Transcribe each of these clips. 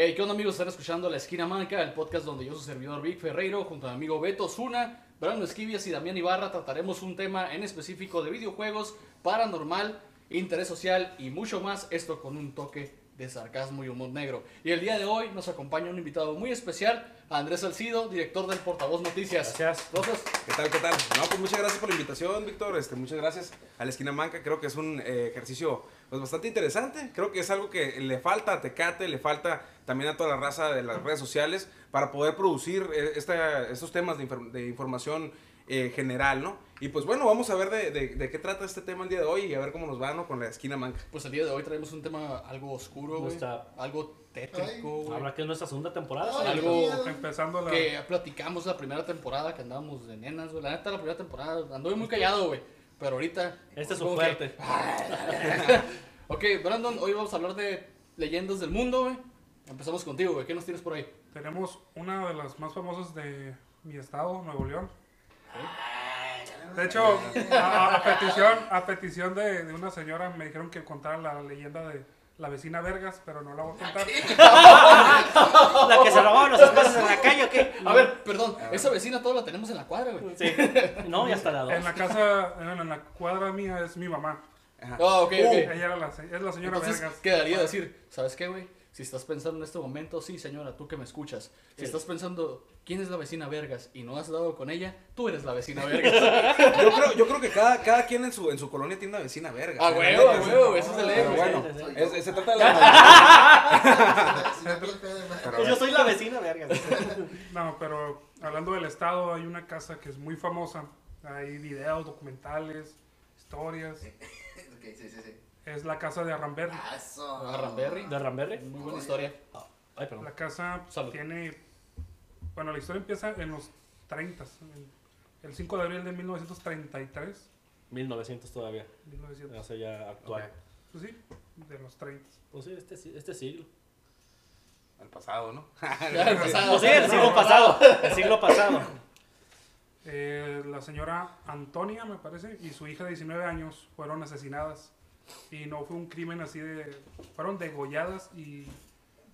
Hey, ¿qué onda amigos? Están escuchando La Esquina Manca, el podcast donde yo, su servidor Vic Ferreiro, junto a mi amigo Beto Zuna, Brando Esquivias y Damián Ibarra trataremos un tema en específico de videojuegos, paranormal, interés social y mucho más, esto con un toque de sarcasmo y humor negro. Y el día de hoy nos acompaña un invitado muy especial, Andrés Salcido, director del Portavoz Noticias. Gracias. ¿Qué tal, qué tal? No, pues muchas gracias por la invitación, Víctor. Este, muchas gracias a la Esquina Manca. Creo que es un eh, ejercicio pues, bastante interesante. Creo que es algo que le falta a Tecate, le falta también a toda la raza de las redes sociales para poder producir eh, esta- estos temas de, infor- de información eh, general, ¿no? Y pues bueno, vamos a ver de, de- de qué trata este tema el día de hoy y a ver cómo nos va, ¿no? Con la Esquina Manca. pues el día de hoy traemos un tema algo oscuro, güey. Algo tétrico, güey. Habrá que es nuestra segunda temporada. Ay, algo Empezando la. que platicamos la primera temporada que andábamos de nenas, güey. La neta, la primera temporada anduve muy callado, güey. Pero ahorita. Este es su fuerte. que- ok, Brandon, hoy vamos a hablar de leyendas del mundo, güey. Empezamos contigo, güey. ¿Qué nos tienes por ahí? Tenemos una de las más famosas de mi estado, Nuevo León. De hecho, a, a petición, a petición de, de una señora me dijeron que contara la leyenda de la vecina Vergas, pero no la voy a contar. La que se robaban los espacios en la calle, ¿o qué? A ver, perdón. Esa vecina toda la tenemos en la cuadra, güey. Sí. No, ya hasta la dos. En la casa, en, en la cuadra mía es mi mamá. Ah, ok, ok. Ella era la, es la señora Entonces, Vergas. quedaría decir, ¿sabes qué, güey? Si estás pensando en este momento, sí, señora, tú que me escuchas. Si estás pensando, ¿quién es la vecina Vergas? Y no has dado con ella, tú eres la vecina Vergas. Yo creo, yo creo que cada, cada quien en su, en su colonia tiene una vecina verga. Ah, huevo, sí. huevo, ese es el ego. bueno, sí, sí. es- se trata de la... Yo soy la vecina, verga. No, pero hablando del estado, hay una casa que es muy famosa. Hay videos, documentales, historias. Ok, sí, sí, sí. Es la casa de Arramberri. Ah, eso. Ah, Ramberry. ¿De Ramberry? Muy buena historia. Ay, perdón. La casa Salud. tiene. Bueno, la historia empieza en los 30. El 5 de abril de 1933. 1900 todavía. 1900. Hace ya actual. Pues sí, de los 30. Pues sí, este, este siglo. Al pasado, ¿no? El pasado. Pues sí, el siglo pasado. El siglo pasado. Eh, la señora Antonia, me parece, y su hija de 19 años fueron asesinadas. Y no fue un crimen así de. Fueron degolladas y.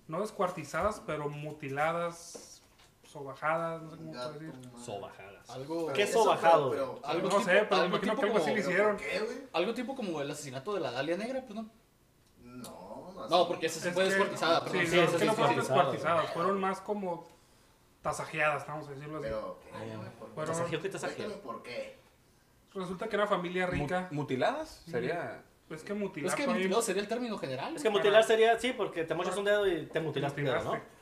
No descuartizadas, pero mutiladas, sobajadas, no sé cómo puedo decir. Sobajadas. Algo, ¿Qué sobajado? pero- pero- algo No tipo, sé, pero algo imagino tipo que algo así como, le hicieron. ¿Por qué, güey? algo tipo como el asesinato de la Dalia Negra, pues no. No, no. No, porque esa sí Es fue descuartizada, no, sí, es sí, que no fueron descuartizadas, descuartizadas, fueron más como tasajeadas, vamos a decirlo así. Pero, ¿qué? ¿Por qué? Cuéntame por qué. Resulta que era familia rica. Mu- ¿Mutiladas? Sería... Es que mutilar Es que mutilado sería el término general. Es que mutilar sería, sí, porque te mochas un dedo y te mutilaste un dedo, ¿no?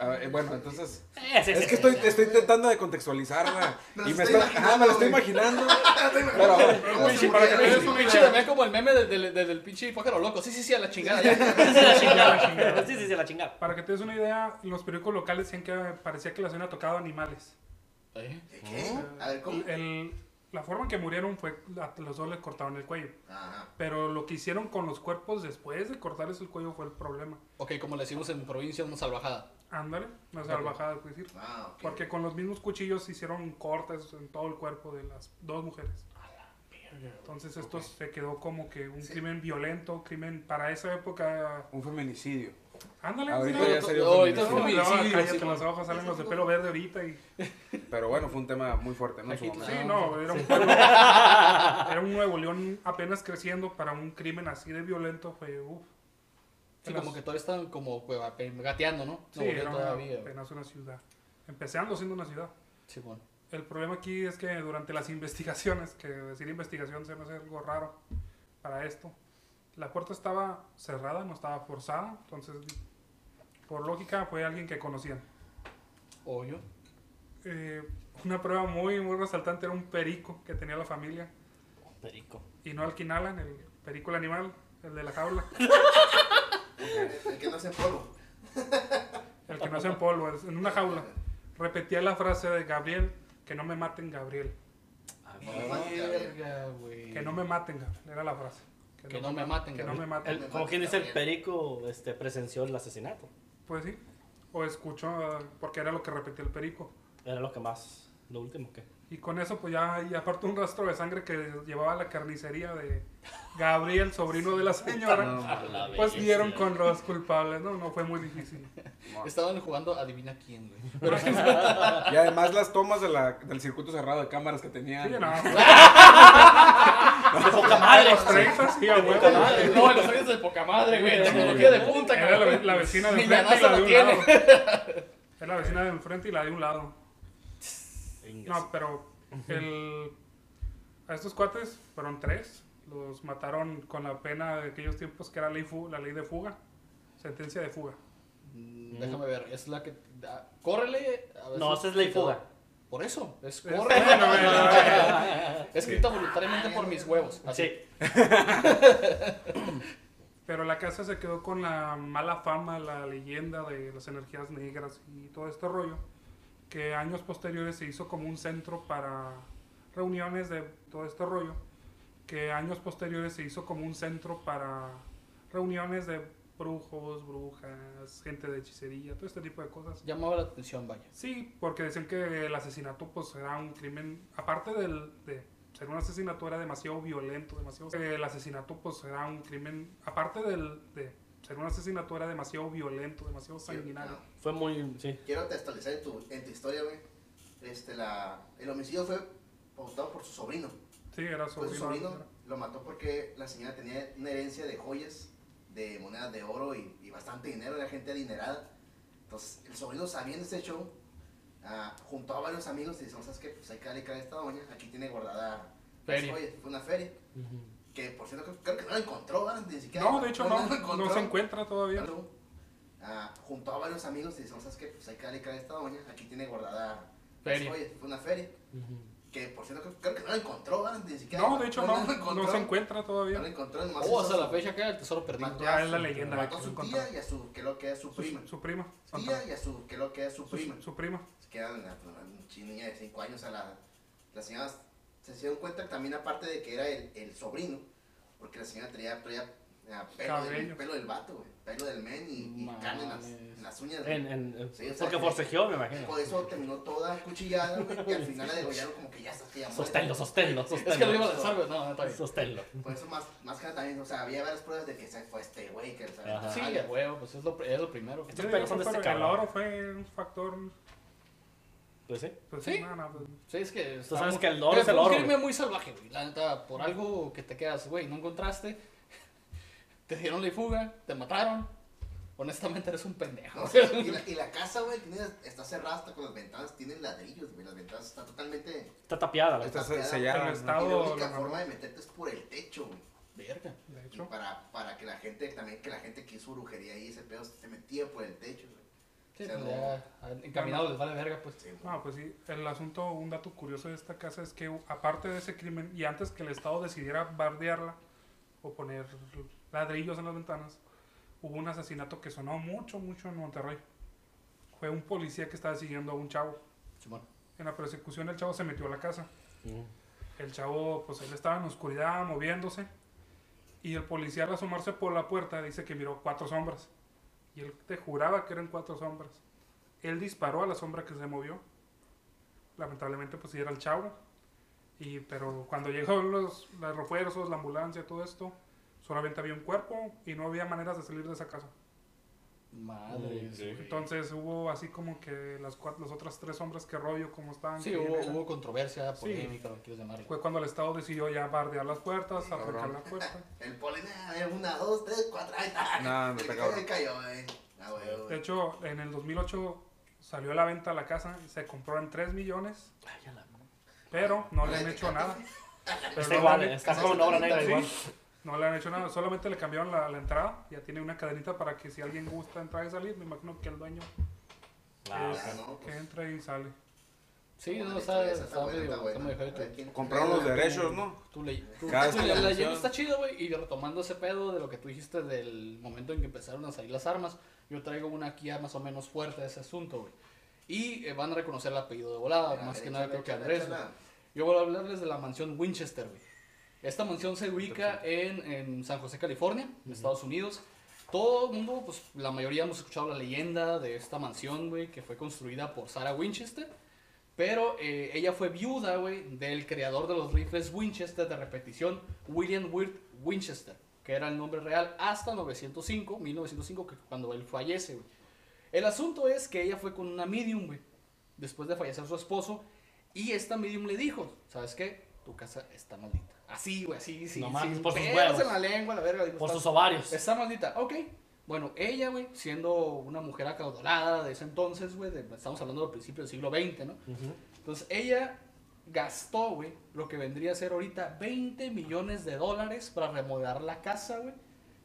A ver, bueno, entonces... Eh, sí, sí, Es que sí. estoy, estoy tratando de contextualizarla. Me y lo me estoy está, ajá, me lo estoy imaginando. Pero, a Pinche, es de como el meme del, del, del pinche pájaro loco. Sí, sí, sí, a la chingada ya. Sí, sí, la chingada. Sí, sí, sí, la chingada. Para que te des una idea, los periódicos locales decían que parecía que la señora tocaba animales. ¿Eh? ¿De qué? A ver, ¿cómo? El- la forma en que murieron fue a los dos les cortaron el cuello. Ajá. Pero lo que hicieron con los cuerpos después de cortarles el cuello fue el problema. Ok, como le decimos en provincia, una salvajada. Ándale, una salvajada, puedes decir. Ah. Porque con los mismos cuchillos hicieron cortes en todo el cuerpo de las dos mujeres. Entonces esto se quedó como que un Sí. crimen violento, crimen para esa época. un feminicidio. Ándale, Ahorita ya sería No, ahorita es No, feminicidio, cállate, sí. los ojos salen los de pelo verde ahorita y Pero bueno, fue un tema muy fuerte, ¿no? Aquí-. Sí, no, era un pueblo- era un Nuevo León apenas creciendo para un crimen así de violento fue uf. Sí, como que todavía están como pues, ape- gateando, ¿no? Sí, No era todavía. apenas una ciudad. Empezando siendo una ciudad. Sí, bueno. El problema aquí es que durante las investigaciones, que decir investigación se me hace algo raro para esto, la puerta estaba cerrada, no estaba forzada, entonces por lógica fue alguien que conocían. Obvio. Eh, una prueba muy, muy resaltante era un perico que tenía la familia, Perico. y no al Quinalan, el perico el animal, el de la jaula, El, el que no hace polvo. el que no hace en polvo, en una jaula. Repetía la frase de Gabriel, que no me maten Gabriel, Ah, que no me maten Gabriel, era la frase. Que no me maten, que no me maten. El- como quien dice, el perico este, presenció el asesinato. Pues sí. O escuchó, porque era lo que repetía el perico. Era lo que más, lo último que. Y con eso, pues ya, y aparte un rastro de sangre que llevaba a la carnicería de Gabriel, sobrino de la señora, La pues dieron con los culpables, ¿no? No fue muy difícil. Estaban jugando adivina quién, güey. Pero Y además las tomas de la, del circuito cerrado de cámaras que tenían. Sí, no, De poca madre. los 30, sí, a huevo. no, los años de poca madre, güey. Tecnología de punta, Era la, cabrón. la vecina de enfrente y la de lo un tiene. lado. Era la vecina de enfrente y la de un lado. No, pero el, a estos cuates fueron tres. Los mataron con la pena de aquellos tiempos que era ley fu- la ley de fuga. Sentencia de fuga. Mm, Déjame ver, es la que. ah, córrele. a ver No, si- esa es ley fuga. Por eso, es Es- córrele. bueno, bueno, bueno. Escrita voluntariamente por mis huevos. Así. Sí. Pero la casa se quedó con la mala fama, la leyenda de las energías negras y todo este rollo. Que años posteriores se hizo como un centro para reuniones de todo este rollo. Que años posteriores se hizo como un centro para reuniones de brujos, brujas, gente de hechicería, todo este tipo de cosas. Llamaba la atención, vaya. Sí, porque decían que el asesinato pues era un crimen, aparte del, de ser un asesinato era demasiado violento, demasiado... El asesinato pues era un crimen, aparte del, de ser un asesinato era demasiado violento, demasiado sanguinario. No. Fue muy. Sí. Quiero textualizar en tu, en tu historia, güey. Este, la, el homicidio fue pautado por su sobrino. Sí, era Pues su sobrino. sobrino lo mató porque la señora tenía una herencia de joyas, de monedas de oro y, y bastante dinero, era gente adinerada. Entonces, el sobrino sabiendo este show, ah, juntó a varios amigos y dijo, ¿sabes qué? Pues hay que darle cara a esta doña, aquí tiene guardada las Feria. joyas. Fue una feria, que por cierto creo, creo que no la encontró, ¿verdad? Ni siquiera No, de hecho no, no encontró. se encuentra todavía. Ah, juntó a varios amigos y dijo, ¿sabes qué? Pues hay que darle cara a esta doña, aquí tiene guardada las Feria. joyas. Fue una feria, que por cierto creo, creo que no la encontró, ¿verdad? Ni siquiera No, de hecho no, la encontró. no se encuentra No la todavía. encontró, nomás Oh, hasta la fecha acá el tesoro perdido. Ya a es la leyenda Mató a que su tía encontró. y a su, que lo que es su prima. Su, su prima. Tía y a su, que lo que es su prima. Su, prima. Se quedan una, una niña de 5 años a la, las señoras se dieron cuenta también aparte de que era el, el sobrino, porque la señora traía eh, pelo, del, pelo del vato, güey, pelo del men y, y carne en las, en las uñas. En, en, Sí, o sea, porque que- forcejeó, me imagino. Por eso terminó toda cuchillada, güey, y al final la degollaron como que ya está, que ya muere. Sosténlo, sosténlo, Es que lo iba a sosténlo. lanzar, güey. No, no, está bien. Sosténlo. Por eso más, más que nada también, o sea, había varias pruebas de que se fue este güey, que Ajá. Sí, a huevo, pues es lo, es lo primero. Estos Yo pelos son de que este el oro fue un factor. Pues sí. Pues, Sí. no, no, pues, Sí, es que. Tú sabes que el oro Pero es el oro, Un crimen muy salvaje, güey. La neta, por algo que te quedas, güey, no encontraste. Te dieron la fuga, te mataron. Honestamente eres un pendejo. Y, la, y la casa, güey, está cerrada hasta con las ventanas, tienen ladrillos, güey, las ventanas están totalmente... Está tapiada la Está sellada. Estado- y la única forma de meterte es por el techo, güey. Verga. de Y hecho. para, para que la gente, también que la gente que hizo brujería ahí, ese pedo, se metía por el techo, güey. Sí, O sea, pues no- encaminado les vale verga, pues. Sí, güey. No, pues sí, el asunto, un dato curioso de esta casa es que aparte de ese crimen, y antes que el Estado decidiera bardearla o poner ladrillos en las ventanas, hubo un asesinato que sonó mucho, mucho en Monterrey. Fue un policía que estaba siguiendo a un chavo. Simón. En la persecución el chavo se metió a la casa. El chavo, pues él estaba en oscuridad, moviéndose. Y el policía al asomarse por la puerta dice que miró cuatro sombras. Y él te juraba que eran cuatro sombras. Él disparó a la sombra que se movió. Lamentablemente, pues sí era el chavo. Y, pero cuando llegaron los, los refuerzos, la ambulancia, todo esto, solamente había un cuerpo y no había maneras de salir de esa casa. Madre. Sí. Entonces hubo así como que las, cuatro, las otras tres sombras que rollo, como estaban. Sí, hubo, hubo controversia, Sí. polémica, lo que quieras llamarlo. Fue cuando el Estado decidió ya bardear las puertas, Cabrón. la puerta. El polen, a ver, una, dos, tres, cuatro, ahí está. No, no cayó, güey. Ah, güey, De hecho, en el 2008 salió a la venta la casa, se compró en 3 millones, Ay, la pero no le han ¿te hecho nada. Pero Está igual, le- está como en obra negra Sí. No le han hecho nada, solamente le cambiaron la, la entrada, ya tiene una cadenita para que si alguien gusta entrar y salir, me imagino que el dueño Ah, es- no, que pues. entra y sale. Sí, no, está, está medio, está buena. está medio heavy A ver, tu- ¿quién- Compraron los derechos, ¿no? Ley. tu- Cada la, leyenda está chida, güey. Y retomando ese pedo de lo que tú dijiste del momento en que empezaron a salir las armas, yo traigo una aquí más o menos fuerte de ese asunto, güey. Y eh, van a reconocer el apellido de volada, más que nada creo que Andrés. Yo voy a hablarles de la mansión Winchester, güey. Esta mansión se ubica en, en San José, California, en Estados Unidos. Todo el mundo, pues la mayoría hemos escuchado la leyenda de esta mansión, güey, que fue construida por Sarah Winchester. Pero eh, ella fue viuda, güey, del creador de los rifles Winchester de repetición, William Wirt Winchester, que era el nombre real hasta 905, 1905, que cuando él fallece, güey. El asunto es que ella fue con una medium, güey, después de fallecer su esposo, y esta medium le dijo, ¿sabes qué? Tu casa está maldita. Así, güey, así, sí, No mames, sin por sus huevos. en la lengua, la verga. dijo, Por "Está- sus ovarios. Está maldita, ok. Bueno, ella, güey, siendo una mujer acaudalada de ese entonces, güey, estamos hablando del principio del siglo XX, ¿no? Entonces, ella gastó, güey, lo que vendría a ser ahorita 20 millones de dólares para remodelar la casa, güey.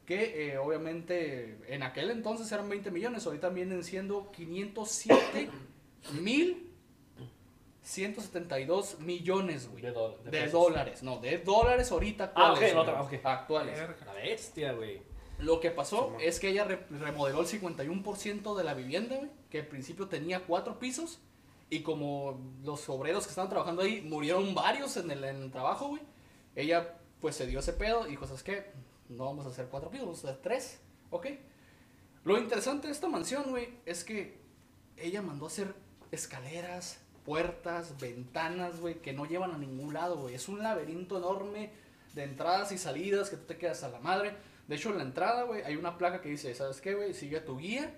Que eh, obviamente en aquel entonces eran 20 millones, ahorita vienen siendo 507 mil 172 millones, güey. De dólares, de De, pesos. dólares, no, de dólares ahorita Ah, actuales. ok, no. La bestia, güey. Lo que pasó es que ella re- remodeló el 51% de la vivienda, güey, que al principio tenía cuatro pisos y como los obreros que estaban trabajando ahí murieron varios en el, en el trabajo, güey, ella pues se dio ese pedo y dijo, ¿sabes qué? No vamos a hacer cuatro pisos, vamos a hacer tres, ¿ok? Lo interesante de esta mansión, güey, es que ella mandó a hacer escaleras, puertas, ventanas, güey, que no llevan a ningún lado, güey. Es un laberinto enorme de entradas y salidas que tú te quedas a la madre. De hecho, en la entrada, güey, hay una placa que dice, ¿sabes qué, güey? Sigue tu guía,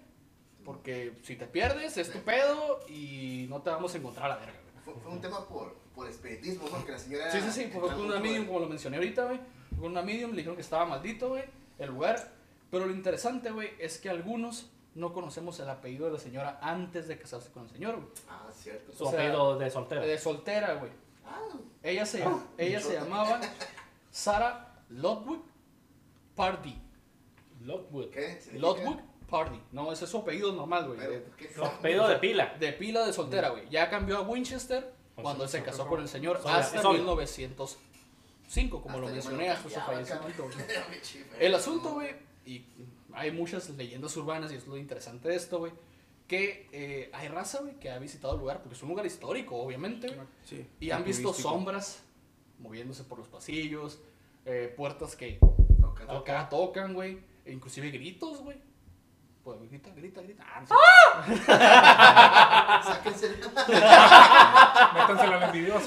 porque si te pierdes es tu pedo y no te vamos a encontrar a la verga, güey. Fue, fue un tema por, por espiritismo, ¿no? Que la señora. Sí, sí, sí, fue con una medium, como lo mencioné ahorita, güey. Con una medium le dijeron que estaba maldito, güey, el lugar. Pero lo interesante, güey, es que algunos no conocemos el apellido de la señora antes de casarse con el señor, güey. Ah, cierto. Su O sea, apellido de soltera. De soltera, güey. Ah, Ella se, ella se llamaba Sarah Lodwood Party. Lockwood. ¿qué? Lodwood Party. No, ese es su apellido normal, güey. Apellido de pila. de pila de soltera, güey. Ya cambió a Winchester cuando se casó con el señor Sola, hasta es sola. 1905, como lo Hasta mencioné, hasta su fallecimiento. El asunto, güey, y hay muchas leyendas urbanas y es lo interesante de esto, güey, que eh, hay raza, güey, que ha visitado el lugar, porque es un lugar histórico, obviamente, güey, Sí. y han visto sombras moviéndose por los pasillos, eh, puertas que Toca, toca. acá tocan, güey, e inclusive gritos, güey. Pues grita, grita, grita. Ah, no sé. Sáquense. Métansela al envidioso.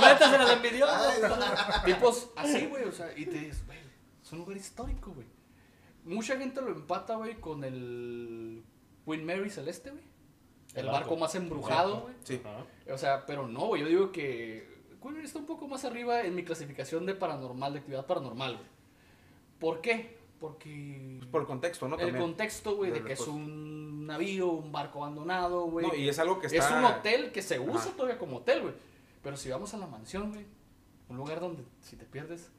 Métase las envidiosas. Tipos así, güey, o sea, y te dices, güey, es un lugar histórico, güey. Mucha gente lo empata, güey, con el Queen Mary Celeste, güey. El, El barco. barco. más embrujado, güey. Sí. Ajá. O sea, pero no, güey, yo digo que Queen Mary está un poco más arriba en mi clasificación de paranormal, de actividad paranormal, güey. ¿Por qué? Porque Pues por el contexto, ¿no? el contexto, güey, de De que es un navío, un barco abandonado, güey. No, y es algo que está... Es un hotel que se usa Ajá. todavía como hotel, güey. Pero si vamos a la mansión, güey, un lugar donde si te pierdes,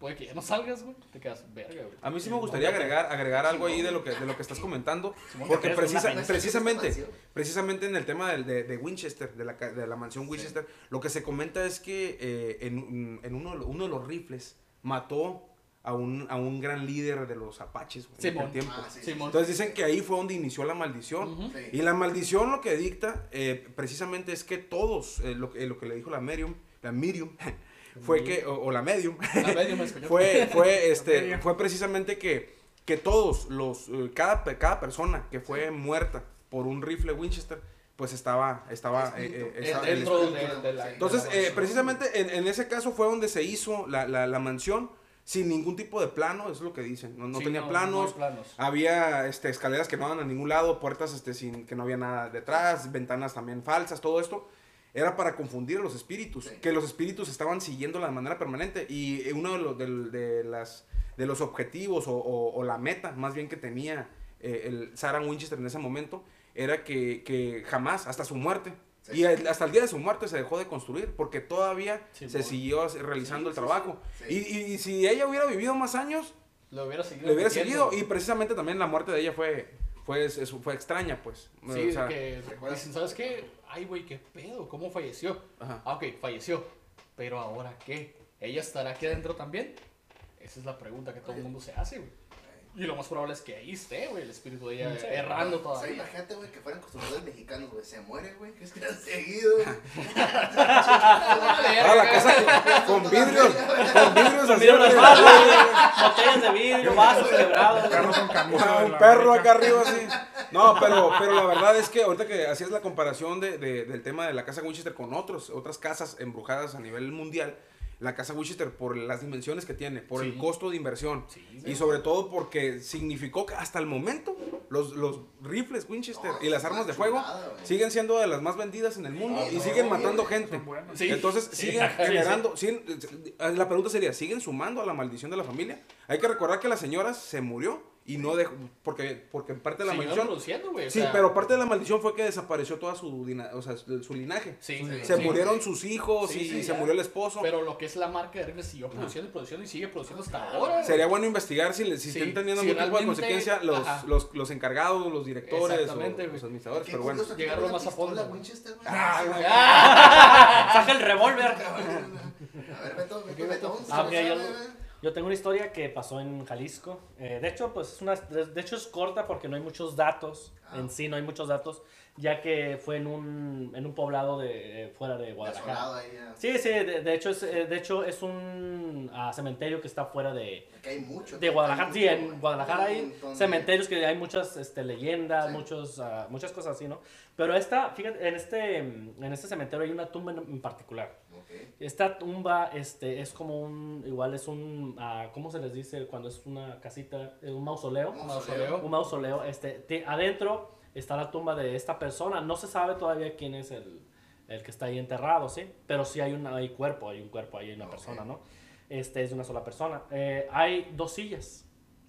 puede que ya no salgas, güey, te quedas verga, güey. A mí sí me gustaría agregar, agregar algo ahí de lo que, de lo que estás comentando, porque precisa- precisamente, precisamente en el tema del- de, de Winchester, de la, ca- de la mansión Winchester, lo que se comenta es que eh, en, en uno, uno de los rifles mató a un, a un gran líder de los apaches güey, en aquel tiempo. Ah, sí, sí, Simón. Entonces dicen que ahí fue donde inició la maldición. Sí. Y la maldición lo que dicta eh, precisamente es que todos, eh, lo, que- lo que le dijo la medium, la medium, fue que, o, o la medium, La español. fue, fue, este, fue precisamente que, que todos los, eh, cada, cada persona que fue muerta por un rifle Winchester, pues estaba, estaba, eh, eh, estaba- el de, la. Entonces, eh, precisamente en, en ese caso fue donde se hizo la, la, la mansión sin ningún tipo de plano, es lo que dicen, no, no Sí, tenía no, planos, no planos. había este, escaleras que no daban a ningún lado, puertas este, sin que no había nada detrás, ventanas también falsas, todo esto. Era para confundir a los espíritus, Sí. que los espíritus estaban siguiendo de manera permanente. Y uno de los, de las, de los objetivos o, o- o la meta más bien que tenía eh, el Sarah Winchester en ese momento era que, que jamás, hasta su muerte, Sí. y el- hasta el día de su muerte se dejó de construir porque todavía Sí, se bueno. siguió realizando el trabajo. Y, y- si ella hubiera vivido más años, Lo hubiera seguido. le hubiera seguido y precisamente también la muerte de ella fue fue es- es- fue extraña pues Sí, O sea, que dicen, ¿sabes qué? Ay, güey, qué pedo, ¿cómo falleció? ajá. Ah, ok, falleció. Pero ahora qué? ¿Ella estará aquí adentro también? Esa es la pregunta que todo el mundo se hace, güey. Y lo más probable es que ahí esté, güey, el espíritu de ella Sí. errando O sea, todavía. imagínate, güey, que fueran constructores mexicanos, güey. Se muere, güey. Que es que han seguido, güey. Ah, la casa con vidrios con vidrios así vasos, botellas de vidrio, vasos quebrados. Un perro acá arriba así No, pero, pero la verdad es que ahorita que hacías la comparación de, de- del tema de la casa Winchester con otros, otras casas embrujadas a nivel mundial, la casa Winchester por las dimensiones que tiene, por el costo de inversión Sí, y sobre todo porque significó que hasta el momento los, los rifles Winchester No, y las armas de fuego chulada, siguen siendo de las más vendidas en el mundo y no, siguen matando gente. Entonces Sí. siguen Sí, generando, siguen- la pregunta sería, ¿siguen sumando a la maldición de la familia? Hay que recordar que la señora se murió y no dejó, porque, porque parte de la maldición... produciendo, güey. o Sí, sea, pero parte de la maldición fue que desapareció toda su, dina- o sea, su linaje. Sí, Sí. Se sí. murieron sus hijos Sí, y sí, se murió el esposo. Pero lo que es la marca de rifles siguió produciendo y produciendo y sigue produciendo hasta ahora. Sería bueno investigar si, le- si Sí, están teniendo si algún tipo de consecuencia los, los, los encargados, los directores Exactamente, los administradores. Pero bueno, una más a fondo. Güey. Ah, güey. Saca el revólver. A ver, Beto, Beto, Beto. Ah, ¿sí mira, yo-? Yo tengo una historia que pasó en Jalisco. Eh, de hecho, pues es una, de hecho es corta porque no hay muchos datos. Ah. En sí no hay muchos datos, ya que fue en un, en un poblado de, eh, fuera de Guadalajara. Ahí. Sí, sí, de, de hecho es, eh, de hecho es un ah, cementerio que está fuera de, Aquí hay mucho. de Guadalajara. hay Sí, mucho, en güey. Guadalajara hay montón de- cementerios que hay muchas este, leyendas, Sí. muchos, ah, muchas cosas así, ¿no? Pero esta, fíjate, en este, en este cementerio hay una tumba en, en particular. Ok. Esta tumba este, es como un, igual es un, ah, ¿cómo se les dice cuando es una casita? Eh, Un mausoleo. Un mausoleo. Un mausoleo. Este, te- adentro está la tumba de esta persona. No se sabe todavía quién es el, el que está ahí enterrado, ¿sí? Pero sí hay, una, hay cuerpo, hay un cuerpo, hay una Ok. persona, ¿no? Este es de una sola persona. Eh, hay dos sillas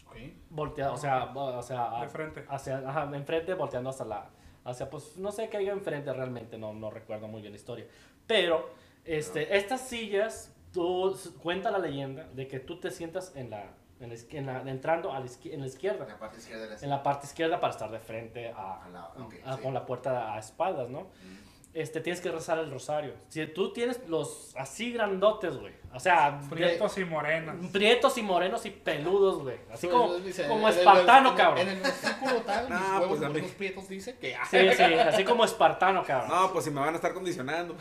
Ok. volteadas, o sea, o sea, De frente. hacia, ajá, enfrente, volteando hacia la, hacia, pues, no sé qué hay enfrente realmente, no, no recuerdo muy bien la historia. Pero, este, estas sillas, tú, cuenta la leyenda de que tú te sientas en la, en la, entrando a la en la En izquierda, la parte izquierda de la en la parte izquierda para estar de frente a, A la- ok, a- sí. con la puerta a espaldas, ¿no? Este, tienes que rezar el rosario. Si tú tienes los así grandotes, güey, o sea, de- Prietos y morenas. prietos y morenos y peludos, güey, así como, Dice, como el- espartano, el- cabrón. En el versículo tal, mis huevos pues, morenos prietos dice que. Sí, sí, así como espartano, cabrón. no, pues si me van a estar condicionando.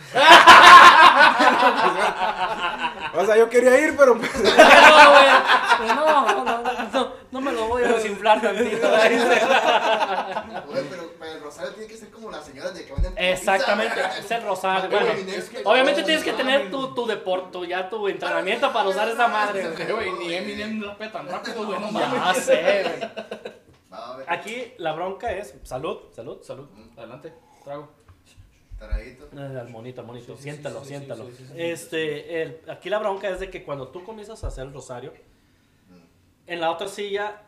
o sea, yo quería ir, pero pues, No, güey, no, no, no, no, no me lo voy a desinflar tantito. Güey, pero, pero el rosario tiene que ser como las señoras de que venden Exactamente, es el rosario. Güey, Bueno, es que- obviamente tienes que tener tu, tu deporte, ya tu entrenamiento para usar esa madre. güey. Ni Eminem tan rápido, güey, no Ya sé, güey. Aquí la bronca es, salud, salud. Salud, adelante, trago. Taradito. Eh, Al monito, al monito, Sí, sí, siéntalo, sí, sí, siéntalo. sí, sí, sí, sí. Este, el- aquí la bronca es de que cuando tú comienzas a hacer el rosario, en la otra silla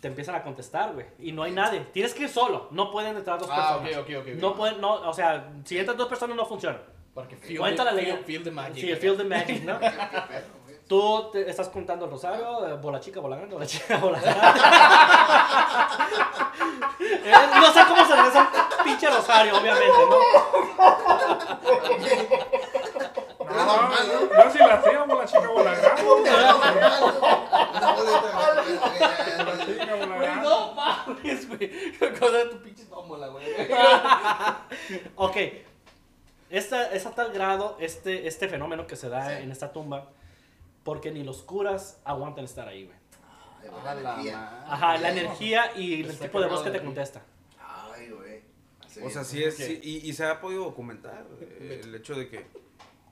te empiezan a contestar, güey, y no hay nadie. Tienes que ir solo, no pueden entrar dos Ah, personas. ok, ok. ok. No pueden, no, o sea, si entran dos personas no funciona. Porque feel, Cuenta the, la leyenda. feel the magic. Sí, feel the magic, ¿no? Tú te estás contando el rosario, eh, bola chica, bola grande, bola chica, bola grande. Eh, no sé cómo se reza un pinche rosario, obviamente, ¿no? ¿no? Yo sí la hacíamos, la chica normal, ¿no? Mames, güey. Cosa de tu pinche tómbola, güey. Ok, esta, es a tal grado este, este fenómeno que se da Sí. en esta tumba, porque ni los curas aguantan estar ahí, güey. Ay, güey, A la energía. Ajá, la energía y el Está tipo de voz que te contesta. Ay, güey. O sea, sí es, sí, y, y se ha podido documentar eh, el hecho de que,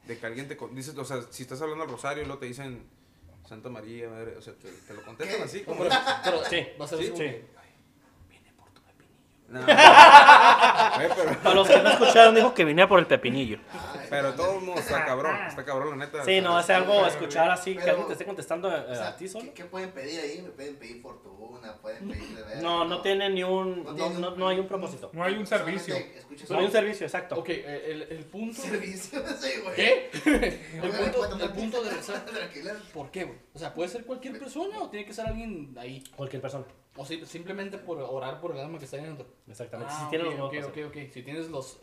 de que alguien te con- dice, o sea, si estás hablando al rosario y luego te dicen Santa María, madre, o sea, te, te lo contestan ¿Qué? así. Como, pero, pero Sí, va a ser sí, así como sí. que, No. Pero, Para los que no escucharon, dijo que venía por el pepinillo. Ay, pero todo el mundo está cabrón, está cabrón, la neta. Sí, no, es algo escuchar así que alguien te esté contestando eh, o sea, a ti solo. ¿qué, qué pueden pedir ahí? Me pueden pedir fortuna, pueden pedir de ver. No, no tiene ni un. No No, hay un propósito. No hay un servicio. No hay un servicio, exacto. Ok, eh, el, el punto. servicio, sí, güey. ¿Qué? El punto, el punto de rezar. ¿Por qué, güey? O sea, ¿puede ser cualquier persona o tiene que ser alguien ahí? Cualquier persona. O si- simplemente por orar por el alma que está ahí dentro. Exactamente. Ah, si tiene ok, los ok, nuevos ok, ok. Si tienes los.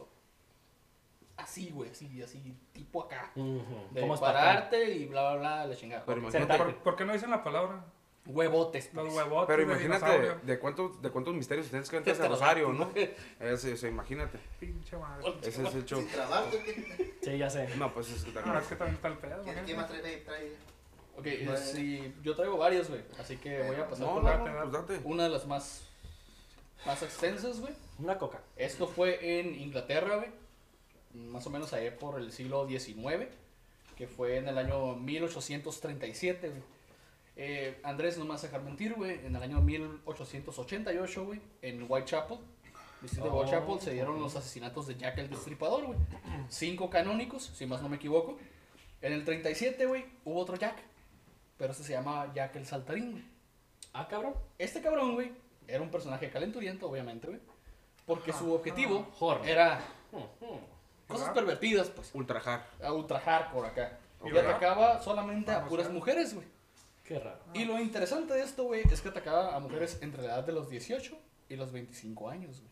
Así, güey, así, así, tipo acá. Ujú. De ¿Cómo pararte y bla, bla, bla, la chingada. Pero imagínate, ¿Por, por qué no dicen la palabra? Huevotes, Los pues. huevotes pero imagínate de cuántos, de cuántos misterios tienes que entrar Este ese rosario, ¿no? rato, Ese, ese, imagínate. Pinche madre. Ese es el show. Sí, ya sé. No, pues es Ah, es que también está el pedo. ¿Quién, ¿no? más trae? trae, trae? Ok, eh, sí, yo traigo varias, güey. Así que voy a pasar No, por no, la- no, pues date. una de las más más extensas, güey. Una coca. Esto fue en Inglaterra, güey. Más o menos allá por el siglo XIX, que fue en el año 1837, güey. Eh, Andrés, no me vas a dejar mentir, güey. En el año 1888, güey, en Whitechapel, distrito de Whitechapel, se dieron los asesinatos de Jack el Destripador, güey. Cinco canónicos, si más no me equivoco. En el 37, güey, hubo otro Jack, pero este se llama Jack el Saltarín, güey. Ah, cabrón. Este cabrón, güey, era un personaje calenturiento, obviamente, güey. Porque su objetivo era cosas pervertidas, pues. Ultrajar. A ultra hardcore acá. Y atacaba solamente a puras mujeres, güey. Qué raro. Y lo interesante de esto, güey, es que atacaba a mujeres entre la edad de los 18 y los 25 años, güey.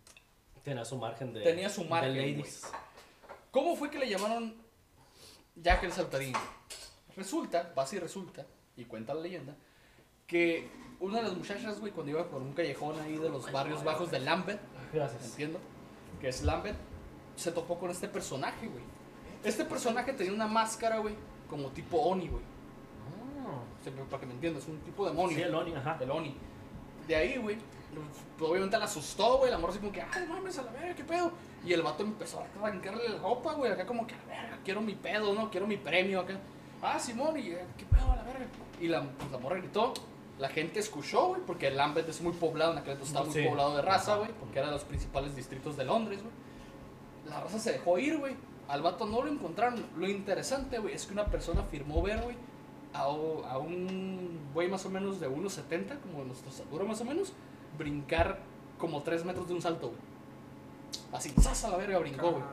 Tenía su margen de. Tenía su margen, De ladies. ¿Cómo fue que le llamaron Jack el Saltarín? Resulta, pasa y resulta, y cuenta la leyenda, que una de las muchachas, güey, cuando iba por un callejón ahí de los barrios bajos de Lambeth, Gracias. entiendo, que es Lambert, se topó con este personaje, güey. Este personaje tenía una máscara, güey, como tipo Oni, güey. Ah. O sea, para que me entiendas, un tipo de demonio. Sí, el Oni, ajá. El Oni. De ahí, güey, obviamente la asustó, güey, la morra así como que, ay, mames, a la verga, qué pedo. Y el vato empezó a arrancarle la ropa, güey, acá como que, a la verga, quiero mi pedo, ¿no? Quiero mi premio acá. Ah, Simón, y eh, qué pedo, a la verga. Y la, pues, la morra gritó. La gente escuchó, güey, porque Lambeth es muy poblado, en aquel entonces estaba muy Sí. poblado de raza, güey, porque era de los principales distritos de Londres, güey. La raza se dejó ir, güey. Al vato no lo encontraron. Lo interesante, güey, es que una persona firmó ver, güey, a, a un güey más o menos de 1,70, como de nuestra estatura más o menos, brincar como 3 metros de un salto, güey. Así, ¡zas! a la verga, brincó, güey.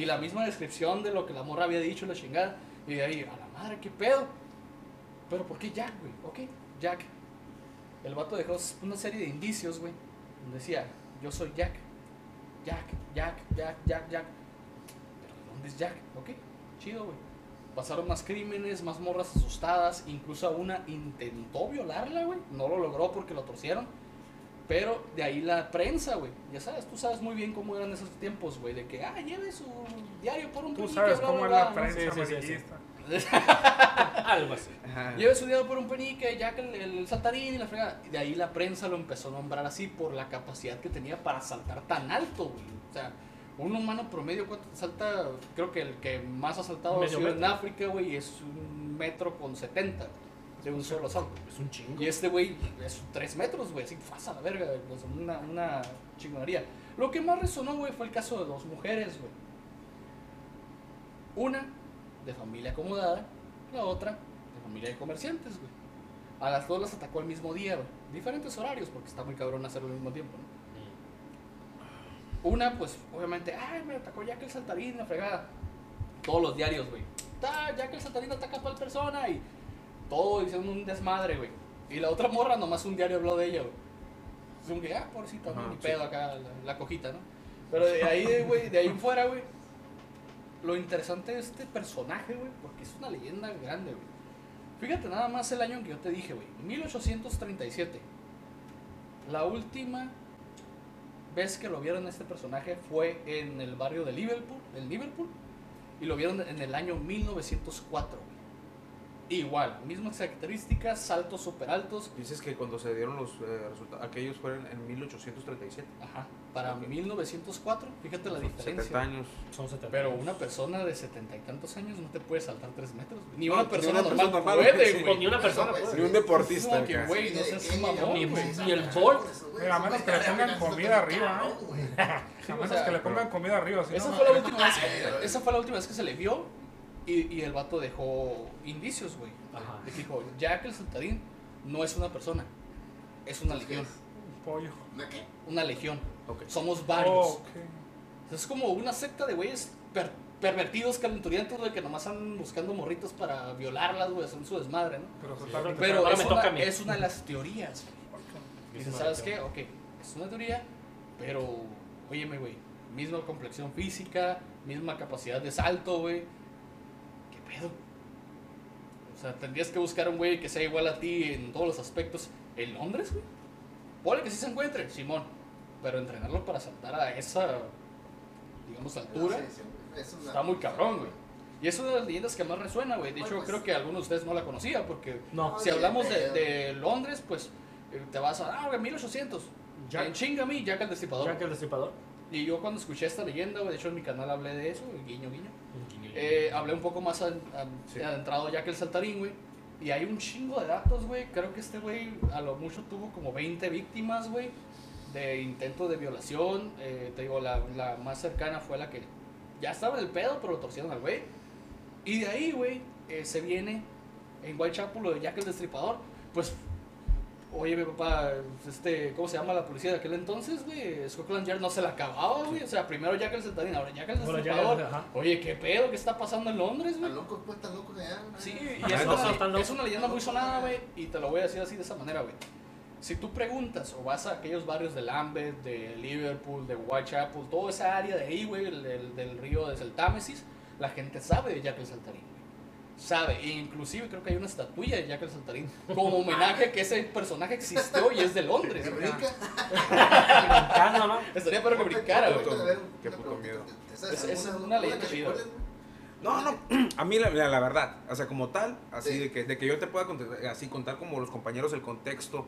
Y la misma descripción de lo que la morra había dicho, la chingada. Y de ahí, a la madre, qué pedo. Pero ¿por qué Jack, güey? Ok, Jack. El vato dejó una serie de indicios, güey. Donde decía, yo soy Jack. Jack, Jack, Jack, Jack, Jack. Pero ¿de dónde es Jack? Ok, chido, güey. Pasaron más crímenes, más morras asustadas. Incluso una intentó violarla, güey. No lo logró porque lo torcieron. Pero de ahí la prensa, güey. Ya sabes, tú sabes muy bien cómo eran esos tiempos, güey. De que, ah, lleve su diario por un Tú penique, sabes bla, cómo bla, es bla, la ¿no? prensa Sí, sí, sí. Algo así. Lleve su diario por un penique, ya que el, el saltarín y la fregada. Y de ahí la prensa lo empezó a nombrar así por la capacidad que tenía para saltar tan alto, güey. O sea, un humano promedio, ¿cuánto salta? Creo que el que más ha saltado ha sido en. África, güey, es un metro con 70 de un solo salto. Es un chingo. Y este güey es 3 metros, güey, así pasa la verga, sea, una, una chingonería. Lo que más resonó, güey, fue el caso de dos mujeres, güey. Una de familia acomodada, la otra de familia de comerciantes, güey. A las dos las atacó al mismo día, güey. Diferentes horarios, porque está muy cabrón hacerlo al mismo tiempo, ¿no? Una, pues, obviamente, ay, me atacó Jack el saltarín, la fregada. Todos los diarios, güey. "Ta, Jack el saltarín ataca a tal persona y todo hicieron un desmadre, güey. Y la otra morra, nomás un diario habló de ella, güey. Es un que, ah, pobrecita, ni pedo acá, la, la cojita, ¿no? Pero de ahí, güey, de ahí en fuera, güey. Lo interesante de este personaje, güey, porque es una leyenda grande, güey. Fíjate nada más el año en que yo te dije, güey. 1837. La última vez que lo vieron este personaje fue en el barrio de Liverpool, en Liverpool, y lo vieron en el año 1904. Igual, mismas características, saltos super altos. Dices que cuando se dieron los eh, resultados, aquellos fueron en 1837. Ajá, para Ok. 1904, fíjate la Son diferencia. 70 años. Son 70. Pero una persona de setenta y tantos años no te puede saltar tres metros. güey. Ni No, una ni persona una normal, persona normal, puede, güey. Ni una persona puede. Ni un deportista. No, que güey, no seas mamón, Ni- güey. ni el Bolt. Mira, a menos que le pongan comida arriba, ¿eh? A menos que le pongan comida arriba. si Esa no, fue la última vez, esa fue la última vez que se le vio y, y el vato dejó indicios, güey. Ajá. De que dijo, Jack el saltarín no es una persona, es una legión. pollo. ¿Una qué? Una legión. Ok. Somos varios. Oh, ok. Es como una secta de güeyes per- pervertidos, calenturientos, güey, que nomás andan buscando morritos para violarlas, güey, son su desmadre, ¿no? Pero totalmente. Pero Ahora es me toca a una, mí. es una de las teorías. güey. Dices, ¿sabes qué? Ok, es una teoría, pero, óyeme, güey, misma complexión física, misma capacidad de salto, güey. ¿Qué pedo? O sea, tendrías que buscar un güey que sea igual a ti en todos los aspectos. ¿En Londres, güey? Ponle que sí se encuentre, Simón. Pero entrenarlo para saltar a esa, digamos, altura. Sí, sí, es Está muy cabrón, güey. Y es una de las leyendas que más resuena, güey. De hecho, Pues, creo que algunos de ustedes no la conocían, porque No. si hablamos de, de Londres, pues eh, te vas a, ah, güey, 1800. Jack- En chinga a mí, Jack el Destripador. Jack el Destripador. Y yo cuando escuché esta leyenda, güey, de hecho en mi canal hablé de eso, guiño, guiño. Eh, hablé un poco más Sí. adentrado ya que el saltarín, güey. Y hay un chingo de datos, güey. Creo que este güey a lo mucho tuvo como 20 víctimas, güey. De intentos de violación. Eh, te digo, la, la más cercana fue la que ya estaba en el pedo, pero lo torcieron al güey. Y de ahí, güey, eh, se viene en Whitechapel lo de Jack el Destripador. Pues, oye, mi papá, este, ¿cómo se llama la policía de aquel entonces, güey? Scotland Yard no se la acababa, güey. O sea, primero Jack el Saltarín, ahora Jack el ajá. Oye, ¿qué pedo? ¿Qué está pasando en Londres, güey? Locos, pues, están locos allá. Sí, güey. y Ajá, es no una, es una leyenda muy sonada, güey, y te lo voy a decir así de esa manera, güey. Si tú preguntas o vas a aquellos barrios de Lambeth, de Liverpool, de Whitechapel, toda esa área de ahí, güey, del, del- del río desde el Támesis, la gente sabe de Jack el Saltarín. Sabe, e inclusive creo que hay una estatuilla de Jack el Saltarín, como homenaje a que ese personaje existió y es de Londres. ¿Te güey. brinca? Brincando, ¿no? Estaría para que brincara, güey. qué puto miedo. ¿Te sabes Es- es una leyenda chida. No, no, a mí la, la- la verdad, o sea, como tal, así Sí. de, que, de que yo te pueda contar, así contar como los compañeros el contexto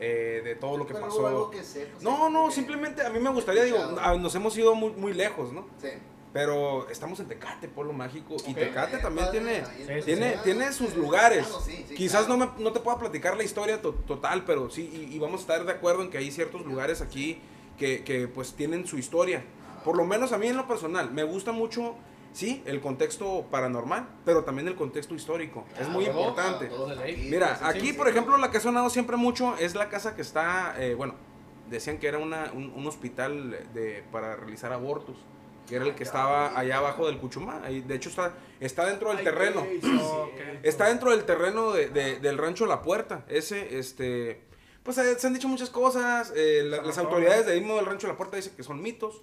eh, de todo lo que Pero pasó. algo que sepas, No, no, simplemente a mí me gustaría, digo, nos hemos ido muy, muy lejos, ¿no? Sí. Pero estamos en Tecate, Pueblo Mágico, y. Tecate también tiene, Sí, sí, tiene, tiene sus lugares. sí, Quizás claro. no, me, no te pueda platicar la historia to- total, pero sí, y, y vamos a estar de acuerdo en que hay ciertos lugares aquí que, que, pues tienen su historia. Por lo menos a mí en lo personal, me gusta mucho, sí, el contexto paranormal, pero también el contexto histórico. es muy Claro, importante. Mira, aquí por ejemplo la que ha sonado siempre mucho es la casa que está, eh, bueno, decían que era una, un, un hospital de, para realizar abortos, que era el que estaba allá abajo del Cuchumá, ahí, de hecho está, está dentro del terreno. Está dentro del terreno de- de- del rancho La Puerta. Ese, este. Pues eh, se han dicho muchas cosas. eh, la- las autoridades de ahí mismo del rancho La Puerta dicen que son mitos.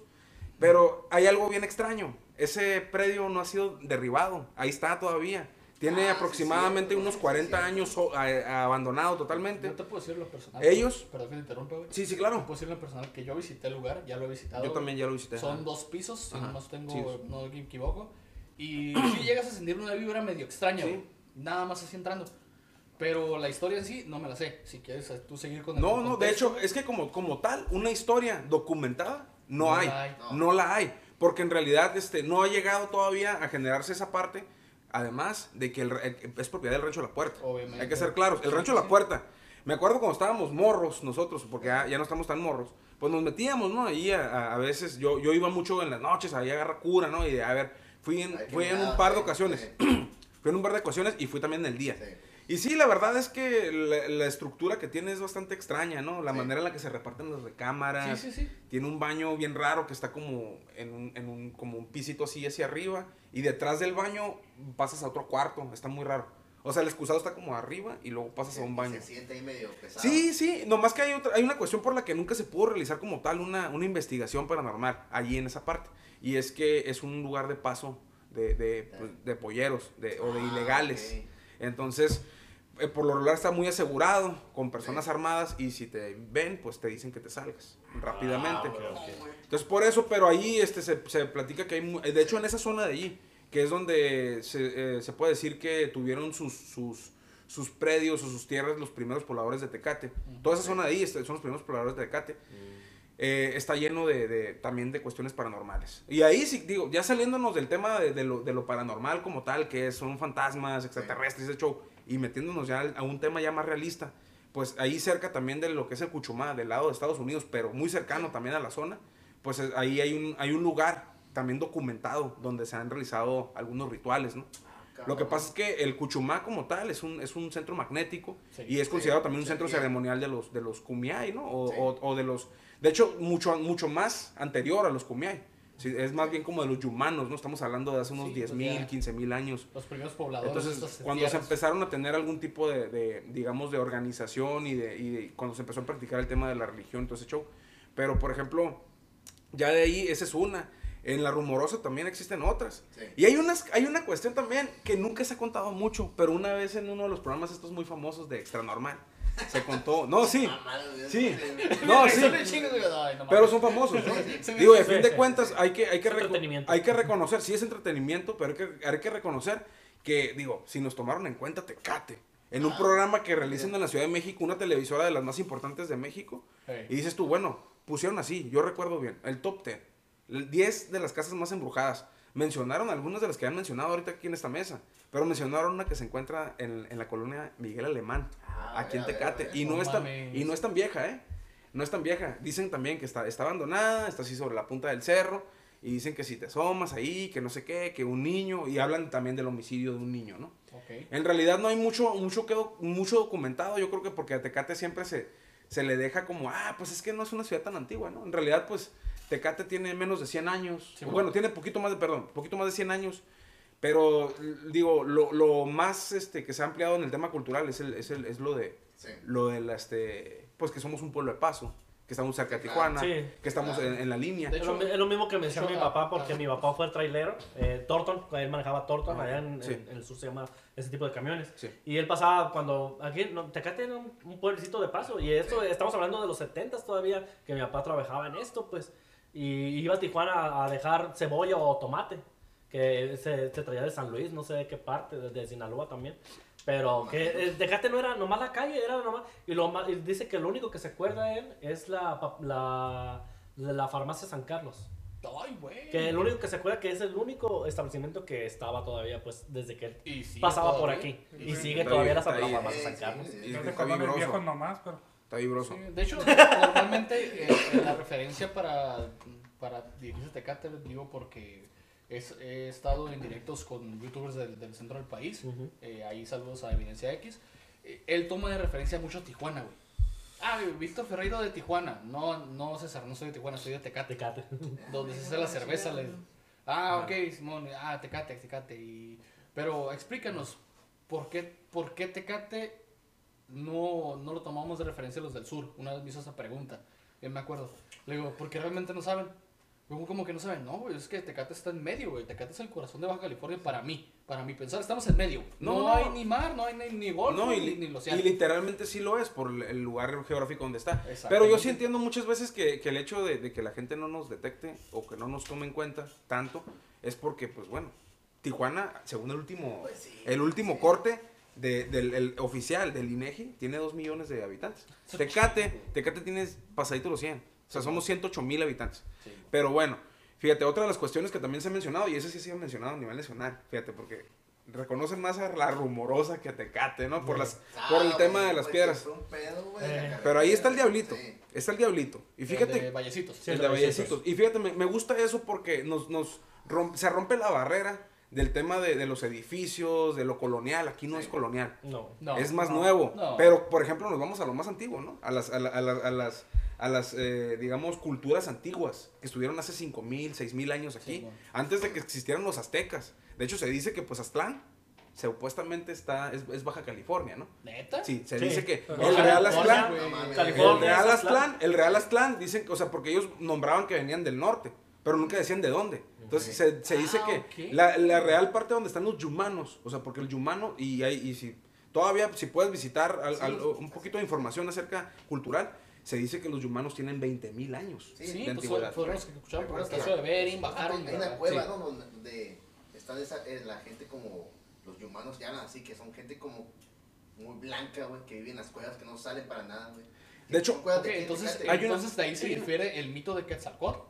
Pero hay algo bien extraño. Ese predio no ha sido derribado. Ahí está todavía. Tiene Ah, sí, aproximadamente unos sí, 40 cierto. años a- abandonado totalmente. Yo te puedo decir lo personal. Ellos- Perdón que te interrumpa, güey. Sí, sí, Te claro. puedo decir lo personal que yo visité el lugar, ya lo he visitado. Yo también ya lo visité. Son dos pisos, si no tengo, Sí. no me equivoco. Y sí llegas a sentir una vibra medio extraña, Sí. güey. Nada más así entrando. Pero la historia en sí no me la sé. Si quieres eh, tú seguir con el No, no, de hecho, es que como, como tal, una historia documentada no, No hay. la hay. No. la hay. Porque en realidad este, no ha llegado todavía a generarse esa parte. Además de que el re- eh, es propiedad del Rancho La Puerta. Obviamente. Hay que ser claros. El Rancho La sí. Puerta. Me acuerdo cuando estábamos morros nosotros, porque ya, ya no estamos tan morros. Pues nos metíamos, ¿no? Ahí a, a- veces, yo, yo iba mucho en las noches, ahí a agarrar cura, ¿no? Y a ver, fui en, Ay, fui en un miedo, par de sí, ocasiones. sí. Fui en un par de ocasiones y fui también en el día. Sí. Y sí, la verdad es que la, la estructura que tiene es bastante extraña, ¿no? La Sí. manera en la que se reparten las recámaras. Sí, sí. Tiene un baño bien raro que está como en un, en un, como un pisito así hacia arriba. Y detrás del baño pasas a otro cuarto. Está muy raro. O sea, el excusado está como arriba y luego pasas a un baño. Se siente ahí medio pesado. Sí, sí, nomás que hay, otra, hay una cuestión por la que nunca se pudo realizar como tal una, una investigación paranormal allí en esa parte. Y es que es un lugar de paso de, de, pues, de polleros de, o de Ah, ilegales. Entonces, eh, por lo regular está muy asegurado con personas Sí. armadas y si te ven, pues te dicen que te salgas rápidamente. Ah. Entonces, por eso, pero ahí este, se, se platica que hay, de hecho en esa zona de allí, que es donde se, eh, se puede decir que tuvieron sus, sus, sus predios o sus tierras los primeros pobladores de Tecate. Toda esa zona de ahí son los primeros pobladores de Tecate. Eh, está lleno de, de- también de cuestiones paranormales. Y ahí sí, digo, ya saliéndonos del tema de, de lo, de lo paranormal como tal, que son fantasmas, extraterrestres, ese show, y metiéndonos ya a un tema ya más realista, pues ahí cerca también de lo que es el Cuchumá, del lado de Estados Unidos, pero muy cercano también a la zona, pues ahí hay un, hay un lugar también documentado donde se han realizado algunos rituales, ¿no? Lo que pasa es que el Cuchumá como tal es un, es un centro magnético Sí. y es considerado Sí, también un centro energía. ceremonial de los, de los Kumiai, ¿no? O, Sí. o- o de los... De hecho, mucho, mucho más anterior a los Kumiai. Sí, es más bien como de los yumanos, ¿no? Estamos hablando de hace unos Sí, 10 pues mil, ya. 15 mil años. Los primeros pobladores. Entonces, cuando se empezaron a tener algún tipo de, de, digamos, de organización y, de, y de- cuando se empezó a practicar el tema de la religión, todo ese show. Pero, por ejemplo, ya de ahí, esa es una. En la rumorosa también existen otras. Sí. Y hay, unas, hay una cuestión también que nunca se ha contado mucho, pero una vez en uno de los programas estos muy famosos de Extra Normal, se contó. No, sí. Sí. No, sí. Pero son famosos. Digo, a fin de cuentas, hay que, hay, que Es reco- entretenimiento. hay que reconocer, sí es entretenimiento, pero hay que, hay que reconocer que, digo, si nos tomaron en cuenta Tecate, en un programa que realizan en la Ciudad de México, una televisora de las más importantes de México. Y dices tú, bueno, pusieron así, yo recuerdo bien, el top 10, el 10 de las casas más embrujadas. Mencionaron algunas de las que han mencionado ahorita aquí en esta mesa, pero mencionaron una que se encuentra en, en la colonia Miguel Alemán, Ah, aquí en Tecate. ver, Y no, no es tan, y no es tan vieja, ¿eh? No es tan vieja. Dicen también que está, está abandonada, está así sobre la punta del cerro. Y dicen que si te asomas ahí, que no sé qué, que un niño. Y hablan también del homicidio de un niño, ¿no? Ok. En realidad no hay mucho, mucho, que do- mucho documentado. Yo creo que porque a Tecate siempre se, se le deja como, ah, pues es que no es una ciudad tan antigua, ¿no? En realidad, pues Tecate tiene menos de 100 años. Sí, bueno, tiene poquito más de, perdón, poquito más de 100 años. Pero, digo, lo, lo más este, que se ha ampliado en el tema cultural es, el, es, el, es lo de, Sí. lo de la, este, pues que somos un pueblo de paso, que estamos cerca de Tijuana. Sí. que estamos en, en la línea. De Es lo, hecho- es lo mismo que mencionó de mi papá, ah, porque ah. mi papá fue el trailero, eh, Torton, él manejaba Torton, Ah, allá en, sí. en- en el sur se llama ese tipo de camiones. Sí. Y él pasaba cuando, aquí, no, Tecate era un, un pueblecito de paso, y esto, estamos hablando de los 70 todavía, que mi papá trabajaba en esto, pues, y iba a Tijuana a, a dejar cebolla o tomate, que se, se traía de San Luis, no sé de qué parte, de, de Sinaloa también. Pero que eh, Tecate no era nomás la calle, era nomás. Y, lo, y dice que lo único que se acuerda él es la, la, de la farmacia San Carlos. Ay, güey. Que el único que se acuerda que es el único establecimiento que estaba todavía, pues, desde que él pasaba por todavía. aquí. Y Y sigue todavía la, farmacia San Carlos. sí. Y vibroso. viejos nomás, pero Está vibroso. Sí, de hecho, normalmente eh, la referencia para, para dirigirse a Tecate, digo porque es- he estado en directos con youtubers del, del centro del país. Eh, ahí saludos a Evidencia X. Eh, él toma de referencia mucho a Tijuana, güey. Ah, Víctor Ferreiro de Tijuana. No, no, César, no soy de Tijuana, soy de Tecate. Tecate. Donde se hace la cerveza. le- Ah, ok, Simón. Ah, Tecate, Tecate. Y... Pero explícanos, ¿por qué, ¿por qué Tecate no, no lo tomamos de referencia a los del sur? Una vez me hizo esa pregunta. Yo me acuerdo. Le digo, ¿por qué realmente no saben? Como que no saben, no, güey, es que Tecate está en medio, güey. Tecate es el corazón de Baja California para mí, para mi pensar. Estamos en medio. No, No, no. hay ni mar, no hay ni, ni golfo, No, y, ni, ni y océano. literalmente sí lo es por el- el lugar geográfico donde está. Pero yo sí entiendo muchas veces que, que el hecho de, de que la gente no nos detecte o que no nos tome en cuenta tanto es porque, pues bueno, Tijuana, según el último, Pues sí, el último sí. corte de- del el oficial del INEGI, tiene 2 millones de habitantes. Tecate, Tecate tiene pasadito los 100. O sea, somos 108 mil habitantes. Sí. Pero bueno, fíjate, otra de las cuestiones que también se ha mencionado, y ese sí se ha mencionado a nivel nacional, fíjate, porque reconocen más a la rumorosa que a Tecate, ¿no? Por, las, por el Ah, tema de las piedras. un pedo, Eh, Pero ahí está el diablito, sí. está el diablito. Y fíjate, El de Vallecitos. Sí, el el de Vallecitos. Y fíjate, me, me gusta eso porque nos, nos se rompe la barrera del tema de, de los edificios, de lo colonial. Aquí no Sí. es colonial. No. No, es más no, nuevo. no. Pero, por ejemplo, nos vamos a lo más antiguo, ¿no? A las, a la- a la- a las, a las eh, digamos, culturas antiguas que estuvieron hace 5.000, 6.000 años aquí. Sí, bueno. Antes de que existieran los aztecas. De hecho, se dice que, pues, Aztlán supuestamente está, es, es Baja California, ¿no? ¿Neta? Sí, se Sí. dice que Pero el Real Aztlán... El. Real es Aztlán, el Real Aztlán, dicen, o sea, porque ellos nombraban que venían del norte, pero nunca decían de dónde. Entonces se, se dice Ah, que ok. la, la real parte donde están los yumanos, o sea, porque el yumano, y, hay, y si todavía, si puedes visitar al- Sí, al- un poquito de información acerca cultural, se dice que los yumanos tienen 20 mil años Sí, Sí, de pues antigüedad. fueron los que escucharon por el estacio de Bering, bajaron. Hay una cueva, Sí. ¿no? Donde, está esa, eh, la gente como los que hablan así, que son gente como muy blanca, güey, que vive en las cuevas, que no salen para nada, güey. De hecho, Son cuevas Ok, de aquí, entonces. Hay entonces de ahí se difiere el mito de Quetzalcóatl.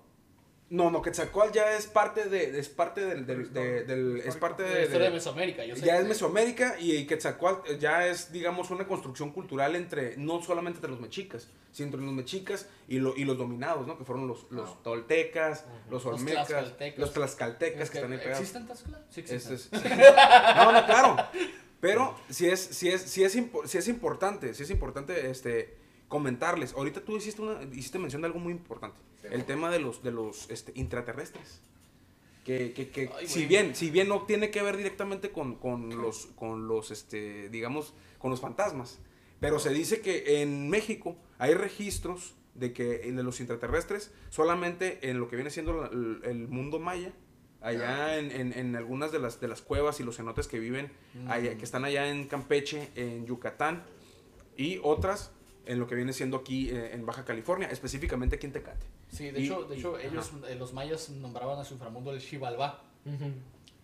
No, no, Quetzalcóatl ya es parte de, es parte del, del- de- del- es parte La de, historia de Mesoamérica, yo sé. ya es Mesoamérica y Quetzalcóatl ya es, digamos, una construcción cultural entre, no solamente entre los mexicas, sino entre los mexicas y, lo- y los dominados, ¿no? Que fueron los, los Ah. toltecas, los Los olmecas, tlaxcaltecas. los tlaxcaltecas Es que, están ahí pegados. ¿Existen Tlaxcala? Sí, existen. es- no, no, claro. Pero sí es, sí es, sí es, impo- sí es importante, sí es importante este, comentarles. Ahorita tú hiciste, una, hiciste mención de algo muy importante. Sí, el tema de los, de los este, intraterrestres. Que, que, que Ay, si bien, si bien no tiene que ver directamente con, con los, con los, este, digamos, con los fantasmas. Pero se dice que en México hay registros de que de los intraterrestres solamente en lo que viene siendo el, el mundo maya, allá en, en- en algunas de las, de las cuevas y los cenotes que viven, allá, que están allá en Campeche, en Yucatán, y otras en lo que viene siendo aquí eh, en Baja California, específicamente aquí en Tecate. Sí, de Y- hecho, de y- hecho ajá. ellos, eh, los mayas nombraban a su inframundo el Xibalbá. Ujú.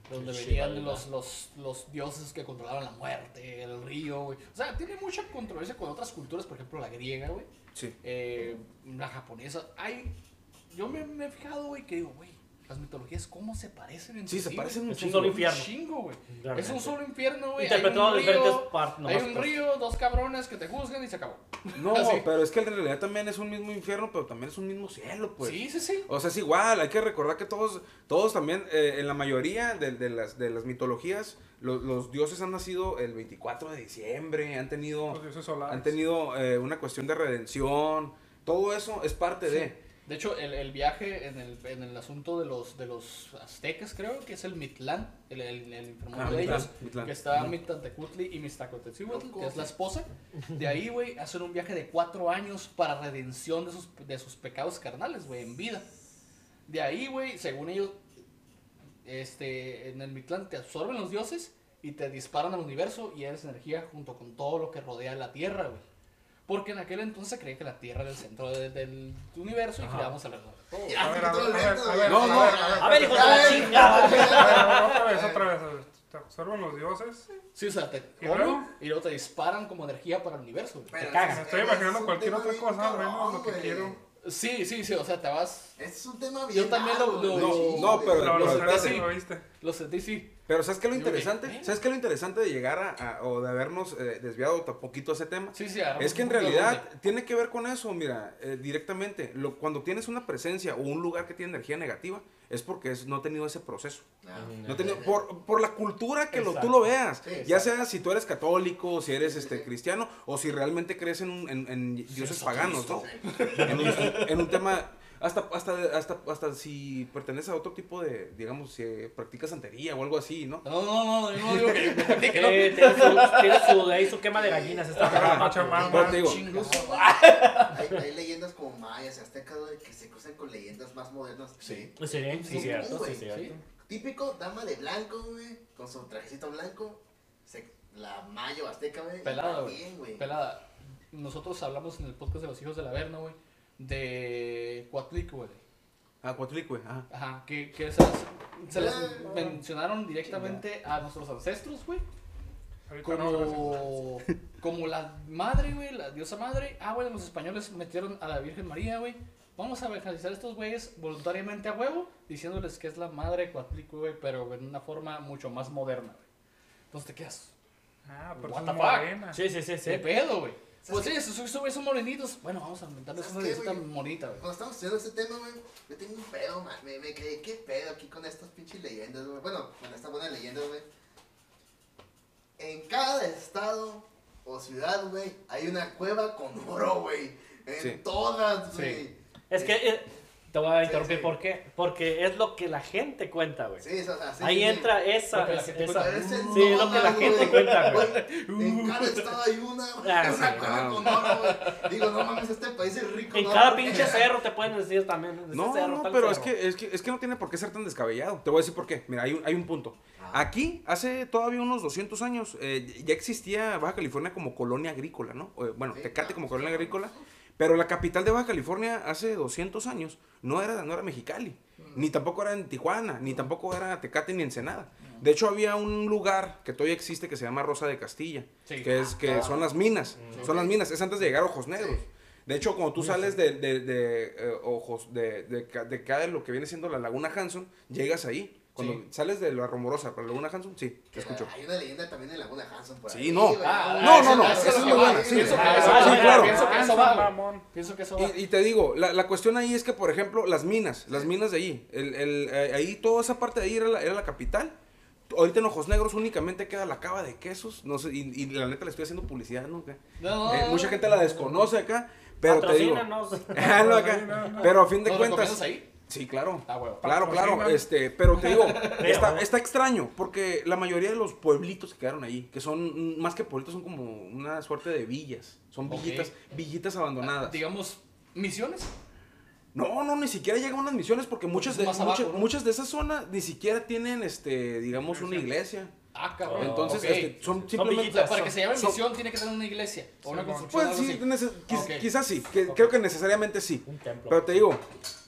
donde El venían los, los, los dioses que controlaban la muerte, el río, güey. O sea, tiene mucha controversia con otras culturas, por ejemplo, la griega, güey. Sí. eh, la japonesa. Hay, yo me, me he fijado, güey, que digo, güey, las mitologías, ¿cómo se parecen entre Sí, se sí, parecen un Es un solo infierno. Un chingo, güey. Es un solo infierno, güey. Interpretado Hay de un diferentes río, partes, Hay un río, dos cabrones que te juzgan y se acabó. No, pero es que en realidad también es un mismo infierno, pero también es un mismo cielo, pues. Sí, sí, sí. O sea, es igual, hay que recordar que todos, todos también, eh, en la mayoría de, de las, de las mitologías, lo- los dioses han nacido el 24 de diciembre, han tenido, Los dioses solares. han tenido eh, una cuestión de redención, todo eso es parte de... De hecho, el, el viaje en el, en el asunto de los, de los aztecas, creo que es el Mitlán, el, el, el inframundo Ah, de Mitlán, ellos, Mitlán. que está Mictantecutli y Mixtacotetzihuatl, que es la esposa. De ahí, güey, hacen un viaje de cuatro años para redención de sus, de sus pecados carnales, güey, en vida. De ahí, güey, según ellos, este, en el Mitlán te absorben los dioses y te disparan al universo y eres energía junto con todo lo que rodea la Tierra, güey. Porque en aquel entonces se creía que la Tierra era el centro de- del universo y girábamos alrededor. de todo. A ver, a ver, a ver, a ver, No, a no. ver, A ver, hijo de la A chingada. ver, otra vez, otra vez. a ver. Te absorban los dioses. Sí, o sea, te ¿Y luego? y luego te disparan como energía para el universo. Me es- estoy imaginando cualquier otra cosa, menos lo que quiero. Sí, sí, sí, o sea, te vas... Este es un tema bien Yo también lo- lo-. No, Sí, no, pero- lo viste. Lo sentí, sí. Pero ¿sabes qué es lo interesante? ¿eh? ¿Sabes qué es lo interesante de llegar a, a- o de habernos eh, desviado un poquito a ese tema? Sí, sí, Es que en realidad dónde. tiene que ver con eso, mira, eh, directamente. Lo, cuando tienes una presencia o un lugar que tiene energía negativa, es porque es- no ha tenido ese proceso. Ah. No ha tenido- por, por la cultura que lo, tú lo veas. Sí, ya sea si tú eres católico, si eres este cristiano, o si realmente crees en, un- en- en dioses paganos, ¿no? En un, en un tema... Hasta, hasta, hasta, hasta si perteneces a otro tipo de, digamos, si practicas santería o algo así, ¿no? No, no, no, no digo que... no. Eh, tiene su, tiene su, de ahí su quema de gallinas. Vato, Pachamama. Pero te digo, hay, hay leyendas como mayas y aztecas, güey, que se cruzan con leyendas más modernas. Sí. Sí, sí, Sí, cierto, sí, güey, cierto. sí. Típico, dama de blanco, güey, con su trajecito blanco. Se, la mayo azteca, güey. Pelada, güey. Pelada. Nosotros hablamos en el podcast de los hijos del Averno, güey, de Coatlic, güey. Ah, Cuatlicue, ajá. Ajá, que, que se, las- se les Ah, mencionaron directamente a nuestros ancestros, güey. Como, como la madre, güey, la diosa madre. Ah, bueno, los españoles metieron a la Virgen María, güey. Vamos a evangelizar a estos güeyes voluntariamente a huevo, diciéndoles que es la madre de Coatlicue, güey, pero en una forma mucho más moderna, güey. Entonces te quedas, Ah, pero What es the fuck? sí, sí, sí. ¿qué pedo, güey? ¿Sabes Pues sí, esos, esos güeyes son morenitos. Bueno, vamos a inventarles ¿Sabes una qué, diosita güey? Cuando estamos estudiando este tema, güey, yo tengo un pedo, man. Me, me quedé, ¿qué pedo aquí con estas pinches leyendas, güey? Bueno, con esta buena leyenda, güey. En cada estado o ciudad, güey, hay una cueva con oro, güey. En Sí. todas, Sí. güey. Es que eh, te voy a interrumpir, sí. ¿por qué? Porque es lo que la gente cuenta, güey. Sí, o sea, sí, Ahí sí. entra esa. Parece sí, es lo que la gente cuenta, güey. Güey, En cada estado hay una, güey. Ah, no. oro, güey. Digo, no mames, este país es rico. En ¿no? cada Porque- pinche cerro te pueden decir también. No, cerro, no, pero es que, es, que, es que no tiene por qué ser tan descabellado. Te voy a decir por qué. Mira, hay un, hay un punto. Ah. Aquí, hace todavía unos 200 años, eh, ya existía Baja California como colonia agrícola, ¿no? Eh, Bueno, Sí, Tecate claro, como colonia agrícola. Pero la capital de Baja California hace 200 años no era, no era Mexicali. Mm. Ni tampoco era en Tijuana, ni tampoco era Tecate ni Ensenada. De hecho, había un lugar que todavía existe que se llama Rosa de Castilla, Sí. que es que Ah, son las minas, Mm. son las minas, es antes de llegar a Ojos Negros. Sí. De hecho, cuando tú sales de, de, de, eh, Ojos, de, de, de de lo que viene siendo la Laguna Hanson, llegas ahí. Cuando Sí. sales de la Rumorosa para la Laguna Hanson, sí, te escucho. Hay una leyenda también en Laguna Hanson por Sí, ahí, no. güey. Ah, No, no, eso- no, eso esa es muy buena, sí. Pienso que Ah, eso sí, va. claro. Pienso que Ah, eso va. Pienso que eso va. Y, y te digo, la, la cuestión ahí es que, por ejemplo, las minas, las minas de ahí, el, el, eh, ahí toda esa parte de ahí era la, era la capital. Ahorita en Ojos Negros únicamente queda la cava de quesos, no sé, y, y la neta le estoy haciendo publicidad, ¿no? No, no, eh, no, mucha no. gente la desconoce acá, pero te digo... Ah, no, acá. No, no. Pero a fin de ¿Nos cuentas... ahí? Sí, claro. Ah, huevo. Claro, claro, Patrocinan. este, pero te digo, está, está extraño, porque la mayoría de los pueblitos que quedaron ahí, que son, mm, más que pueblitos, son como una suerte de villas, son villitas, villitas abandonadas. Digamos, misiones. No, no, ni siquiera llegan unas misiones, porque muchas de, abajo, muchas, ¿no? muchas de esas zonas ni siquiera tienen, este, digamos, una iglesia. Ah, cabrón. Entonces, este, son simplemente... para que se llame son- misión tiene que tener una iglesia o una construcción. Pues sí, quizás sí, que- creo que necesariamente sí. Un templo. Pero te digo,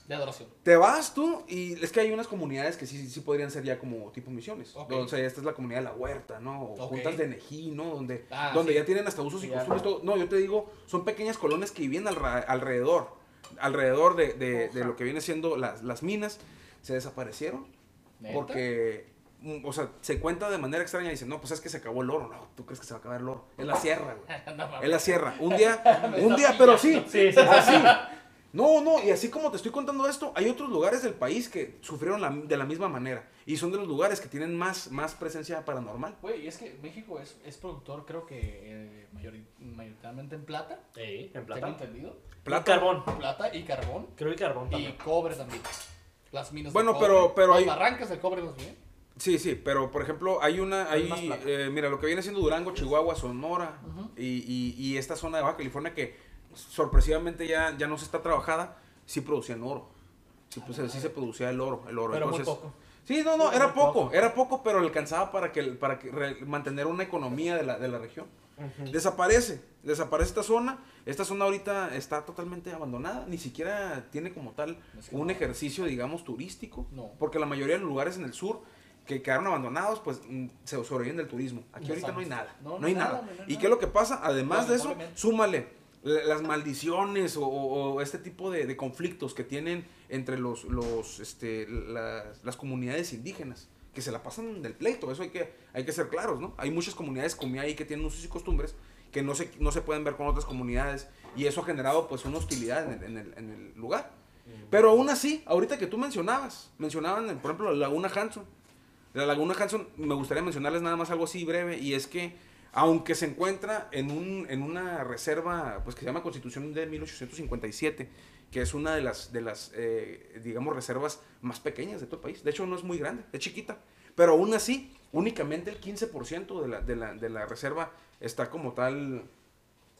De adoración. Te vas tú y es que hay unas comunidades que sí, sí podrían ser ya como tipo misiones. O sea, esta es la comunidad de la huerta, ¿no? O juntas de Nejí, ¿no? Donde, Ah, donde sí. ya tienen hasta usos y costumbres. todo. No, yo te digo, son pequeñas colonias que alra- alrededor. Alrededor de, de- de lo que viene siendo las, las minas. Se desaparecieron. ¿Neta? Porque, mm, o sea, se cuenta de manera extraña y dicen, no, pues es que se acabó el oro. No, ¿tú crees que se va a acabar el oro? Es la sierra, güey. No. Es la sierra. Un día, un día, pero sí. Sí, sí, sí. así. No, no, y así como te estoy contando esto, hay otros lugares del país que sufrieron la- de la misma manera. Y son de los lugares que tienen más, más presencia paranormal. Güey, y es que México es, es productor, creo que eh, mayori- mayoritariamente en plata. Sí, en Tengo plata. entendido. Plata. Y carbón. Plata y carbón. Creo que carbón Y también. cobre también. Las minas Bueno, de cobre. pero- pero Las hay- barrancas del cobre más bien. Sí, sí, pero por ejemplo, hay una, Hay más hay, plata. eh, mira, lo que viene siendo Durango, Chihuahua, Sonora y, y- y esta zona de Baja California que sorpresivamente ya, ya no se está trabajada, sí producían oro. Sí, pues, sí se producía el oro, el oro. Pero muy Entonces, poco. Sí, no, no, Sí, era poco, poco. era poco, pero alcanzaba para que, para que re- mantener una economía de la, de la región. Desaparece, desaparece esta zona. Esta zona ahorita está totalmente abandonada, ni siquiera tiene como tal Es que un no. ejercicio, digamos, turístico. No. Porque la mayoría de los lugares en el sur que quedaron abandonados, pues mm, se sobreviven del turismo. Aquí No ahorita no hay nada. no, No, hay nada. nada, no hay ¿Y nada. qué es lo que pasa? Además de eso, súmale las maldiciones o, o- este tipo de, de conflictos que tienen entre los, los, este, las, las comunidades indígenas, que se la pasan del pleito, eso hay que, hay que ser claros, ¿no? Hay muchas comunidades como ahí que tienen usos y costumbres que no se, no se pueden ver con otras comunidades y eso ha generado pues una hostilidad en el, en el- en el lugar. Pero aún así, ahorita que tú mencionabas, mencionaban, por ejemplo, la Laguna Hanson. La Laguna Hanson, me gustaría mencionarles nada más algo así breve, y es que, aunque se encuentra en, un, en una reserva, pues que se llama Constitución de 1857, que es una de las, de las eh, digamos, reservas más pequeñas de todo el país. De hecho, no es muy grande, es chiquita. Pero aún así, únicamente el 15% de la, de, la, de la reserva está como tal,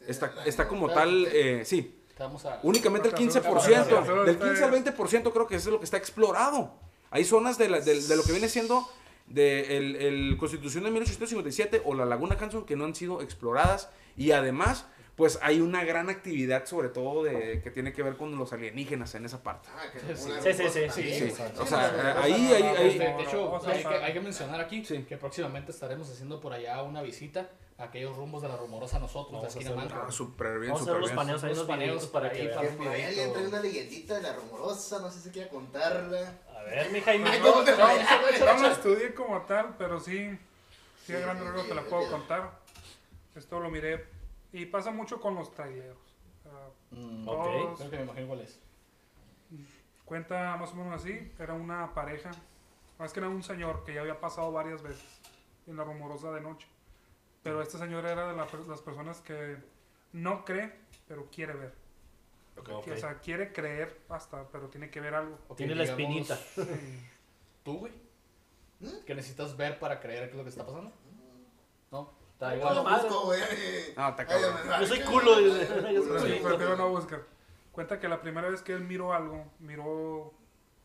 está, está como tal, eh, sí, a... Únicamente el Acá solo- 15%. acá solo Del está- 15 al 20% creo que eso es lo que está explorado. Hay zonas de, la- de- de lo que viene siendo de el, el Constitución de 1857 o la Laguna Hanson que no han sido exploradas. Y además, pues hay una gran actividad sobre todo de que tiene que ver con los alienígenas en esa parte. Ah, que Sí, sí, sí, sí, también, sí, O sea, eh, ahí- ahí- ahí- Este, de hecho, hay, que, hay que mencionar aquí Sí. que próximamente estaremos haciendo por allá una visita a aquellos rumbos de la rumorosa nosotros, Vamos la a esquina. Ah, súper bien, Vamos a hacer súper unos bien. paneos ahí, Unos paneos para que para- vean. Por ahí trae una leyendita de la rumorosa, no sé si quiere contarla. A ver, mi Jaime. No, ¿cómo te no, no la estudié como tal, pero sí, sí a Sí, rasgos sí, te la puedo contar. Esto lo miré y pasa mucho con los traileros. Ah, Mm, Ok. Creo que me imagino cuál es. Cuenta más o menos así, era una pareja, más que era un señor que ya había pasado varias veces en la rumorosa de noche. Pero este señor era de la las personas que no cree, pero quiere ver. Ok. O sea, quiere creer hasta, pero tiene que ver algo. Ok, Tiene la digamos, espinita. Sí. ¿Tú, güey? ¿Mm? ¿Que necesitas ver para creer que es lo que está pasando? No, está Yo igual. madre. busco, güey. Está Ay, cabrón. me Yo soy culo, prefiero no buscar. Cuenta que la primera vez que él miró algo, miró,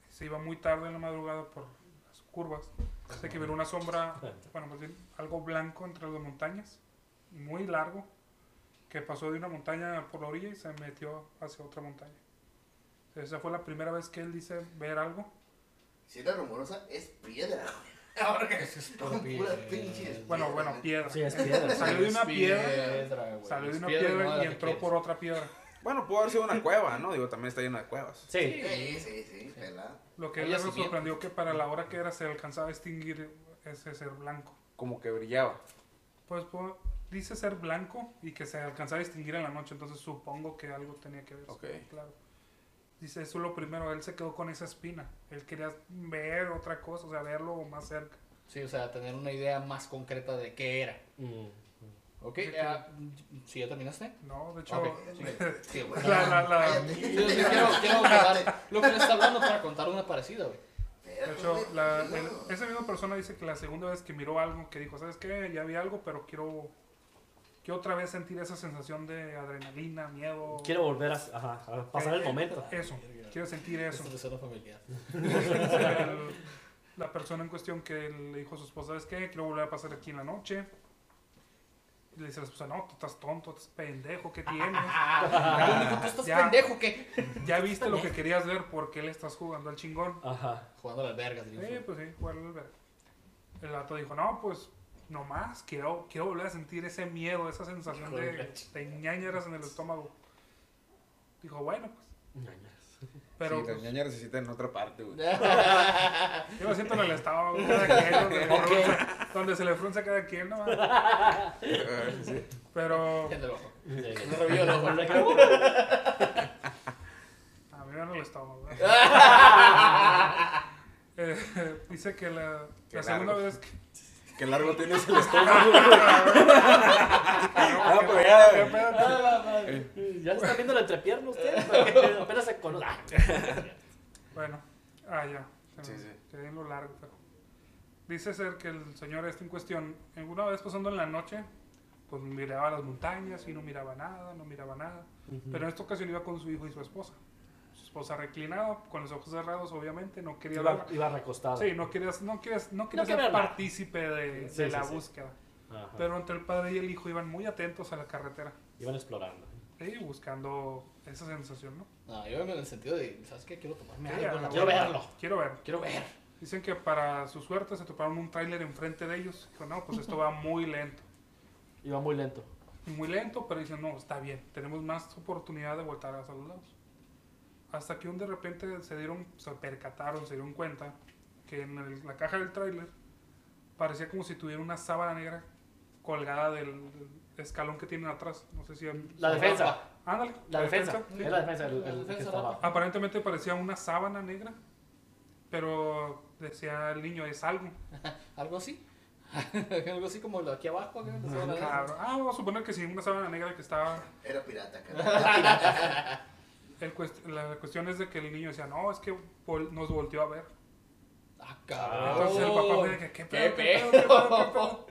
se iba muy tarde en la madrugada por las curvas. Sé que miró una sombra, bueno, más bien algo blanco entre las montañas, muy largo, que pasó de una montaña por la orilla y se metió hacia otra montaña. Esa fue la primera vez que él dice ver algo. Si era rumorosa, es piedra, güey. Ahora que Es con puras piedra. pinches. Bueno, bueno, piedra. Sí, es piedra. Salió de una piedra, salió de una piedra, y entró por otra piedra. Bueno, pudo haber sido una cueva, ¿no? Digo, también está llena de cuevas. Sí. Sí, sí, sí, pelada. Lo que él le sorprendió que para la hora que era se alcanzaba a distinguir ese ser blanco. Como que brillaba. Pues, pues, dice ser blanco y que se alcanzaba a distinguir en la noche, entonces supongo que algo tenía que ver. Ok. Claro. Dice, eso es lo primero, él se quedó con esa espina. Él quería ver otra cosa, o sea, verlo más cerca. Sí, o sea, tener una idea más concreta de qué era. Mm. ¿Ok? Sí, ah, ¿Sí ya terminaste? No, de hecho. Sí, güey. la, la, la- Cállate. Yo sí quiero, quiero lo que le está hablando para contar una parecida, güey. de hecho, la- el- esa misma persona dice que la segunda vez que miró algo, que dijo, ¿sabes qué? Ya vi algo, pero quiero, quiero otra vez sentir esa sensación de adrenalina, miedo. Quiero volver a, ajá, a pasar el Eh, momento. Eso, quiero sentir eso. Esto es una familiar. El- la persona en cuestión que le dijo a su esposa, ¿sabes qué? Quiero volver a pasar aquí en la noche. Y le dice la esposa, no, tú estás tonto, estás pendejo, ¿qué tienes? ¿Tú estás Ya. pendejo que Ya viste lo que querías ver, ¿por qué le estás jugando al chingón? Ajá. Jugando a las vergas. Sí, pues sí, jugar al ver. El gato dijo, no, pues, no más, quiero, quiero volver a sentir ese miedo, esa sensación de de, ñañaras en el estómago. Dijo, bueno, pues, Ñañas. pero sí, pues, las ñañas necesitan en otra parte, güey. yo lo siento en el estómago, cada quien, donde, donde se le frunce a cada quien, ¿no? Sí. Pero En el ojo. Sí. Me revió el ojo. a mí me duele el estómago. ¿eh? Eh, dice que la, Qué la segunda vez que... Qué largo tienes el estómago, güey. Ah, ya. ¿Qué pedo? Ya le están viendo la entrepierna usted. porque Apenas se conoce. Ah. Bueno, ah, ya. Se me Sí, lo largo, pero. Dice ser que el señor este en cuestión, una vez pasando en la noche, pues miraba las montañas y no miraba nada, no miraba nada. Pero en esta ocasión iba con su hijo y su esposa. Esposa reclinada, con los ojos cerrados, obviamente, no quería Iba, ver. iba recostado. Sí, no quería, no quería, no quería No ser partícipe de, Sí, de sí, la sí. búsqueda. Ajá. Pero entre el padre y el hijo iban muy atentos a la carretera. Iban explorando. Sí, buscando esa sensación, ¿no? No, yo en el sentido de, ¿sabes qué? Quiero tomarme algo. Quiero verlo. Quiero ver. Quiero ver. Dicen que para su suerte se toparon un tráiler enfrente de ellos. Dijo, no, pues esto va muy lento. Iba muy lento. Muy lento, pero dicen, no, está bien. Tenemos más oportunidad de voltar a los lados. Hasta que un de repente se dieron, se percataron, se dieron cuenta que en el- la caja del tráiler parecía como si tuviera una sábana negra colgada del, del escalón que tienen atrás. No sé si... han- La defensa. Ándale. La defensa. sí. Es la defensa. El, La el defensa abajo. Aparentemente parecía una sábana negra, pero decía el niño, es algo. ¿Algo así? Algo así como lo aquí abajo. acá, no sé, la- Cabrón. Ah, vamos a suponer que sí, una sábana negra que estaba Era pirata, cara. El cuest- la cuestión es de que el niño decía, no, es que vol- nos volteó a ver. Ah, cabrón. Entonces el papá fue de que, ¿qué ¿Qué pedo, qué pedo? pedo, qué pedo, qué pedo?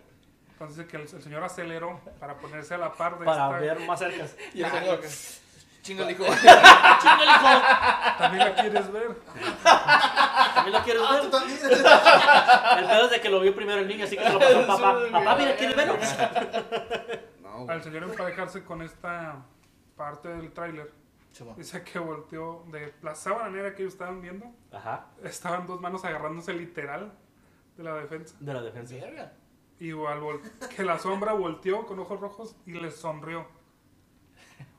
Entonces que el, el señor aceleró para ponerse a la par de Para esta. ver más cerca. Y el señor, chinga el hijo. También la quieres ver. ¿También lo quieres Ah, tú ver? también. El pedo es de que lo vio primero el niño, así que se lo pasó al papá. Papá, mira, ¿quieres verlo? No. Al señor emparejarse con esta parte del tráiler, Dice que volteó de la sábana negra que ellos estaban viendo, Ajá. estaban dos manos agarrándose literal de la defensa. De la defensa. Verga. Y al vol- que la sombra volteó con ojos rojos y les sonrió.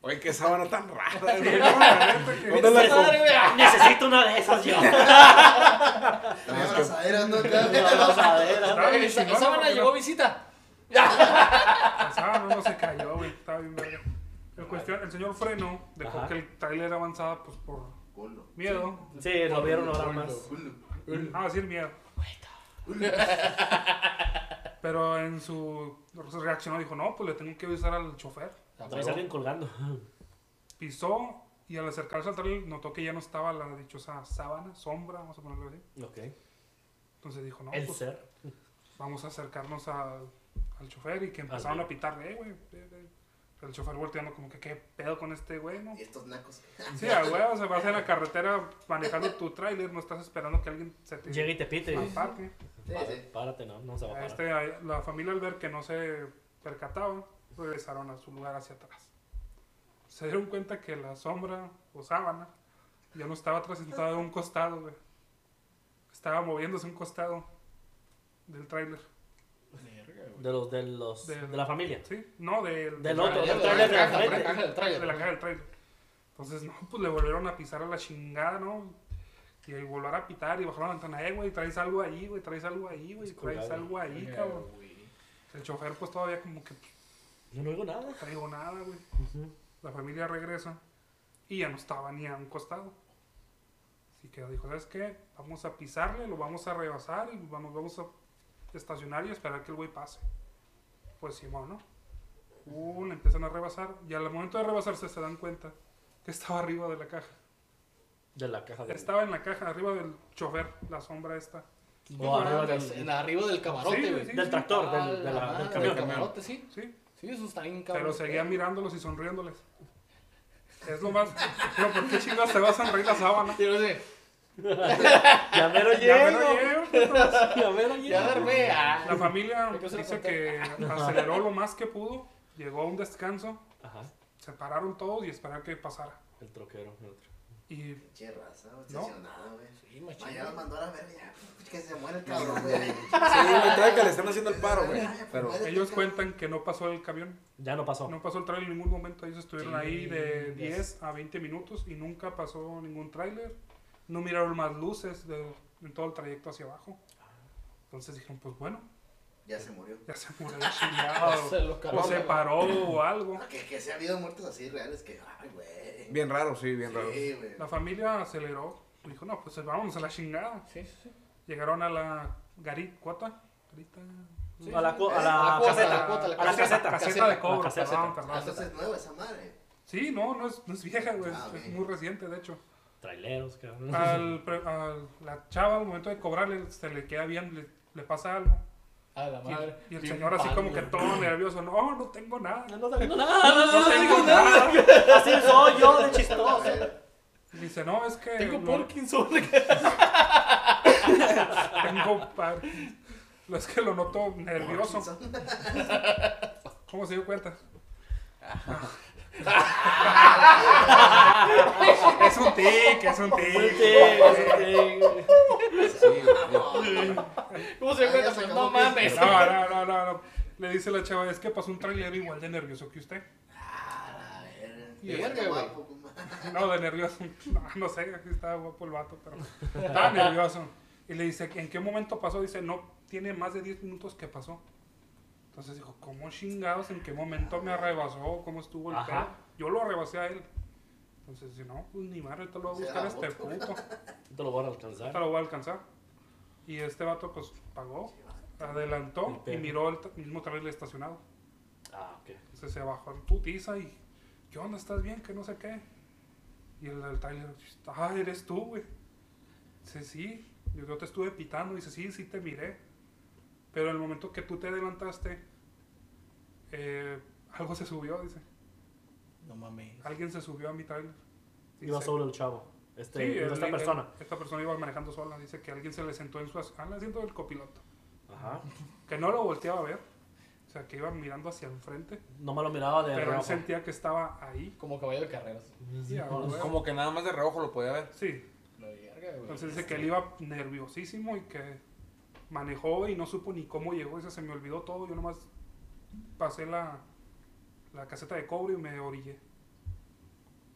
Oye, qué sábana tan rara, Sí, güey. no, la ¿Dónde la Necesito- Madre. Necesito una de esas yo. Abrazaderas, ¿no? Bien Esa sábana llegó la- visita. La sábana no se cayó, güey. Estaba bien verga. El, cuestión, el señor frenó, dejó Ajá. que el trailer avanzara pues por miedo. Sí, lo vieron ahora más. Ah, decir miedo. Pero en su reaccionó dijo, no, pues le tengo que avisar al chofer. Traes a alguien colgando. Pisó y al acercarse al trailer notó que ya no estaba la dichosa sábana, sombra, vamos a ponerlo así. Ok. Entonces dijo, no, El pues ser. vamos a acercarnos al, al chofer y que empezaron a pitarle, eh, güey. Eh, eh". El chofer volteando como que, ¿qué pedo con este güey, no? Y estos nacos. Sí, a huevo, se vas en la carretera manejando tu tráiler, no estás esperando que alguien se te Llega y te pite. aparte. Sí, sí. Párate, no, no se va a parar. Este, la familia al ver que no se percataban, regresaron a su lugar hacia atrás. Se dieron cuenta que la sombra o sábana ya no estaba atrás, sentada de un costado, güey. Estaba moviéndose un costado del tráiler. De los, de los, Del- de la familia. ¿Sí? No, del, Del otro, De del la trailer de caja, la de la frente. caja del trailer. de la caja del trailer. Entonces, no, pues le volvieron a pisar a la chingada, ¿no? Y ahí volver a pitar y bajaron la ventana, eh, güey, traes algo ahí, güey, traes algo ahí, güey, traes algo ahí, cabrón. El chofer, pues todavía como que Yo no oigo nada. no traigo nada, güey. La familia regresa y ya no estaba ni a un costado. Así que dijo, ¿sabes qué? Vamos a pisarle, lo vamos a rebasar y vamos, vamos a estacionar y esperar que el güey pase. Pues Simón, ¿no? Uh, le empiezan a rebasar y al momento de rebasarse se dan cuenta que estaba arriba de la caja. De la caja de. Estaba en la caja, arriba del chofer, la sombra esta. No, arriba del, arriba del camarote, Sí, güey. sí, del tractor, Ah, del, de la- del camión. Del camarote, sí. Sí, Sí, eso está bien cabrón. pero seguía mirándolos y sonriéndoles. Es lo más... Pero ¿por qué chingas te va a sonreír la sábana? Yo no sé. Ya mero Ya me lo llevo. Ya mero Ya llego. darme. Ah. La familia dice que aceleró lo más que pudo Llegó a un descanso, Ajá. se pararon todos y esperaron que pasara. El troquero. el otro. Y Che raza, güey, No. obsesionada, güey. Sí, machín. Mañana mandó a la verga, ya, pues, que se muere el cabrón, güey. Sí, todavía que le están haciendo el paro, güey. Pero ellos cuentan que no pasó el camión, Ya no pasó. no pasó el trailer en ningún momento. Ellos estuvieron Sí, ahí de yes. 10 a 20 minutos y nunca pasó ningún tráiler. No miraron más luces de, en todo el trayecto hacia abajo. Entonces dijeron, pues bueno, Ya se murió. ya se murió chingado. Se lo o se paró o algo. Que, que se ha habido muertos así reales que, ay, güey. bien raro, sí, bien raro. Sí, güey. La familia aceleró. Dijo, no, pues vámonos a la chingada. Sí, sí, sí. Llegaron a la garita, garita, Sí, a la, co- Eh, a a la la cuota, caseta. a la a la A la caseta. caseta. de cobro, La caseta. perdón, perdón. Hasta es nueva esa madre. Sí, no, no es, no es vieja, güey. Ah, es muy reciente, de hecho. Traileros, cabrón. Al, pre- al- la chava, al momento de cobrarle, se le queda bien, le, le pasa algo. A la Y, madre. y el señor así como que todo nervioso. No, no tengo nada. No tengo nada. No tengo nada. Así soy yo de chistoso. Y dice, no, es que Tengo lo- Parkinson. tengo par- Es que lo noto nervioso. ¿Cómo se dio cuenta? Es un tic, es un tic. Sí, güey. ¿Cómo se Ah, se acabó No mames. No, no, no, no, no. Le dice la chava, es que pasó un trailer igual de nervioso que usted. Ah, la verga. Verga, Qué güey. No, de nervioso. No, no sé, aquí estaba guapo el vato, pero estaba nervioso. Y le dice, ¿en qué momento pasó? Dice, no, tiene más de 10 minutos que pasó. Entonces dijo, ¿cómo chingados? ¿En qué momento me arrebasó? ¿Cómo estuvo el Ajá. pedo? Yo lo arrebasé a él. Entonces dice, no, pues ni madre, te lo voy a buscar a este puto. Te lo van a Te alcanzar. lo voy a alcanzar. Y este vato, pues, pagó, adelantó El y miró el mismo trailer estacionado. Ah, ok. Entonces se bajó en putiza y, ¿qué onda? ¿Estás bien? Que no sé qué. Y el del trailer, ah, eres tú, güey. Dice, sí. Yo yo te estuve pitando. Dice, sí, sí te miré. Pero en el momento que tú te adelantaste, eh, algo se subió, dice. No mames. Alguien se subió a mi trailer. Iba Dice, solo el chavo. Este, Sí, el- esta el- persona. esta persona iba manejando sola. Dice que alguien se le sentó en su as- al asiento del copiloto. Ajá. Que no lo volteaba a ver. O sea, que iba mirando hacia el frente. No me lo miraba de Pero él reojo. sentía que estaba ahí. Como caballo de carreras. Sí, a huevo. Como que nada más de reojo lo podía ver. Sí, verga, güey. Entonces dice que él iba nerviosísimo y que manejó y no supo ni cómo llegó. Dice, se me olvidó todo. Yo nomás pasé la, la caseta de cobre y me orillé.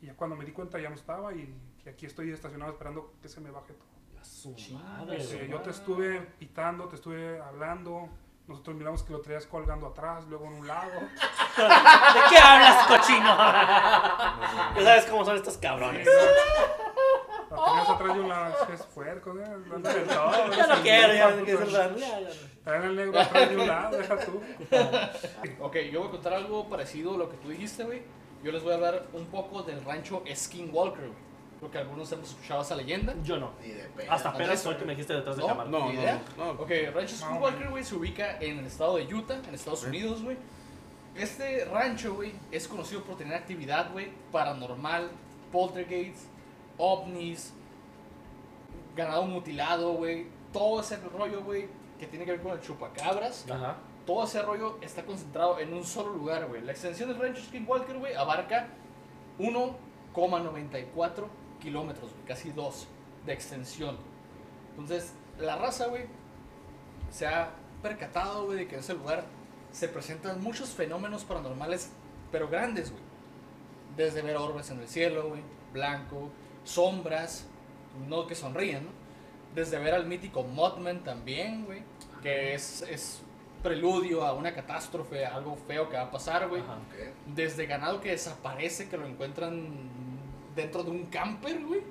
Y ya cuando me di cuenta ya no estaba y, y aquí estoy estacionado esperando que se me baje todo. Su madre. Dice, güey. yo te estuve pitando, te estuve hablando. Nosotros miramos que lo traías colgando atrás, luego en un lado. ¿De qué hablas, cochino? ya sabes cómo son estos cabrones. Lo tenías atrás de un lado. Es puerco, ¿eh? Del todo, Ya no quiero, ya no quiero. Traen el negro atrás de un lado, deja tú. Ok, yo voy a contar algo parecido a lo que tú dijiste, güey. Yo les voy a hablar un poco del rancho Skinwalker, güey. Creo que algunos hemos escuchado esa leyenda. Yo no. Ni de pedo. Hasta apenas hoy que me dijiste detrás de ¿No? cámara. No, ¿Ni no, idea? no. Ok, Rancho Skinwalker, güey, se ubica en el estado de Utah, en Estados Unidos, güey. Este rancho, güey, es conocido por tener actividad, güey, paranormal, poltergeists, ovnis, ganado mutilado, güey. Todo ese rollo, güey, que tiene que ver con el chupacabras. Ajá. Todo ese rollo está concentrado en un solo lugar, güey. La extensión del rancho Skinwalker, güey, abarca 1,94 kilómetros, güey, casi 2 de extensión. Entonces, la raza, güey, se ha percatado, güey, de que en ese lugar se presentan muchos fenómenos paranormales, pero grandes, güey. Desde ver orbes en el cielo, güey, blanco, sombras, no que sonríen, ¿no? Desde ver al mítico Mothman también, güey, que es, es preludio a una catástrofe, a algo feo que va a pasar, güey. Ajá. Desde ganado que desaparece, que lo encuentran dentro de un camper, güey.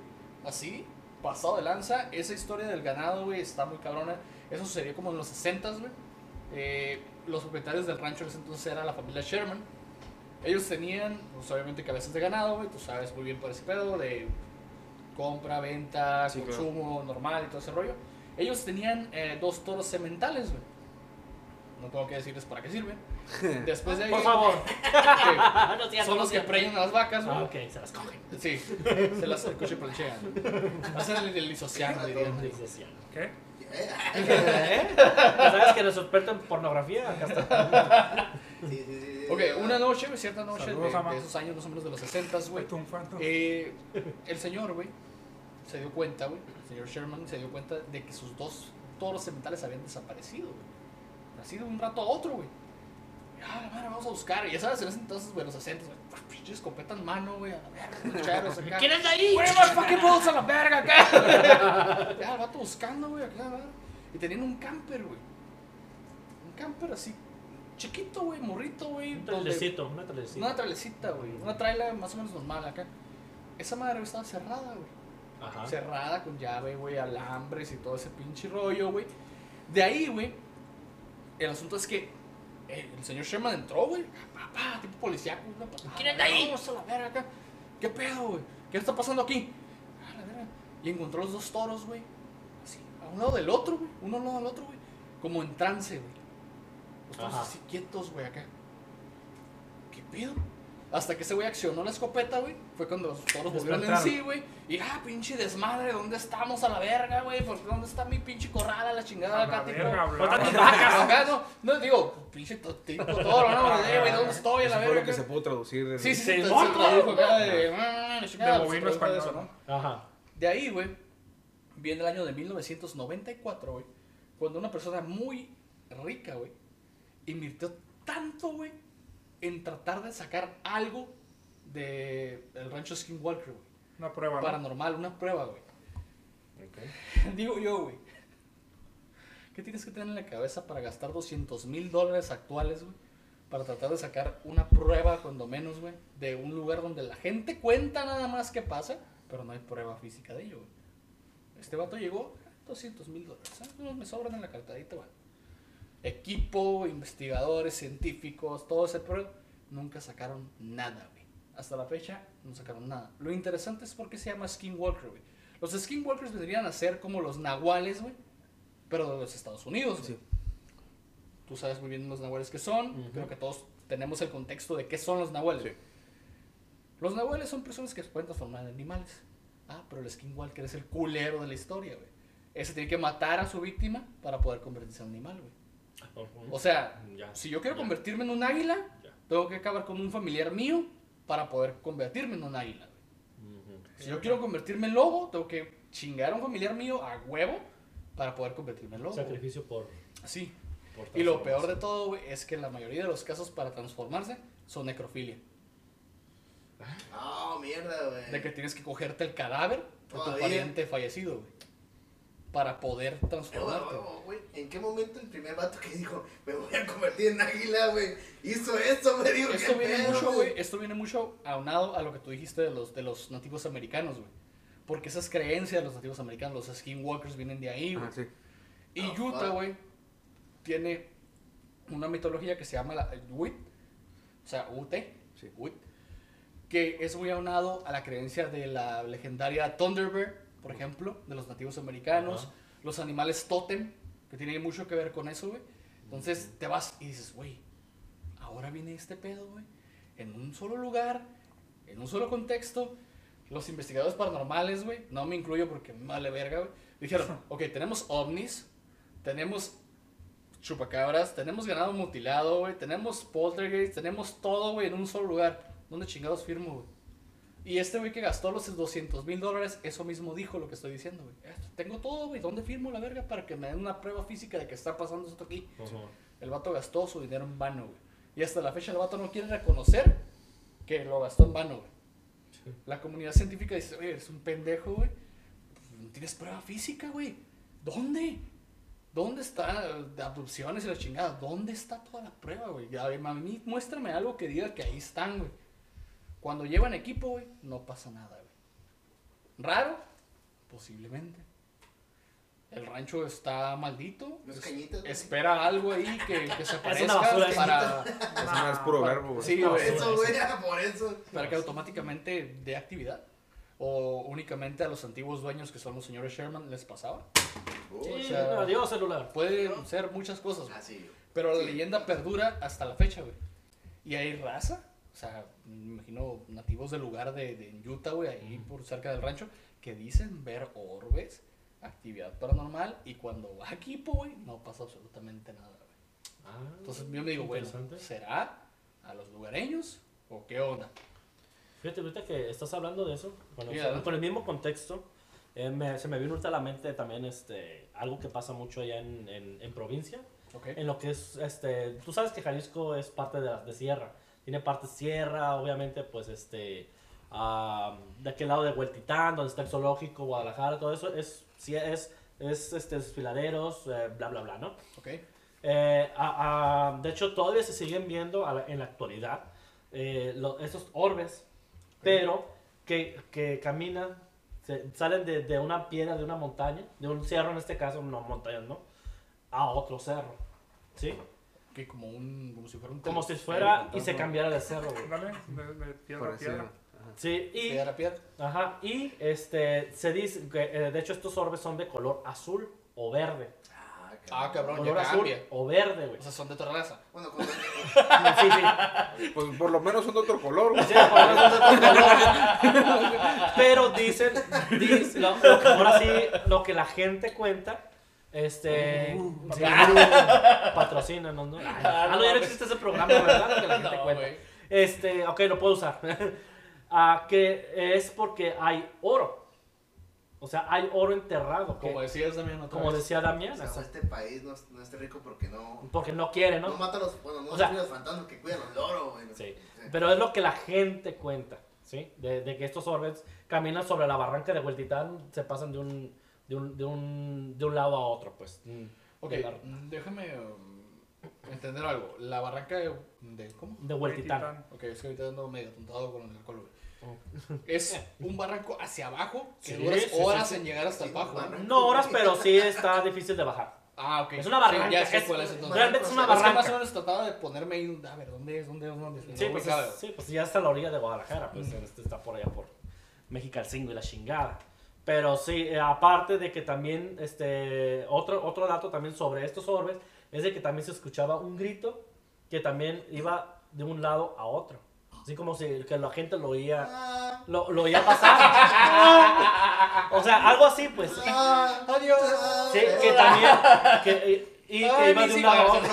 Así, pasado de lanza. Esa historia del ganado, güey, está muy cabrona. Eso sucedió como en los 60, güey. Eh, los propietarios del rancho en ese entonces era la familia Sherman. Ellos tenían, pues obviamente, cabezas de ganado, güey. Tú sabes muy bien por ese pedo de compra, venta, Sí, claro. consumo normal y todo ese rollo. Ellos tenían eh, dos toros sementales, güey. No tengo que decirles para qué sirve. Después de ahí, Por favor. No son no los que preñan a las vacas, güey. Ah, ok, se las cogen. Sí, se las coche planchean. Hacen el, el lisociano, dirían. Lisociano. ¿Qué? ¿Eh? ¿Sabes que eres experto en pornografía? Acá está. Sí, sí, sí, sí. Ok, una noche, cierta noche de, Saludos, ama. de esos años más o menos de los 60, güey. Eh, el señor, güey, se dio cuenta, güey, el señor Sherman se dio cuenta de que sus dos toros sementales habían desaparecido, güey. Así de un rato a otro, güey. Ah, la madre, vamos a buscar. Y ya sabes, en ese entonces, güey, los 60, güey, ah, pinche escopeta en mano, güey, a la verga, los charros acá. ¿Quién es de ahí? Fucking bullets a la verga acá? ya, el vato buscando, güey, acá, ¿verdad? Y tenían un camper, güey. Un camper así, chiquito, güey, morrito, güey. Un donde- trailecito, una trailecita. Una trailecita, güey. Una traila más o menos normal acá. Esa madre güey, estaba cerrada, güey. Ajá. Cerrada con llave, güey, alambres y todo ese pinche rollo, güey. De ahí, güey, el asunto es que eh, el señor Sherman entró, güey. Pa, pa, tipo una patada, ¿Quién anda ahí? Vamos a la verga acá. ¿Qué pedo, güey? ¿Qué está pasando aquí? A la verga. Y encontró los dos toros, güey. Así, a un lado del otro, güey. Uno al lado del otro, güey. Como en trance, güey. Los toros Ajá. así quietos, güey, acá. ¿Qué pedo? Hasta que ese güey accionó la escopeta, güey. Fue cuando los toros volvieron en sí, güey. Y ah, pinche desmadre, ¿dónde estamos a la verga, güey? ¿Por ¿Dónde está mi pinche corral a la chingada A acá, la tipo? no, no digo, pinche tipo toro, ¿no? Güey, ¿dónde estoy a la verga? que se pudo traducir. de- Sí, sí, se tradujo acá de. "Ah, la chingada", De de español, eso, Ajá. De ahí, güey, viene el año de 1994, güey, cuando una persona muy rica, güey, invirtió tanto, güey, en tratar de sacar algo de el rancho Skinwalker, güey. Una prueba, ¿no? Paranormal, una prueba, güey. Digo yo, güey. ¿Qué tienes que tener en la cabeza para gastar 200 mil dólares actuales, güey? Para tratar de sacar una prueba, cuando menos, güey, de un lugar donde la gente cuenta nada más que pasa, pero no hay prueba física de ello, güey. Este vato llegó, 200 mil dólares. ¿eh? Me sobran en la cartadita, güey. Equipo, investigadores, científicos, todo ese pero nunca sacaron nada, güey. Hasta la fecha no sacaron nada. Lo interesante es por qué se llama Skinwalker, güey. Los Skinwalkers vendrían a ser como los nahuales, güey, pero de los Estados Unidos, güey. Sí. Tú sabes muy bien los nahuales que son. Creo que todos tenemos el contexto de qué son los nahuales. Sí. Los nahuales son personas que se pueden transformar en animales. Ah, pero el Skinwalker es el culero de la historia, güey. Ese tiene que matar a su víctima para poder convertirse en animal, güey. O sea, Ya, si yo quiero ya. convertirme en un águila, Ya. tengo que acabar con un familiar mío para poder convertirme en un águila. Si yo quiero convertirme en lobo, tengo que chingar a un familiar mío a huevo para poder convertirme en lobo. Sacrificio por, Sí. por Y lo peor de todo, güey, es que la mayoría de los casos para transformarse son necrofilia. Ah, mierda, güey. De que tienes que cogerte el cadáver de tu pariente fallecido, güey. Para poder Eh, transformarte. güey, güey, ¿En qué momento el primer vato que dijo, me voy a convertir en águila, güey? Hizo esto, me dijo, Esto ¿qué viene pedo, mucho, güey. Esto viene mucho aunado a lo que tú dijiste de los, de los nativos americanos, güey. Porque esas creencias de los nativos americanos, los skinwalkers vienen de ahí, güey. Ajá, sí. Y Oh, Utah, güey, tiene una mitología que se llama la Wit, o sea, UT, Sí. Wit, que es muy aunado a la creencia de la legendaria Thunderbird, por ejemplo, de los nativos americanos, Ajá. los animales totem, que tiene mucho que ver con eso, güey. Entonces te vas y dices, güey, ahora viene este pedo, güey, en un solo lugar, en un solo contexto. Los investigadores paranormales, güey, no me incluyo porque me vale verga, güey. Dijeron, ok, tenemos ovnis, tenemos chupacabras, tenemos ganado mutilado, güey, tenemos poltergeist, tenemos todo, güey, en un solo lugar. ¿Dónde chingados firmo, güey? Y este güey que gastó los 200 mil dólares, eso mismo dijo lo que estoy diciendo, güey. Tengo todo, güey, ¿dónde firmo la verga para que me den una prueba física de que está pasando esto aquí? El vato gastó su dinero en vano, güey. Y hasta la fecha el vato no quiere reconocer que lo gastó en vano, güey. La comunidad científica dice, oye, eres un pendejo, güey. No tienes prueba física, güey. ¿Dónde? ¿Dónde está de abducciones y la chingada? ¿Dónde está toda la prueba, güey? A ver, a mí muéstrame algo que diga que ahí están, güey. Cuando llevan equipo, güey, no pasa nada, güey. ¿Raro? Posiblemente. El rancho está maldito. ¿No es Es- cañitas, güey? espera algo ahí que, que se aparezca basura, para, es puro verbo, güey. Sí, No, güey. Eso, güey, por eso. para que automáticamente dé actividad. O únicamente a los antiguos dueños que son los señores Sherman les pasaba. Sí, sea- adiós celular. Pueden ser muchas cosas. güey. Así, güey. Pero la Sí. leyenda perdura hasta la fecha, güey. Y hay raza, sea, me imagino nativos del lugar de, de Utah, güey, ahí por cerca del rancho, que dicen ver orbes, actividad paranormal, y cuando va a güey, no pasa absolutamente nada, güey. Ah, Entonces yo me digo, bueno. ¿será a los lugareños o qué onda? Fíjate, ahorita que estás hablando de eso, bueno, o sea, con el mismo contexto, eh, me- se me vino ahorita a la mente también este, algo que pasa mucho allá en, en, en provincia, en lo que es, este, tú sabes que Jalisco es parte de, la- de sierra, tiene parte sierra, obviamente, pues, este, ah, de aquel lado de Hueltitán, donde está el zoológico, Guadalajara, todo eso es, sí, es, es, este, desfiladeros, eh, bla, bla, bla, ¿no? ¿Ok? Eh, a- a- de hecho, todavía se siguen viendo a la- en la actualidad eh, lo- esos orbes, pero que, que caminan, se- salen de, de una piedra, de una montaña, de un cerro en este caso, no montañas, ¿no? A otro cerro, ¿sí? Que como un, como si fuera un Como si fuera y se cambiara de cerro, güey. Dale, de, de piedra a piedra. Sí, y, Piedra, piedra. ajá, y este, se dice que, eh, de hecho, estos orbes son de color azul o verde. Ah, Ah, cabrón, Color ya azul cambia. o verde, güey. O sea, son de otra raza. Bueno, cuando, Sí, sí. Pues por lo menos son de otro color, güey. Sí, por lo menos es de color. Pero dicen, dicen lo, lo que ahora sí, lo que la gente cuenta, este, sí, patrocínanos, ¿no? Ah, no, ya no existe ese programa, ¿verdad? Que la gente No, cuenta. Este, ok, lo puedo usar. Ah, que es porque hay oro. O sea, hay oro enterrado. que- Como decías también otra como vez. decía Damián, o sea, este país no, no está rico porque no, porque no quiere, no, ¿no? mata a los, bueno, no O sea- los fantasmas que cuidan los loros, güey. Sí. Pero es lo que la gente cuenta, ¿sí? De, de que estos orbes caminan sobre la barranca de Hueltitán, se pasan de un, de un, de un, de un lado a otro, pues. mm, Ok, mm, déjame um, entender algo. La barranca de, de- ¿Cómo? De Hueltitán. Ok, es que ahorita ando medio atontado con el alcohol, güey. Oh. Es un barranco hacia abajo que Sí, duras sí, sí, horas sí. en llegar hasta el Sí, bajo. un barranco. No horas, pero sí está difícil de bajar. Ah, ok. Es una Sí, barranca, ya es- cuál es entonces. realmente es una Es que barranca. más o menos trataba de ponerme ahí, un- a ver, ¿dónde es? ¿Dónde es? ¿Dónde es? Sí, No pues, es- sí, pues ya está a la orilla de Guadalajara, pues este está por allá por Mexicalcingo y la chingada. Pero sí, eh, aparte de que también, este, otro, otro dato también sobre estos orbes, es de que también se escuchaba un grito que también iba de un lado a otro. Así como si que la gente lo oía, lo, lo oía pasar. o sea, algo así, pues. Adiós. Sí, que también, que, y, y que iba de un lado a otro.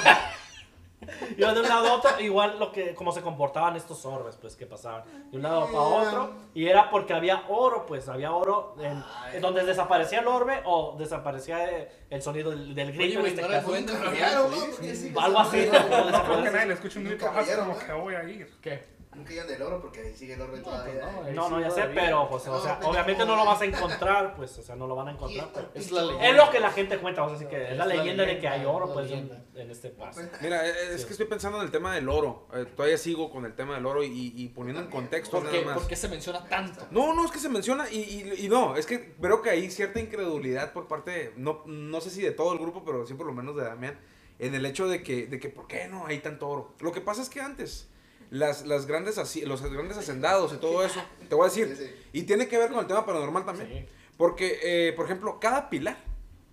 Iba de un lado a otro, igual lo que, como se comportaban estos orbes, pues, que pasaban de un lado para otro, y era porque había oro, pues, había oro en, en donde desaparecía el orbe o desaparecía eh, el sonido del, del grito Oye, en este caso. ¿no? sí, sí. Algo así, creo que nadie le escuche un grito como que voy a ir. ¿Qué? Nunca llegan del oro porque ahí sigue el orbe No, todavía. pues no, No, no, ya sé, todavía. pero, pues, o sea, pero- obviamente no lo vas a encontrar, pues, o sea, no lo van a encontrar. pero- Es la leyenda. Es lo que la gente cuenta, o sea, así que es Es la la leyenda de que hay oro, pues, en, en este paso. Mira, eh, es Sí. que estoy pensando en el tema del oro. Eh, todavía sigo con el tema del oro y, y poniendo en contexto ¿Por qué, nada más. ¿Por qué se menciona tanto? No, no, es que se menciona y, y- y no, es que creo que hay cierta incredulidad por parte, no, no sé si de todo el grupo, pero sí por lo menos de Damián, en el hecho de que, de que ¿por qué no hay tanto oro? Lo que pasa es que antes, las, las grandes, los grandes hacendados y todo eso, te voy a decir, y tiene que ver con el tema paranormal también, porque, eh, por ejemplo, cada pilar,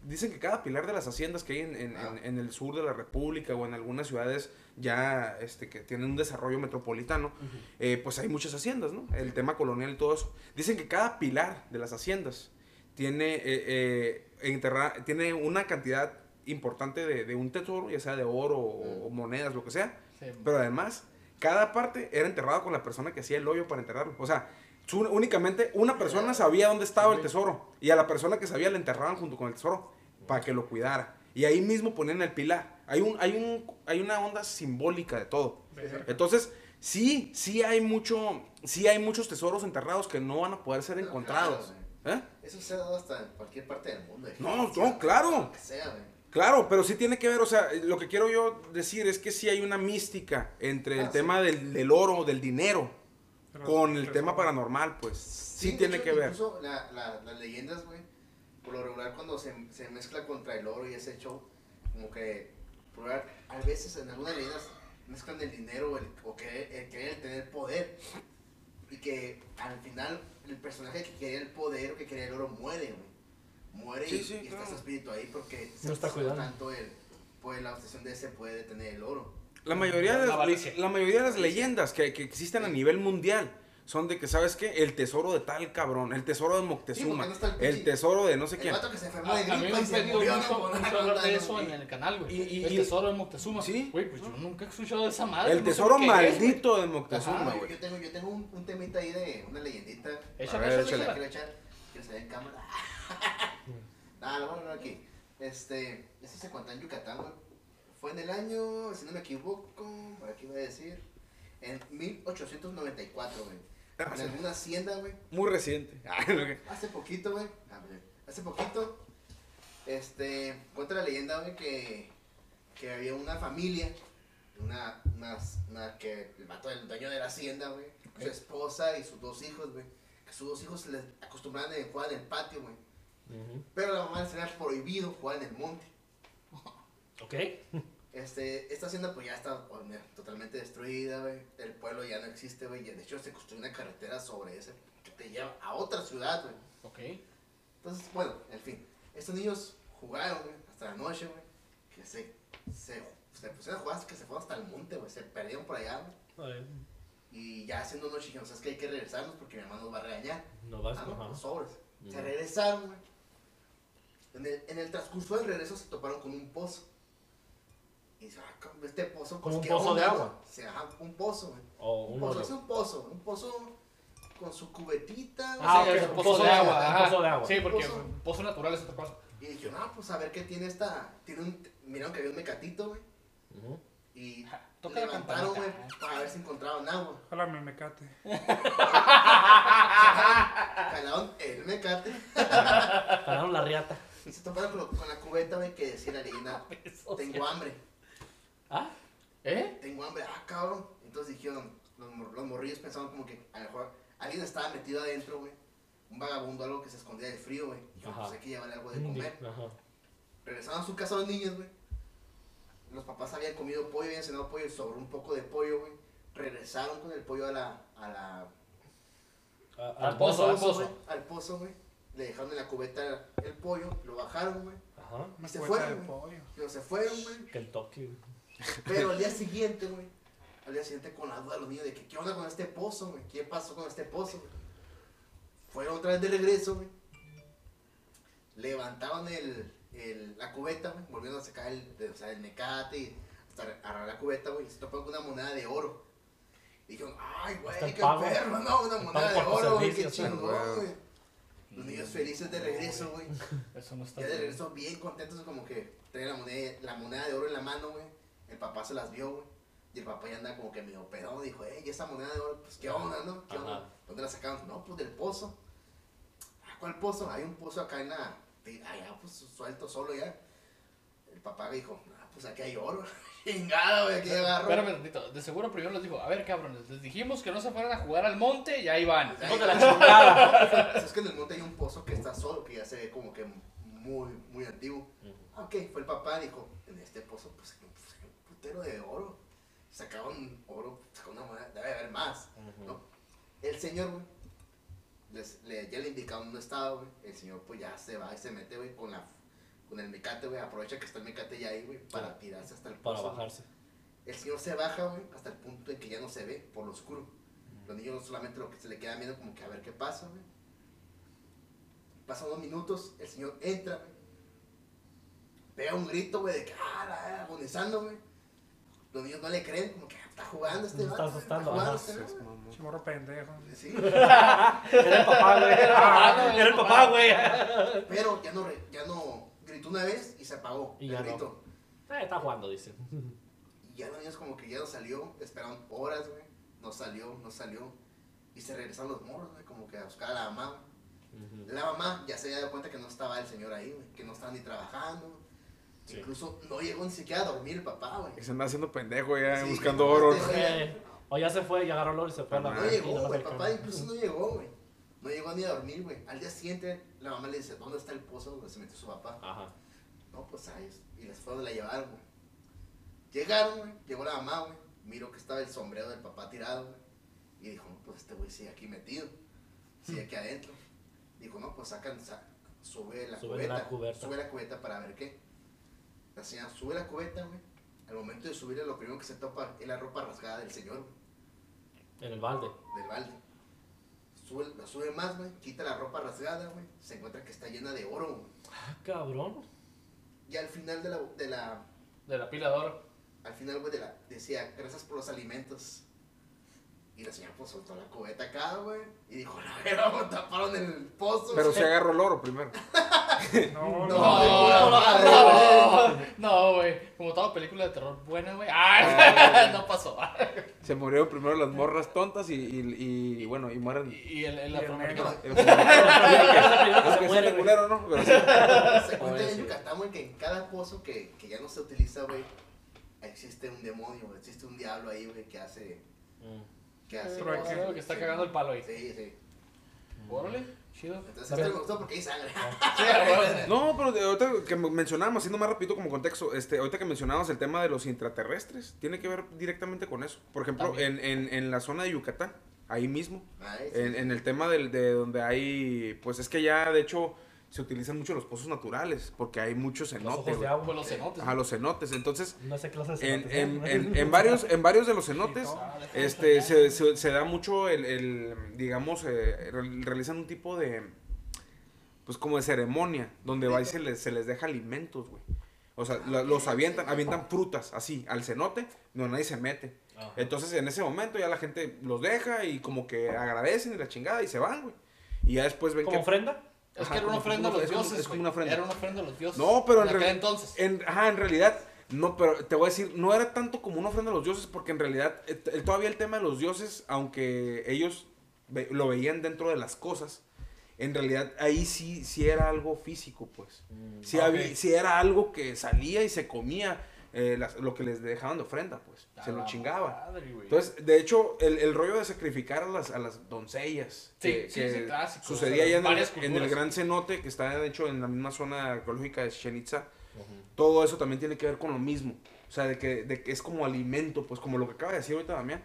dicen que cada pilar de las haciendas que hay en, en- Ah. en- en el sur de la República o en algunas ciudades ya este, que tienen un desarrollo metropolitano, eh, pues hay muchas haciendas, ¿no? El tema colonial y todo eso. Dicen que cada pilar de las haciendas tiene, eh, eh, enterra- tiene una cantidad importante de, de un tesoro, ya sea de oro o, o monedas, lo que sea, Sí. pero además cada parte era enterrada con la persona que hacía el hoyo para enterrarlo. O sea, su- únicamente una persona sabía dónde estaba el tesoro y a la persona que sabía le enterraban junto con el tesoro para que lo cuidara. Y ahí mismo ponían el pilar. Hay, un, hay, un, hay una onda simbólica de todo. Entonces, sí, sí hay mucho, sí hay muchos tesoros enterrados que no van a poder ser encontrados. ¿Eh? Eso se ha dado hasta en cualquier parte del mundo. No, no, claro. sea. Claro, pero sí tiene que ver, o sea, lo que quiero yo decir es que sí hay una mística entre el Ah, tema del, del oro, del dinero, Pero- con el tema paranormal, pues. Sí, tiene hecho, que ver. Incluso la- la- las leyendas, güey, por lo regular cuando se, se mezcla contra el oro y ese show, como que, por lo regular, a veces en algunas leyendas mezclan el dinero o el, o que, el querer tener poder. Y que al final el personaje que quería el poder o que quería el oro muere, güey. Muere Sí, y, sí, y está claro. su espíritu ahí porque se No está cuidando. tanto el, pues la obsesión de ese puede detener el oro. La mayoría, de La las, la mayoría de las leyendas que, que existen a nivel mundial son de que, ¿sabes qué? El tesoro de tal cabrón, el tesoro de Sí, Moctezuma, no está el el tesoro de no sé El quién. vato que se enfermó A, de a mí me gripa han pedido mucho, ¿no? hablar de eso en el canal, güey. Y- y- el tesoro de Moctezuma. Sí. Güey, pues yo nunca he escuchado de esa madre. El no sé tesoro es, güey. maldito de Ah, Moctezuma, yo, güey. yo tengo, yo tengo un, un temita ahí de una leyendita. Échale, échale, quiero salir en cámara. Nada, lo a hablar aquí. Este, eso se cuenta en Yucatán, güey. Fue en el año, si no me equivoco, por aquí voy a decir, en 1894, güey. Ah, En alguna hacienda, güey. Muy reciente. Ah, Hace poquito, güey. Hace poquito, este, cuenta la leyenda, güey, que, que había una familia, una, una, una que el vato del dueño de la hacienda, güey, su esposa y sus dos hijos, güey, que sus dos hijos se les acostumbraban a jugar en el patio, güey. Pero la mamá les era prohibido jugar en el monte. Ok. Este, esta hacienda pues ya está pues, mira, totalmente destruida, güey. El pueblo ya no existe, güey. y De hecho se construyó una carretera sobre ese que te lleva a otra ciudad, güey. Ok. Entonces, bueno, en fin. Estos niños jugaron, güey, hasta la noche, güey. Que se, se, se pusieron a jugar hasta que se fueron hasta el monte, güey. Se perdieron por allá, güey. Y ya haciendo noche dijeron, ¿sabes qué? Hay que regresarnos porque mi mamá nos va a regañar. No vas, Ah, no, sobres. Se regresaron, güey. En el, en el transcurso del regreso se toparon con un pozo. Y dice, ah, este pozo, pues ¿Como un qué pozo onda, de no?" agua? Sí, ajá, un pozo, güey. O Un un pozo, es un pozo, un pozo con su cubetita. Ah, es un un pozo de agua, un pozo de agua. Sí, porque Pozo. pozo natural es otra cosa. Y dijeron, ah, pues a ver qué tiene esta. Tiene un. Miraron que había un mecatito, güey. Y Toca la levantaron, güey, para ver si encontraban agua. Ojalá me mecate. Jalaron el mecate Pararon la riata. Y se toparon con, la cubeta, güey, que decía la leyenda: Tengo hambre, ¿Ah? ¿Eh? tengo hambre, ah, cabrón. Entonces dijeron, los, los morrillos pensaban como que a lo mejor alguien estaba metido adentro, güey. Un vagabundo, algo que se escondía del frío, güey. Y pues hay que llevarle algo de comer. Ajá. Regresaron a su casa los niños, güey. Los papás habían comido pollo, habían cenado pollo y sobró un poco de pollo, güey. Regresaron con el pollo a la, a la, A- Al pozo, al pozo. al pozo, güey. Le dejaron en la cubeta el pollo, lo bajaron, güey. Ajá. Y se fueron, de güey. pollo. Pero se fueron, güey. Kentucky. Pero al día siguiente, güey. Al día siguiente con la duda los niños de que qué onda con este pozo, güey. ¿Qué pasó con este pozo, güey? Fueron otra vez de regreso, güey. Levantaron el, el- la cubeta, güey. Volvieron a sacar el, de- o sea, el mecate y hasta agarrar la cubeta, güey. Y se toparon con una moneda de oro. Y dijeron, ay, güey, el qué pago. perro, no, una El moneda de oro, güey, qué chingón, güey. Los niños felices de regreso, güey. Eso no está Ya de regreso bien contentos, como que traían la moneda, la moneda de oro en la mano, güey. El papá se las vio, güey. Y el papá ya anda como que medio pedón. Dijo, eh, ¿y esa moneda de oro? Pues, ¿qué onda, no? ¿Qué onda? ¿Dónde la sacaron? No, pues del pozo. "Ah, ¿Cuál pozo? Hay un pozo acá en la. Allá, pues suelto solo ya. El papá dijo, pues aquí hay oro. Chingada, güey, aquí agarro. Espérame tantito. De seguro primero les dijo, a ver, cabrones, les dijimos que no se fueran a jugar al monte y ahí van. Ahí de la chingada. Es que en el monte hay un pozo que está solo, que ya se ve como que muy, muy antiguo. Ah, Ok, fue el papá, dijo, en este pozo, pues, pues, hay un putero de oro. Sacaron oro, sacaron una moneda, debe haber más, ¿no? El señor, güey, les- le, ya le indicaron dónde estaba, güey. El señor, pues, ya se va y se mete, güey, con la... Con el mecate, güey, aprovecha que está el mecate ya ahí, güey, para tirarse hasta el Para pozo. bajarse. El señor se baja, güey, hasta el punto en que ya no se ve por lo oscuro. Los niños solamente lo que se le queda viendo como que a ver qué pasa, güey. Pasan dos minutos, el señor entra, güey. Pega un grito, güey, de que, ah, agonizando, güey. Los niños no le creen, como que "Ah, está jugando este Está vato, güey, asustando, jugando ajá. este Seas vato". mamón. Chimorro pendejo. Sí, Era el papá, güey. Era el papá, güey. pero ya no, re- ya no gritó una vez y se apagó Y el ya no. grito. Eh, está jugando, dice. Y ya los niños como que ya no salió, esperaron horas, güey. No salió, no salió. Y se regresaron los morros, güey, como que a buscar a la mamá. La mamá ya se había dado cuenta que no estaba el señor ahí, güey, que no estaba ni trabajando. Sí. Incluso no llegó ni siquiera a dormir el papá, güey. Y se anda haciendo pendejo ya, Sí, buscando oro. Eh, O ya se fue, ya agarró el oro y se fue a la No Ah, llegó, y güey, papá incluso no llegó, güey. No llegó ni a dormir, güey. Al día siguiente, la mamá le dice, ¿dónde está el pozo donde se metió su papá? Ajá. No, pues ahí. Y les fue donde la llevaron, güey. Llegaron, güey. Llegó la mamá, güey. Miró que estaba el sombrero del papá tirado, güey. Y dijo, no, pues este güey sigue aquí metido. Sigue aquí adentro. Dijo, no, pues sacan, sa- sube la Sube cubeta. la cubeta. Sube la cubeta para ver qué. La señora sube la cubeta, güey. Al momento de subirle, lo primero que se topa es la ropa rasgada del señor, güey, En el balde. del balde. Sube, la sube más, güey. Quita la ropa rasgada, güey. Se encuentra que está llena de oro, güey. Ah, cabrón. Y al final de la, de la De la pila de oro. al final, güey, de la, decía, gracias por los alimentos. Y la señora pues soltó la cubeta acá, güey. Y dijo, no, pero taparon el pozo. Pero güey". se agarró el oro primero. No, No, no. no. No, güey. Como toda película de terror buena, güey. ¡Ah! no pasó. Se murieron primero las morras tontas y, y, y, bueno, y mueren. Y el, el Y el afroamericano. el- culero, ¿no? Pero sí. Se cuenta en. Yucatán, güey, que en cada pozo que, que ya no se utiliza, güey, existe un demonio, güey, existe un diablo ahí, güey, que hace, Mm. Que hace. Pero que- está cagando el palo ahí. Sí, sí. Órale, chido. Entonces este me gustó porque hay sangre. Sí, a huevo. No, pero ahorita que mencionábamos, haciendo más rapidito como contexto, este, ahorita que mencionábamos el tema de los intraterrestres, tiene que ver directamente con eso. Por ejemplo, en, en, en la zona de Yucatán, ahí mismo, Ay, sí. en, en el tema del, de donde hay, pues es que ya de hecho se utilizan mucho los pozos naturales, porque hay muchos Los cenotes. ojos de güey. agua. Los cenotes. Ajá, los cenotes. Entonces, No sé qué clase de en, cenotes en, son. en, en varios, en varios de los cenotes, Ah, este, se, se, se da mucho el, el, digamos, eh, re- realizan un tipo de, pues como de ceremonia, donde va y se les, se les deja alimentos, güey. O sea, la- los avientan, avientan frutas así al cenote, donde nadie se mete. Ajá. Entonces en ese momento ya la gente los deja y como que agradecen y la chingada y se van, güey. Y ya después ven ¿Como que... ofrenda? Es Ajá, que era una como- ofrenda a los es como- dioses. es como una ofrenda. Era una ofrenda a los dioses. No, pero en, aquel real- entonces. en- ajá, en realidad, no, pero te voy a decir, no era tanto como una ofrenda a los dioses, porque en realidad, eh, el- todavía el tema de los dioses, aunque ellos ve- lo veían dentro de las cosas, en realidad ahí sí, sí era algo físico, pues. Sí, ok. había- sí era algo que salía y se comía eh, las- lo que les dejaban de ofrenda, pues. A Se lo la chingaba. madre, güey. Entonces, de hecho, el, el rollo de sacrificar a las, a las doncellas, Sí, que, sí, que clásico, sucedía o sea, allá en el, en el gran cenote, que está de hecho en la misma zona arqueológica de Chichen Itza, todo eso también tiene que ver con lo mismo. O sea, de que, de que es como alimento, pues como lo que acaba de decir ahorita Damián,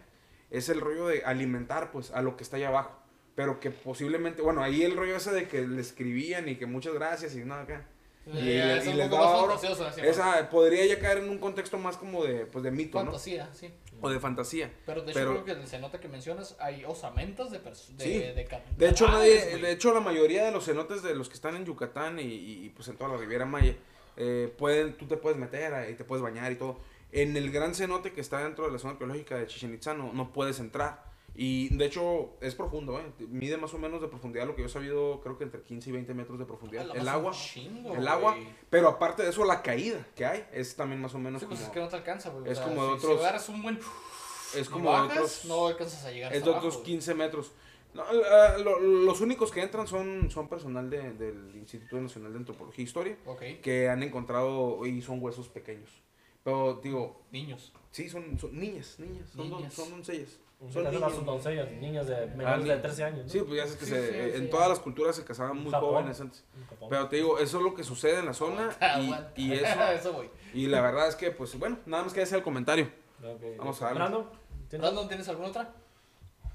es el rollo de alimentar, pues, a lo que está allá abajo. Pero que posiblemente, bueno, ahí el rollo ese de que le escribían y que muchas gracias y nada acá. Y, es y un les poco daba más oro. fantasioso, así, Esa podría ya caer en un contexto más como de, pues, de mito, ¿no? Fantasía, sí. O de fantasía. Pero de hecho Pero- creo que en el cenote que mencionas hay osamentas de personas. De, Sí. de, ca- De hecho, cadáveres, nadie, güey. de hecho, la mayoría de los cenotes de los que están en Yucatán y, y- y, pues en toda la Riviera Maya, eh, pueden, tú te puedes meter ahí, te puedes bañar y todo. En el gran cenote que está dentro de la zona arqueológica de Chichen Itza no, no puedes entrar. Y de hecho es profundo, ¿eh? mide más o menos de profundidad, lo que yo he sabido, creo que entre 15 y 20 metros de Ah, profundidad. la El agua, chingo, el agua, güey. pero aparte de eso, la caída que hay es también más o menos Sí, pues como, es que no te alcanza, güey. O es sea, como de si- Si otros- agarras un buen. es como de bajas, otros, No alcanzas a llegar es de otros abajo, güey. 15 metros. No, la- lo- los únicos que entran son, son personal de- del Instituto Nacional de Antropología e Historia, Ok. que han encontrado y son huesos pequeños. Pero digo, Niños. sí, son, son niñas, niñas, son, don- Niñas. son doncellas. Son niños. Doncellas, niñas de Ah, menores de ni- 13 años. ¿no? Sí, pues ya sabes que Sí, se- sí, en sí. todas las culturas se casaban muy Japón. jóvenes antes. Pero te digo, eso es lo que sucede en la zona y, Aguanta. y eso, y la verdad es que, pues bueno, nada más que ese el comentario. Vamos a darle. Brandon, ¿tienes- Brandon, ¿tienes alguna otra?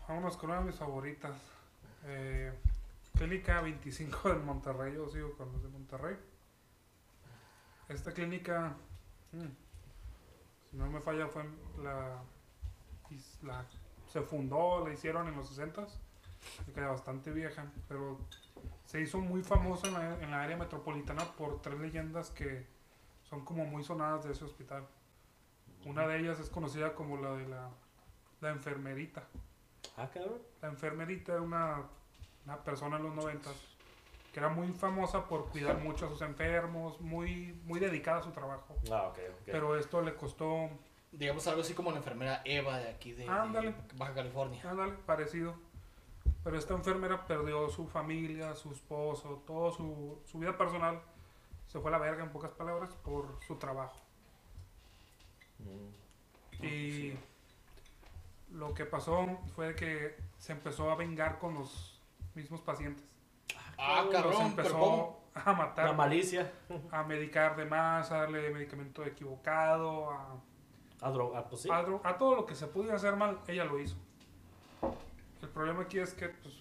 Vámonos con una de mis favoritas. Eh, clínica 25 de Monterrey. Yo sigo con los de Monterrey. Esta clínica, mm, si no me falla, fue la- se fundó, la hicieron en los 60s. Se queda bastante vieja, pero se hizo muy famosa en la, en la área metropolitana por tres leyendas que son como muy sonadas de ese hospital. Una de ellas es conocida como la de la, la enfermerita. Ah, cabrón. La enfermerita era una, una persona en los noventas que era muy famosa por cuidar mucho a sus enfermos, muy, muy dedicada a su trabajo. Ah, ok, ok. Pero esto le costó, Digamos algo así como la enfermera Eva de aquí de. Baja California. ándale, parecido. Pero esta enfermera perdió su familia, su esposo, todo su, su vida personal. Se fue a la verga, en pocas palabras, por su trabajo. Mm. Y lo que pasó fue que se empezó a vengar con los mismos pacientes. Ah, Los cabrón, pero ¿cómo? empezó a matar. La malicia. a medicar de más, a darle medicamento equivocado, a, A droga, pues sí. a, dro- a todo lo que se pudiera hacer mal, ella lo hizo. El problema aquí es que, pues,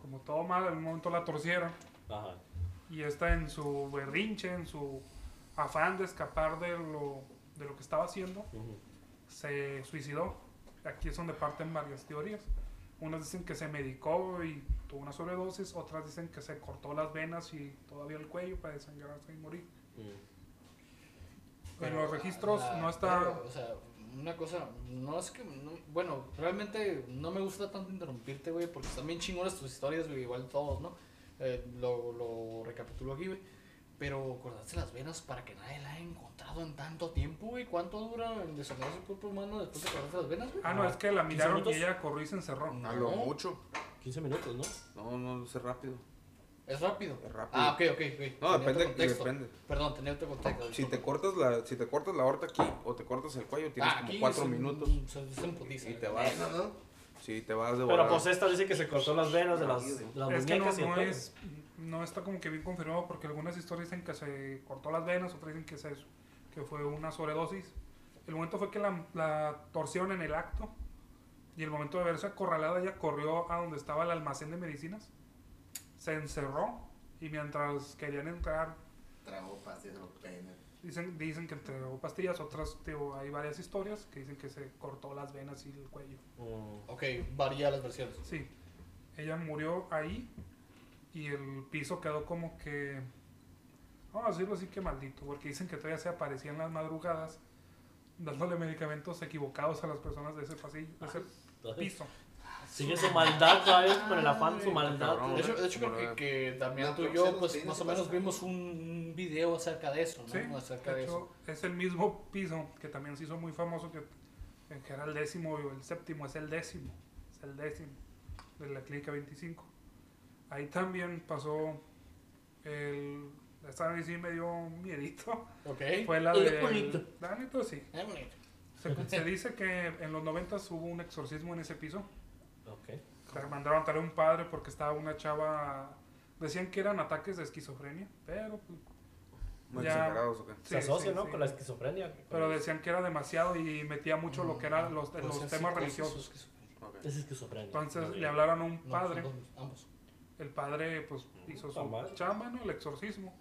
como todo mal, en un momento la torcieron Ajá. y está en su berrinche, en su afán de escapar de lo, de lo que estaba haciendo, se suicidó. Aquí es donde parten varias teorías. Unas dicen que se medicó y tuvo una sobredosis, otras dicen que se cortó las venas y todavía el cuello para desangrarse y morir. En los registros la- no está... pero, o sea, una cosa, no es que. no- bueno, realmente no me gusta tanto interrumpirte, güey, porque están bien chingonas tus historias, güey, igual todos, ¿no? Eh, lo, lo recapitulo aquí, güey. Pero cortaste las venas para que nadie la haya encontrado en tanto tiempo, güey. ¿Cuánto dura en desangrarse el cuerpo humano después de cortarte las venas, güey? Ah, no, es que la 15 miraron y ella corrió y se encerró. A lo No. mucho. 15 minutos, ¿no? No, no, es rápido. Es rápido. Es rápido. Ah, ok, ok, ok. No, depende, depende. Perdón, tenía otro contexto. Si te cortas la, si te cortas la aorta aquí o te cortas el cuello, tienes Ah, como cuatro es un- minutos. se- es Y te vas. Eso, ¿no? Sí, te vas de Pero pues esta dice que se cortó las venas de las, las Es que no, muñecas y el no es, no está como que bien confirmado porque algunas historias dicen que se cortó las venas, otras dicen que, se, que fue una sobredosis. El momento fue que la, la torcieron en el acto y el momento de verse acorralada ella corrió a donde estaba el almacén de medicinas, se encerró y mientras querían entrar, Tragó pastillas dicen, dicen que entregó pastillas, otras, digo, hay varias historias que dicen que se cortó las venas y el cuello. Mm. Ok, varía las versiones. Sí, ella murió ahí y el piso quedó como que, vamos a decirlo así que maldito, porque dicen que todavía se aparecía en las madrugadas dándole medicamentos equivocados a las personas de ese pasillo, de ese piso. Sigue su maldad, ¿sabes? Con el afán de su maldad. De hecho, de hecho creo que, que tú y yo, pues más o menos vimos un, un video acerca de eso, ¿no? Sí, acerca de de hecho, eso. es el mismo piso que también se hizo muy famoso, que, que era el décimo o el séptimo, es el décimo, es el décimo de la clínica 25. Ahí también pasó el... Esta vez sí me dio miedito. Ok. Fue la de... bonito. La neta, sí. Es bonito. Se, se dice que en los 90 hubo un exorcismo en ese piso. Ok. Se mandaron a traer un padre porque estaba una chava. Decían que eran ataques de esquizofrenia, pero pues, Muy ya- exagerados, ¿o qué? Se Sí, asocia, sí, ¿no? sí. Con la esquizofrenia. pero decían que era demasiado y metía mucho lo que eran los, Puede los ser temas religiosos. esquizofrenia. Es esquizofrenia. Entonces le hablaron a un No, padre. dos, ambos. El padre pues hizo Está su mal. chamba, ¿no? El exorcismo.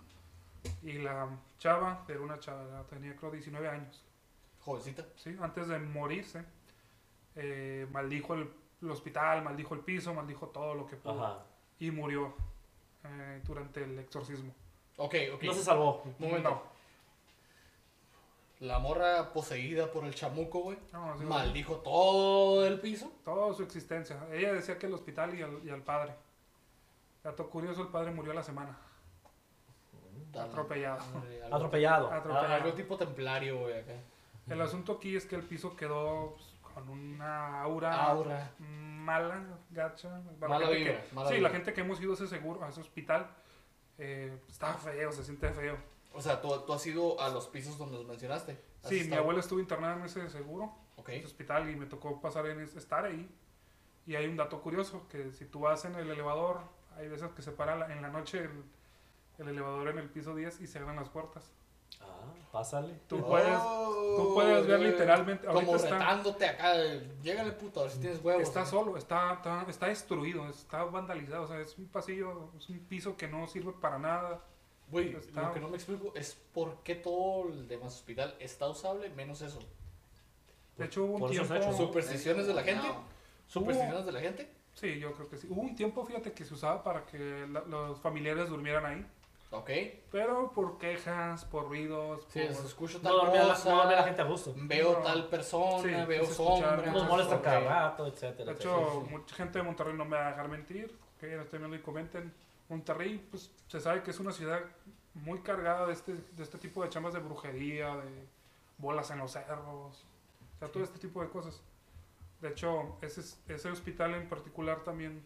Y la chava, era una chava, tenía creo 19 años. Jovencita. ¿sí? Antes de morirse, eh, maldijo el, el hospital, maldijo el piso, maldijo todo lo que pudo. Ajá. Y murió eh, durante el exorcismo. Ok, ok. No se salvó. Momento. No. La morra poseída por el chamuco, güey. No, sí, Maldijo todo el piso. Toda su existencia. Ella decía que el hospital y al, y al padre. Dato curioso, el padre murió a la semana. Atropellado. Atropellado. Atropellado. Algo tipo templario, güey, acá. El asunto aquí es que el piso quedó pues, con una aura, Aura. mala, gacha. Mala vibra, que- mala sí, vibra. la gente que hemos ido a ese seguro, a ese hospital, eh, está feo, se siente feo. O sea, tú, tú has ido a los pisos donde los mencionaste. ¿Has Sí, mi abuela estuvo internada en ese seguro, Ok. ese hospital, y me tocó pasar en es- estar ahí. Y hay un dato curioso, que si tú vas en el elevador, hay veces que se para la- en la noche el, el elevador en el piso 10 y se abren las puertas. Ah, pásale. Tú Oh, puedes, tú puedes ver güey. literalmente, Como ahorita está, retándote acá. Llégale, puto, a ver si tienes huevos. está solo, está, está, está destruido, está vandalizado, o sea, es un pasillo, es un piso que no sirve para nada. Güey, Está- lo que no me explico es por qué todo el demás hospital está usable, menos eso. De hecho, hubo un tiempo... hechos, ¿Supersticiones de la gente? No. ¿Supersticiones de la gente? Sí, yo creo que sí. Hubo un tiempo, fíjate, que se usaba para que la- los familiares durmieran ahí. Ok. Pero por quejas, por ruidos, Sí, por... se escucho tal No dormía, la, cosa, no dormía la gente a gusto. Veo No. tal persona, Sí, veo sombras. Nos molesta cada rato, etcétera. De etcétera. hecho, mucha gente de Monterrey no me va a dejar mentir, que no estoy viendo y comenten. Monterrey, pues se sabe que es una ciudad muy cargada de este, de este tipo de chambas de brujería, de bolas en los cerros, o sea, todo este tipo de cosas. De hecho, ese, ese hospital en particular también,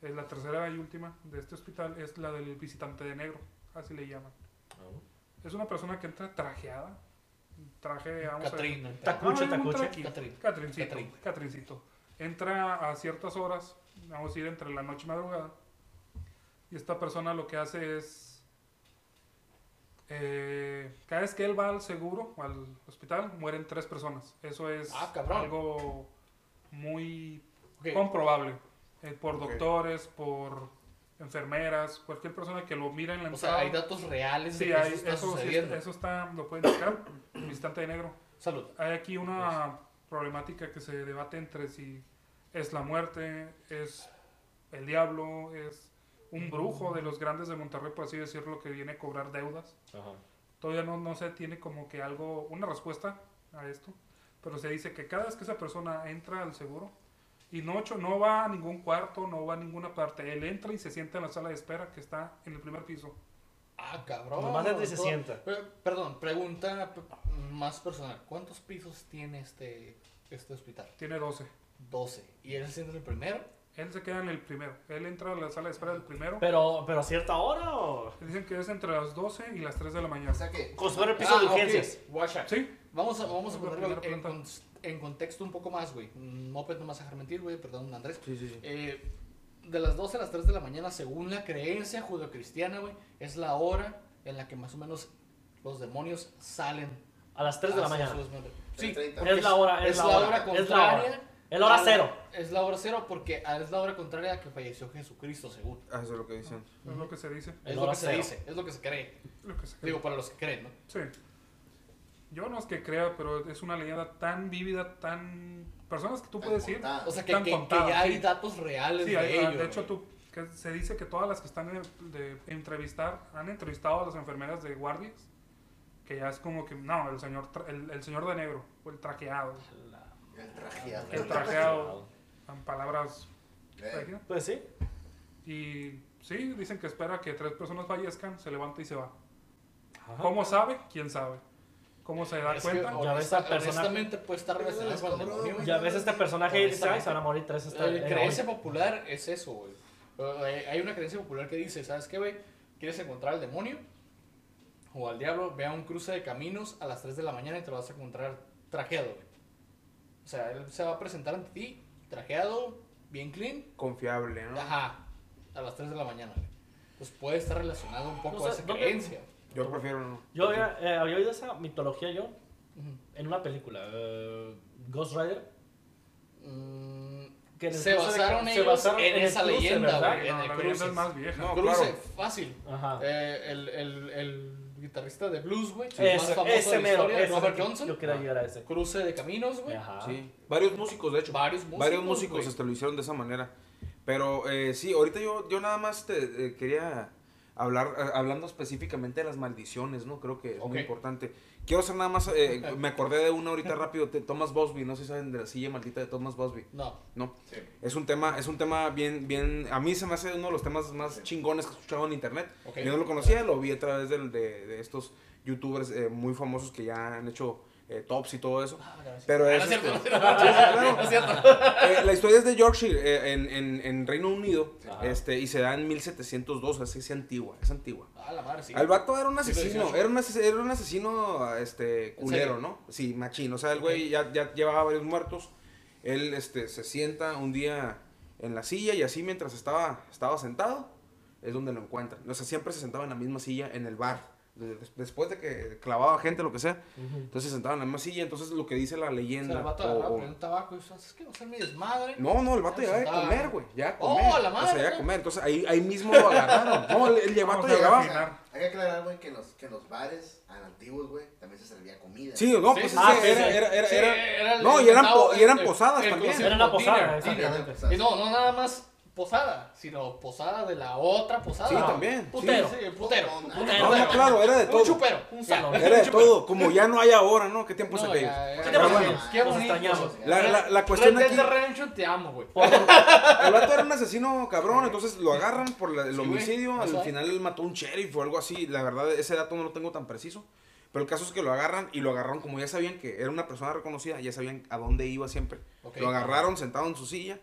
es la tercera y última de este hospital, es la del visitante de negro, así le llaman. Ah. Es una persona que entra trajeada, traje, vamos a ver, Catrina. Tacuche, Ah, tacuche. Catrín. Catrincito, Catrín. Catrincito. Entra a ciertas horas, vamos a ir entre la noche y madrugada. Y esta persona lo que hace es. eh, cada vez que él va al seguro o al hospital, mueren tres personas. Eso es Ah, algo muy Ok. comprobable. eh, por doctores, por enfermeras, cualquier persona que lo mira en la O sea, entrada. hay datos reales de Sí, que hay- eso está eso, sí sucediendo. está- eso está, lo pueden checar, visitante de negro. Salud. Hay aquí una problemática que se debate entre si es la muerte, es el diablo, es un brujo de los grandes de Monterrey, por así decirlo, que viene a cobrar deudas. Ajá. Todavía no, no se tiene como que algo, una respuesta a esto, pero se dice que cada vez que esa persona entra al seguro y no, cho- no va a ningún cuarto, no va a ninguna parte, él entra y se sienta en la sala de espera que está en el primer piso. Ah, cabrón. Nomás entra y se sienta. Pe- Perdón, pregunta más personal. ¿Cuántos pisos tiene este, este hospital? Tiene 12. 12. ¿Y él se sienta en el primero? Él se queda en el primero. Él entra a la sala de espera del primero. Pero, pero a cierta hora o. Dicen que es entre las 12 y las 3 de la mañana. O sea que. Fuera el piso de Ah, ok. urgencias. Guacha. Sí, Vamos a, vamos a La ponerlo en, con- en contexto un poco más, güey. No, pues, no me vas a dejar mentir, güey. Perdón, Andrés. Sí, sí, sí. Eh, de las 12 a las 3 de la mañana, según la creencia judeocristiana, güey, es la hora en la que más o menos los demonios salen. A las 3 de la mañana. Sí, 3:30. porque Es la hora, es, la, hora. Es la contraria. hora. Es la hora cero. Es la hora cero porque es la hora contraria a que falleció Jesucristo, según. Ah, eso es lo que dicen. es lo que se dice. Es La lo hora que se cero. dice, es lo que se cree. Lo que se cree. Digo, para los que creen, ¿no? Sí. Yo no es que crea, pero es una leyenda tan vívida, tan... Personas que tú Tan puedes ir. contada. O sea, que, Tan que- que contada, ya hay sí. datos reales Sí, de hay- ah, ello. de hecho, tú, que se dice que todas las que están en- de entrevistar han entrevistado a las enfermeras de guardias. Que ya es como que, no, el señor, el, el señor de negro, o el traqueado. El trajeado. El trajeado, en palabras Eh. Pues sí. Y sí, dicen que espera que tres personas fallezcan, se levanta y se va. Ajá. ¿Cómo sabe? ¿Quién sabe? ¿Cómo se da Es que, cuenta? Ya ves a personaje- honestamente puede estar relacionado con el demonio. Ya ves este personaje y dices, ay, se van a morir tres La creencia hoy". popular es eso, güey. Hay una creencia popular que dice, ¿sabes qué, güey? ¿Quieres encontrar al demonio o al diablo? Ve a un cruce de caminos a las 3 de la mañana y te lo vas a encontrar trajeado, güey. O sea, él se va a presentar ante ti, trajeado, bien clean, Confiable, ¿no? ajá, a las 3 de la mañana, güey. Pues puede estar relacionado un poco No sé, a esa ¿dónde- creencia. Yo prefiero no. Yo había, eh, había oído esa mitología yo en una película, eh, Ghost Rider. Mm, Que el se basaron se ellos basaron en, en el esa cruce, leyenda, ¿verdad? güey, en No, el la cruce. leyenda es más vieja. No, cruce, claro. fácil. Ajá. Eh, el, el, el guitarrista de blues, güey, más ese, famoso ese de la mero, historia, ese Robert Johnson. Yo quería llegar a ese. Cruce de caminos, güey. Ajá. Sí. Varios músicos, de hecho. Varios músicos. Varios músicos este, lo hicieron de esa manera. Pero eh, sí, ahorita yo, yo nada más te eh, quería hablar, eh, hablando específicamente de las maldiciones, ¿no? Creo que es muy importante. Quiero hacer nada más, eh, me acordé de una ahorita rápido, de Thomas Bosby, no sé si saben de la silla maldita de Thomas Bosby. No. No, sí. es un tema, es un tema bien, bien, a mí se me hace uno de los temas más Sí. chingones que he escuchado en internet. Ok. Yo no lo conocía, lo vi a través del- de, de estos youtubers eh, muy famosos que ya han hecho eh, tops y todo eso. Ah. Pero es, la historia es de Yorkshire, eh, en, en, en Reino Unido, este, y se da en 1702, así es antigua, es antigua. Ah, la madre, sí. El vato era un asesino, sí, era un, ases- era un asesino este, ¿En culero? ¿no? Sí, machín, o sea, el güey ya, ya llevaba varios muertos, él este, se sienta un día en la silla y así mientras estaba, estaba sentado, es donde lo encuentran. O sea, siempre se sentaba en la misma silla en el bar. De- des- Después de que clavaba gente, lo que sea, Ujú. entonces se sentaba en la misma silla. Entonces, lo que dice la O sea, leyenda. el vato o- agarraba, o- un tabaco y que no sé mi desmadre. no, no, el vato Ya llegaba a comer, güey. Ya a Oh, comer. la O madre, sea, ya a comer. Entonces ahí, ahí mismo lo agarraron. No, el, el vato a llegaba. Hay que aclarar, güey, que en los, que en los bares an- antiguos, güey, también se servía comida. Sí, no, pues era, sí. era, era, Sí, era- era el- no, y eran, mandado, po- y eran el- posadas el también. Era una posada, exactamente. Y no, no nada más posada, sino posada de la otra posada. Sí, también. Putero. Sí, sí, putero. No, Un no, putero. No, no, claro, era de Un todo. chupero. Un salón. Era de todo. Como ya no hay ahora, ¿no? ¿Qué tiempos No, aquellos? ¿Qué bueno, parece? Qué extrañamos. La, la, la cuestión Red aquí. Dead Redemption, te amo, güey. El vato era un asesino cabrón, entonces lo agarran por la- el Sí, homicidio. Al final él mató a un sheriff o algo así. La verdad, ese dato no lo tengo tan preciso. Pero el caso es que lo agarran y lo agarraron como ya sabían que era una persona reconocida, ya sabían a dónde iba siempre. Lo agarraron sentado en su silla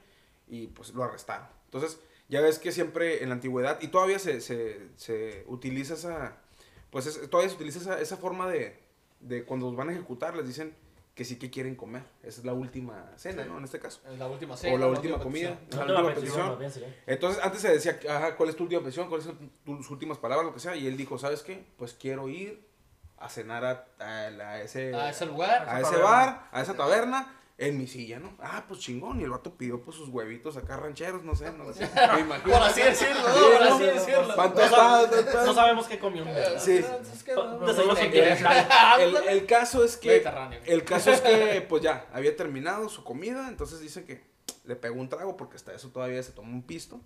y pues lo arrestaron. Entonces, ya ves que siempre en la antigüedad, y todavía se, se, se utiliza esa, pues es- todavía se utiliza esa, esa forma de, de cuando los van a ejecutar, les dicen que sí que quieren comer. Esa es la última cena, Sí. ¿no? En este caso. La última cena. O la última comida. petición. Ajá, No la última la petición, petición. Entonces, antes se decía, ajá, ¿cuál es tu última petición? ¿Cuáles son tus últimas palabras? Lo que sea. Y él dijo, ¿sabes qué? Pues quiero ir a cenar a, a la- a ese, A ese lugar. a ese bar, a esa taberna, en mi silla, ¿no? Ah, pues chingón. Y el vato pidió pues sus huevitos acá rancheros, no sé, no sé. Me imagino. Por así decirlo, ¿no? Sí, Por así decirlo. Pan No, tostado, sab- tostado. no sabemos qué comió. Sí. El, el caso es que. Mediterráneo. El caso es que, pues ya, había terminado su comida. Entonces dice que le pegó un trago, porque hasta eso todavía se tomó un pisto.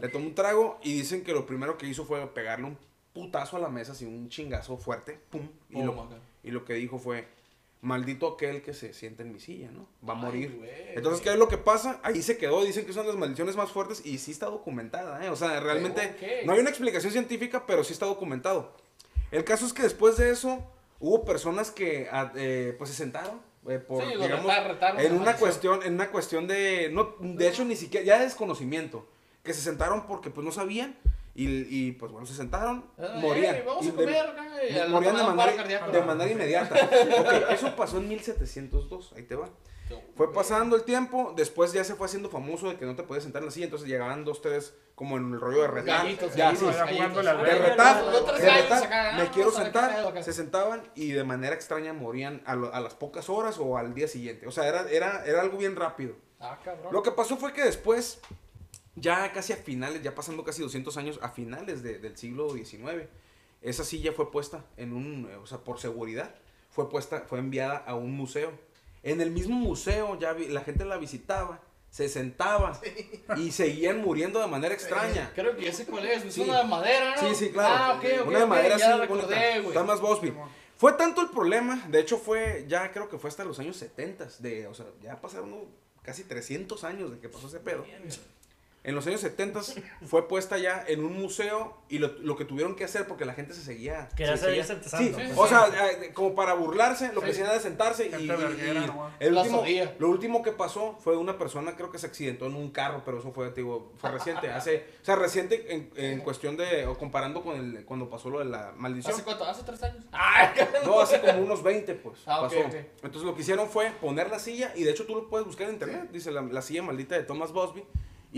Le tomó un trago y dicen que lo primero que hizo fue pegarle un putazo a la mesa, así un chingazo fuerte. Pum. Y, Pum, lo, y lo que dijo fue: Maldito aquel que se siente en mi silla, ¿no? Va a Ay, morir. güey. Entonces, ¿qué es lo que pasa? Ahí se quedó. Dicen que son las maldiciones más fuertes y sí está documentada, ¿eh? O sea, realmente Ok. no hay una explicación científica, pero sí está documentado. El caso es que después de eso hubo personas que ah, eh, pues se sentaron eh, por, Sí, digamos, retar- retaron en una maldición. cuestión, en una cuestión de, no, de hecho ni siquiera, ya de desconocimiento, que se sentaron porque pues no sabían y, y, pues bueno, se sentaron, Ay, morían. vamos a de- comer, y al morían de manera, de manera inmediata. Ok, eso pasó en 1702, ahí te va. Fue pasando el tiempo, después ya se fue haciendo famoso de que no te podías sentar en la silla, entonces llegaban dos, tres como en el rollo de retar. Gallitos, ya, sí, gallitos. de retar, de me ah, quiero sentar, se sentaban y de manera extraña morían a, lo- a las pocas horas o al día siguiente. O sea, era, era, era algo bien rápido. Ah, cabrón. Lo que pasó fue que después, ya casi a finales, ya pasando casi 200 años, a finales de- del siglo XIX, esa silla fue puesta en un, eh, o sea, por seguridad, fue puesta, fue enviada a un museo. En el mismo museo ya vi- la gente la visitaba, se sentaba y seguían muriendo de manera extraña. Creo que ya sé cuál es. Es Sí. una de madera, ¿no? Sí, sí, claro. Ah, ok, ok. Una de ok, madera ya recordé, bonita. güey. Thomas Bosby. Fue tanto el problema, de hecho fue, ya creo que fue hasta los años 70, de, o sea, ya pasaron casi 300 años de que pasó ese pedo. En los años 70 fue puesta ya en un museo y lo, lo que tuvieron que hacer porque la gente se seguía. Quería se seguía- seguirse Sí, sentando. o sea, eh, como para burlarse, lo que hacían era sentarse y, y- y el último, lo último que pasó fue una persona, creo que se accidentó en un carro, pero eso fue, digo, fue reciente, hace, o sea, reciente en, en cuestión de, o comparando con el, cuando pasó lo de la maldición. ¿Hace cuánto? ¿Hace tres años? No, hace como unos 20, pues. Ah, ok, pasó. ok. Entonces lo que hicieron fue poner la silla, y de hecho tú lo puedes buscar en internet, dice la, la silla maldita de Thomas Bosby,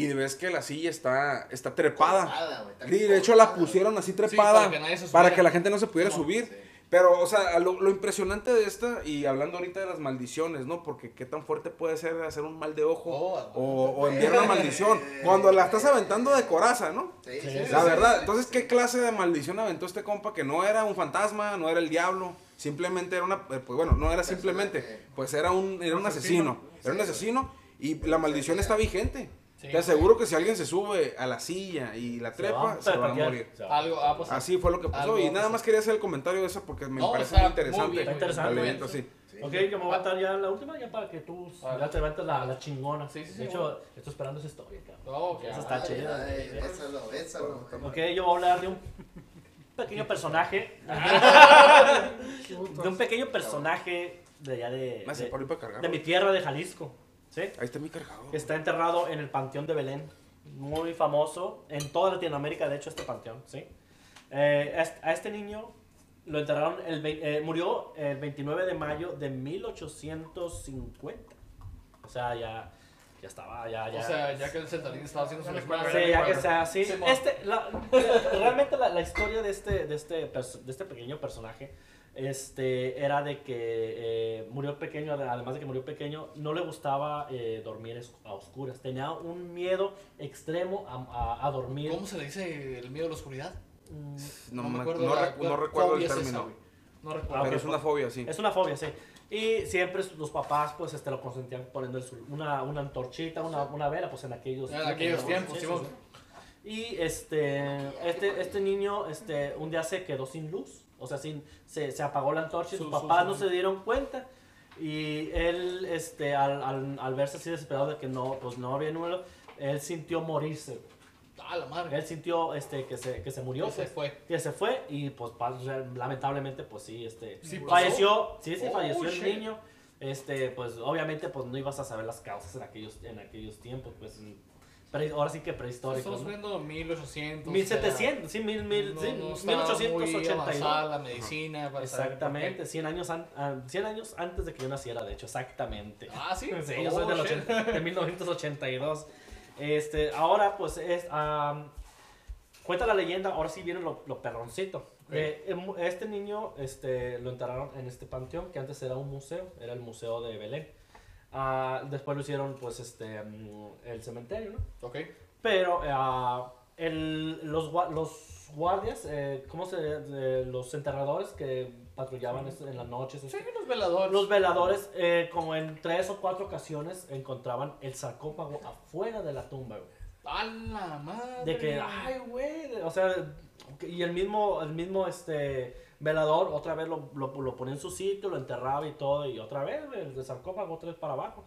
y ves que la silla está, está trepada. Colgada, güey, está Sí, de hecho la colgada, pusieron así para trepada que nadie se para que la gente no se pudiera Simón, subir. sí. Pero, o sea, lo, lo impresionante de esta, y hablando ahorita de las maldiciones, ¿no? Porque qué tan fuerte puede ser hacer un mal de ojo Oh, o, o enviar una maldición. Cuando la estás aventando de coraza, ¿no? Sí, Sí, sí, sí, La sí. verdad, entonces, ¿qué clase de maldición aventó este compa? Que no era un fantasma, no era el diablo, simplemente era una, eh, pues bueno, no era simplemente, pues era un, era un asesino, era un asesino y la maldición está vigente. Sí. Te aseguro que si alguien se sube a la silla y la Se va trepa, se va a perpatear. morir. Algo, ah, pues. Así fue lo que pasó y nada más quería hacer el comentario de eso porque me No, parece muy interesante. muy bien, Está interesante. La leyenda, sí. Sí. Ok, yo me voy a atar ya la última, ya para que tú A ver. ya te levantes la, la chingona. Sí, sí, sí, de hecho, estoy esperando esa historia, cabrón. Oh, qué Esa está Ay, chida. bésalo, bésalo. Ok, yo voy a hablar de un pequeño personaje. de un pequeño personaje de allá de, de mi tierra de Jalisco. ¿Sí? Ahí está mi cargador. está enterrado en el Panteón de Belén, muy famoso en toda Latinoamérica, de hecho, este panteón, ¿sí? Eh, a este- niño lo enterraron, el, eh, murió el 29 de mayo de 1850. O sea, ya, ya estaba, ya, ya. O sea, ya que el Centalín estaba haciendo su escuela. Sí, ya que sea así. Este, la- realmente la, la historia de este, de, este, perso- de este pequeño personaje este, era de que eh, murió pequeño, además de que murió pequeño, no le gustaba eh, dormir es- a oscuras. Tenía un miedo extremo a, a- a dormir. ¿Cómo se le dice el miedo a la oscuridad? Mm, No, No me acuerdo no la- recu- cuál no recuerdo el es término, güey. No recuerdo. Pero es una fobia, sí. Es una fobia, sí. Y siempre los papás, pues, este, lo consentían poniendo una, una antorchita, una, una vela, pues, en aquellos, En aquellos tiempos, Sí, sí, Simón. sí. Y este, este, este niño este, un día se quedó sin luz, o sea, sin, se, se apagó la antorcha y Su- sus su- papás su- no se dieron cuenta. Y él, este, al, al, al verse así desesperado de que no, pues, no había número, él sintió morirse. Ah, la madre. Él sintió este, que, se, que se murió. Que se pues, fue. que se fue y pues lamentablemente pues sí este Sí falleció sí sí Oh, falleció el shit. niño este pues obviamente pues no ibas a saber las causas en aquellos en aquellos tiempos pues pre- ahora sí que prehistóricos Estamos viendo 1800. 1700 sí mil, mil, No, sí, no estaba muy 1882 avanzada la medicina. para exactamente por 100 años an- ah, 100 años antes de que yo naciera de hecho exactamente. Ah, sí. Sí, yo Oh, soy del shit. 80 de 1982. Este, ahora pues es cuenta la leyenda, ahora sí viene lo, lo perroncito. Eh, em- este niño este, lo enterraron en este panteón que antes era un museo, era el Museo de Belén. Ah, después lo hicieron, pues, este, mm, el cementerio, ¿no? Ok. Pero ah, el- los, los guardias, eh, ¿cómo se eh, Los enterradores que patrullaban en las noches. Sí, este, los veladores. los veladores, eh, como en tres o cuatro ocasiones, encontraban el sarcófago afuera de la tumba, güey. A la madre. De que, ay, güey, o sea, y el mismo, el mismo, este, velador otra vez lo, lo, lo ponía en su sitio, lo enterraba y todo, y otra vez, el sarcófago otra vez para abajo.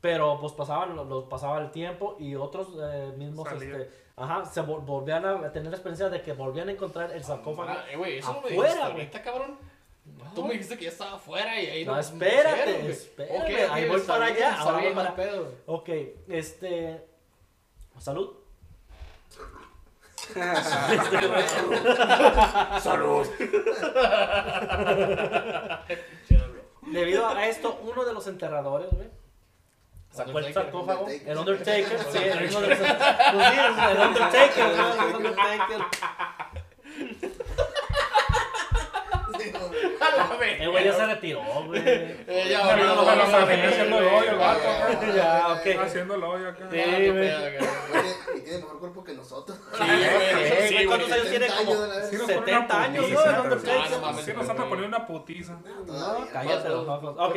Pero, pues, pasaban, lo, pasaba el tiempo y otros eh, mismos, este, ajá, se vol- volvían a tener la experiencia de que volvían a encontrar el sarcófago. Ah, eh, güey, eso no afuera, güey. cabrón. Tú me dijiste que ya estaba afuera y ahí No, no espérate, pusieron, güey. espérame, Ok, ok, ahí voy para allá, ahora voy no para- pedo. Ok, este, salud. Salud. Debido a esto, uno de los enterradores, güey, sacó el sarcófago, el Undertaker, sí, el Undertaker, ¿no? El Undertaker. El güey ya se retiró, güey. Eh, ya, Me lo- ahorita lo me lo vamos a imaginé ver. haciendo el hoyo, el vato, acá. Ya, ok. Haciendo el hoyo acá. Sí, Ah, güey. güey. Y tiene mejor cuerpo que nosotros. Sí, güey, güey, ¿Cuántos güey. años tiene? 70 Como años de la vez. Sí nos pone 70 una años, ¿no? Ah, no. Sí nos anda poniendo una putiza. No, cállate los ojos. Ok.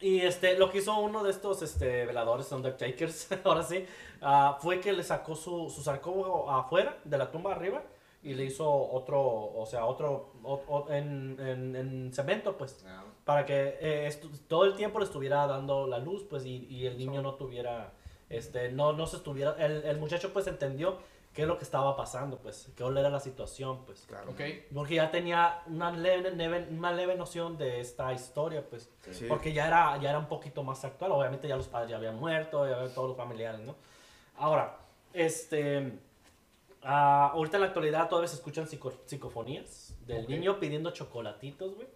Y este, lo que hizo uno de estos este, veladores, Undertakers, ahora sí, ah, fue que le sacó su, su sarcófago afuera de la tumba arriba y le hizo otro, o sea, otro o- o- en, en- en cemento, pues, Ya. para que eh, estu- todo el tiempo le estuviera dando la luz, pues, y, y el niño no tuviera, este, no, no se estuviera, el, el muchacho pues entendió qué es lo que estaba pasando, pues, qué era la situación, pues. Claro. Ok. Porque ya tenía una leve, leve- una leve noción de esta historia, pues. Sí. Porque ya era, ya era un poquito más actual. Obviamente ya los padres ya habían muerto, ya habían todos los familiares, ¿no? Ahora, este... ah, ahorita en la actualidad todavía se escuchan psico- psicofonías del niño pidiendo chocolatitos, güey.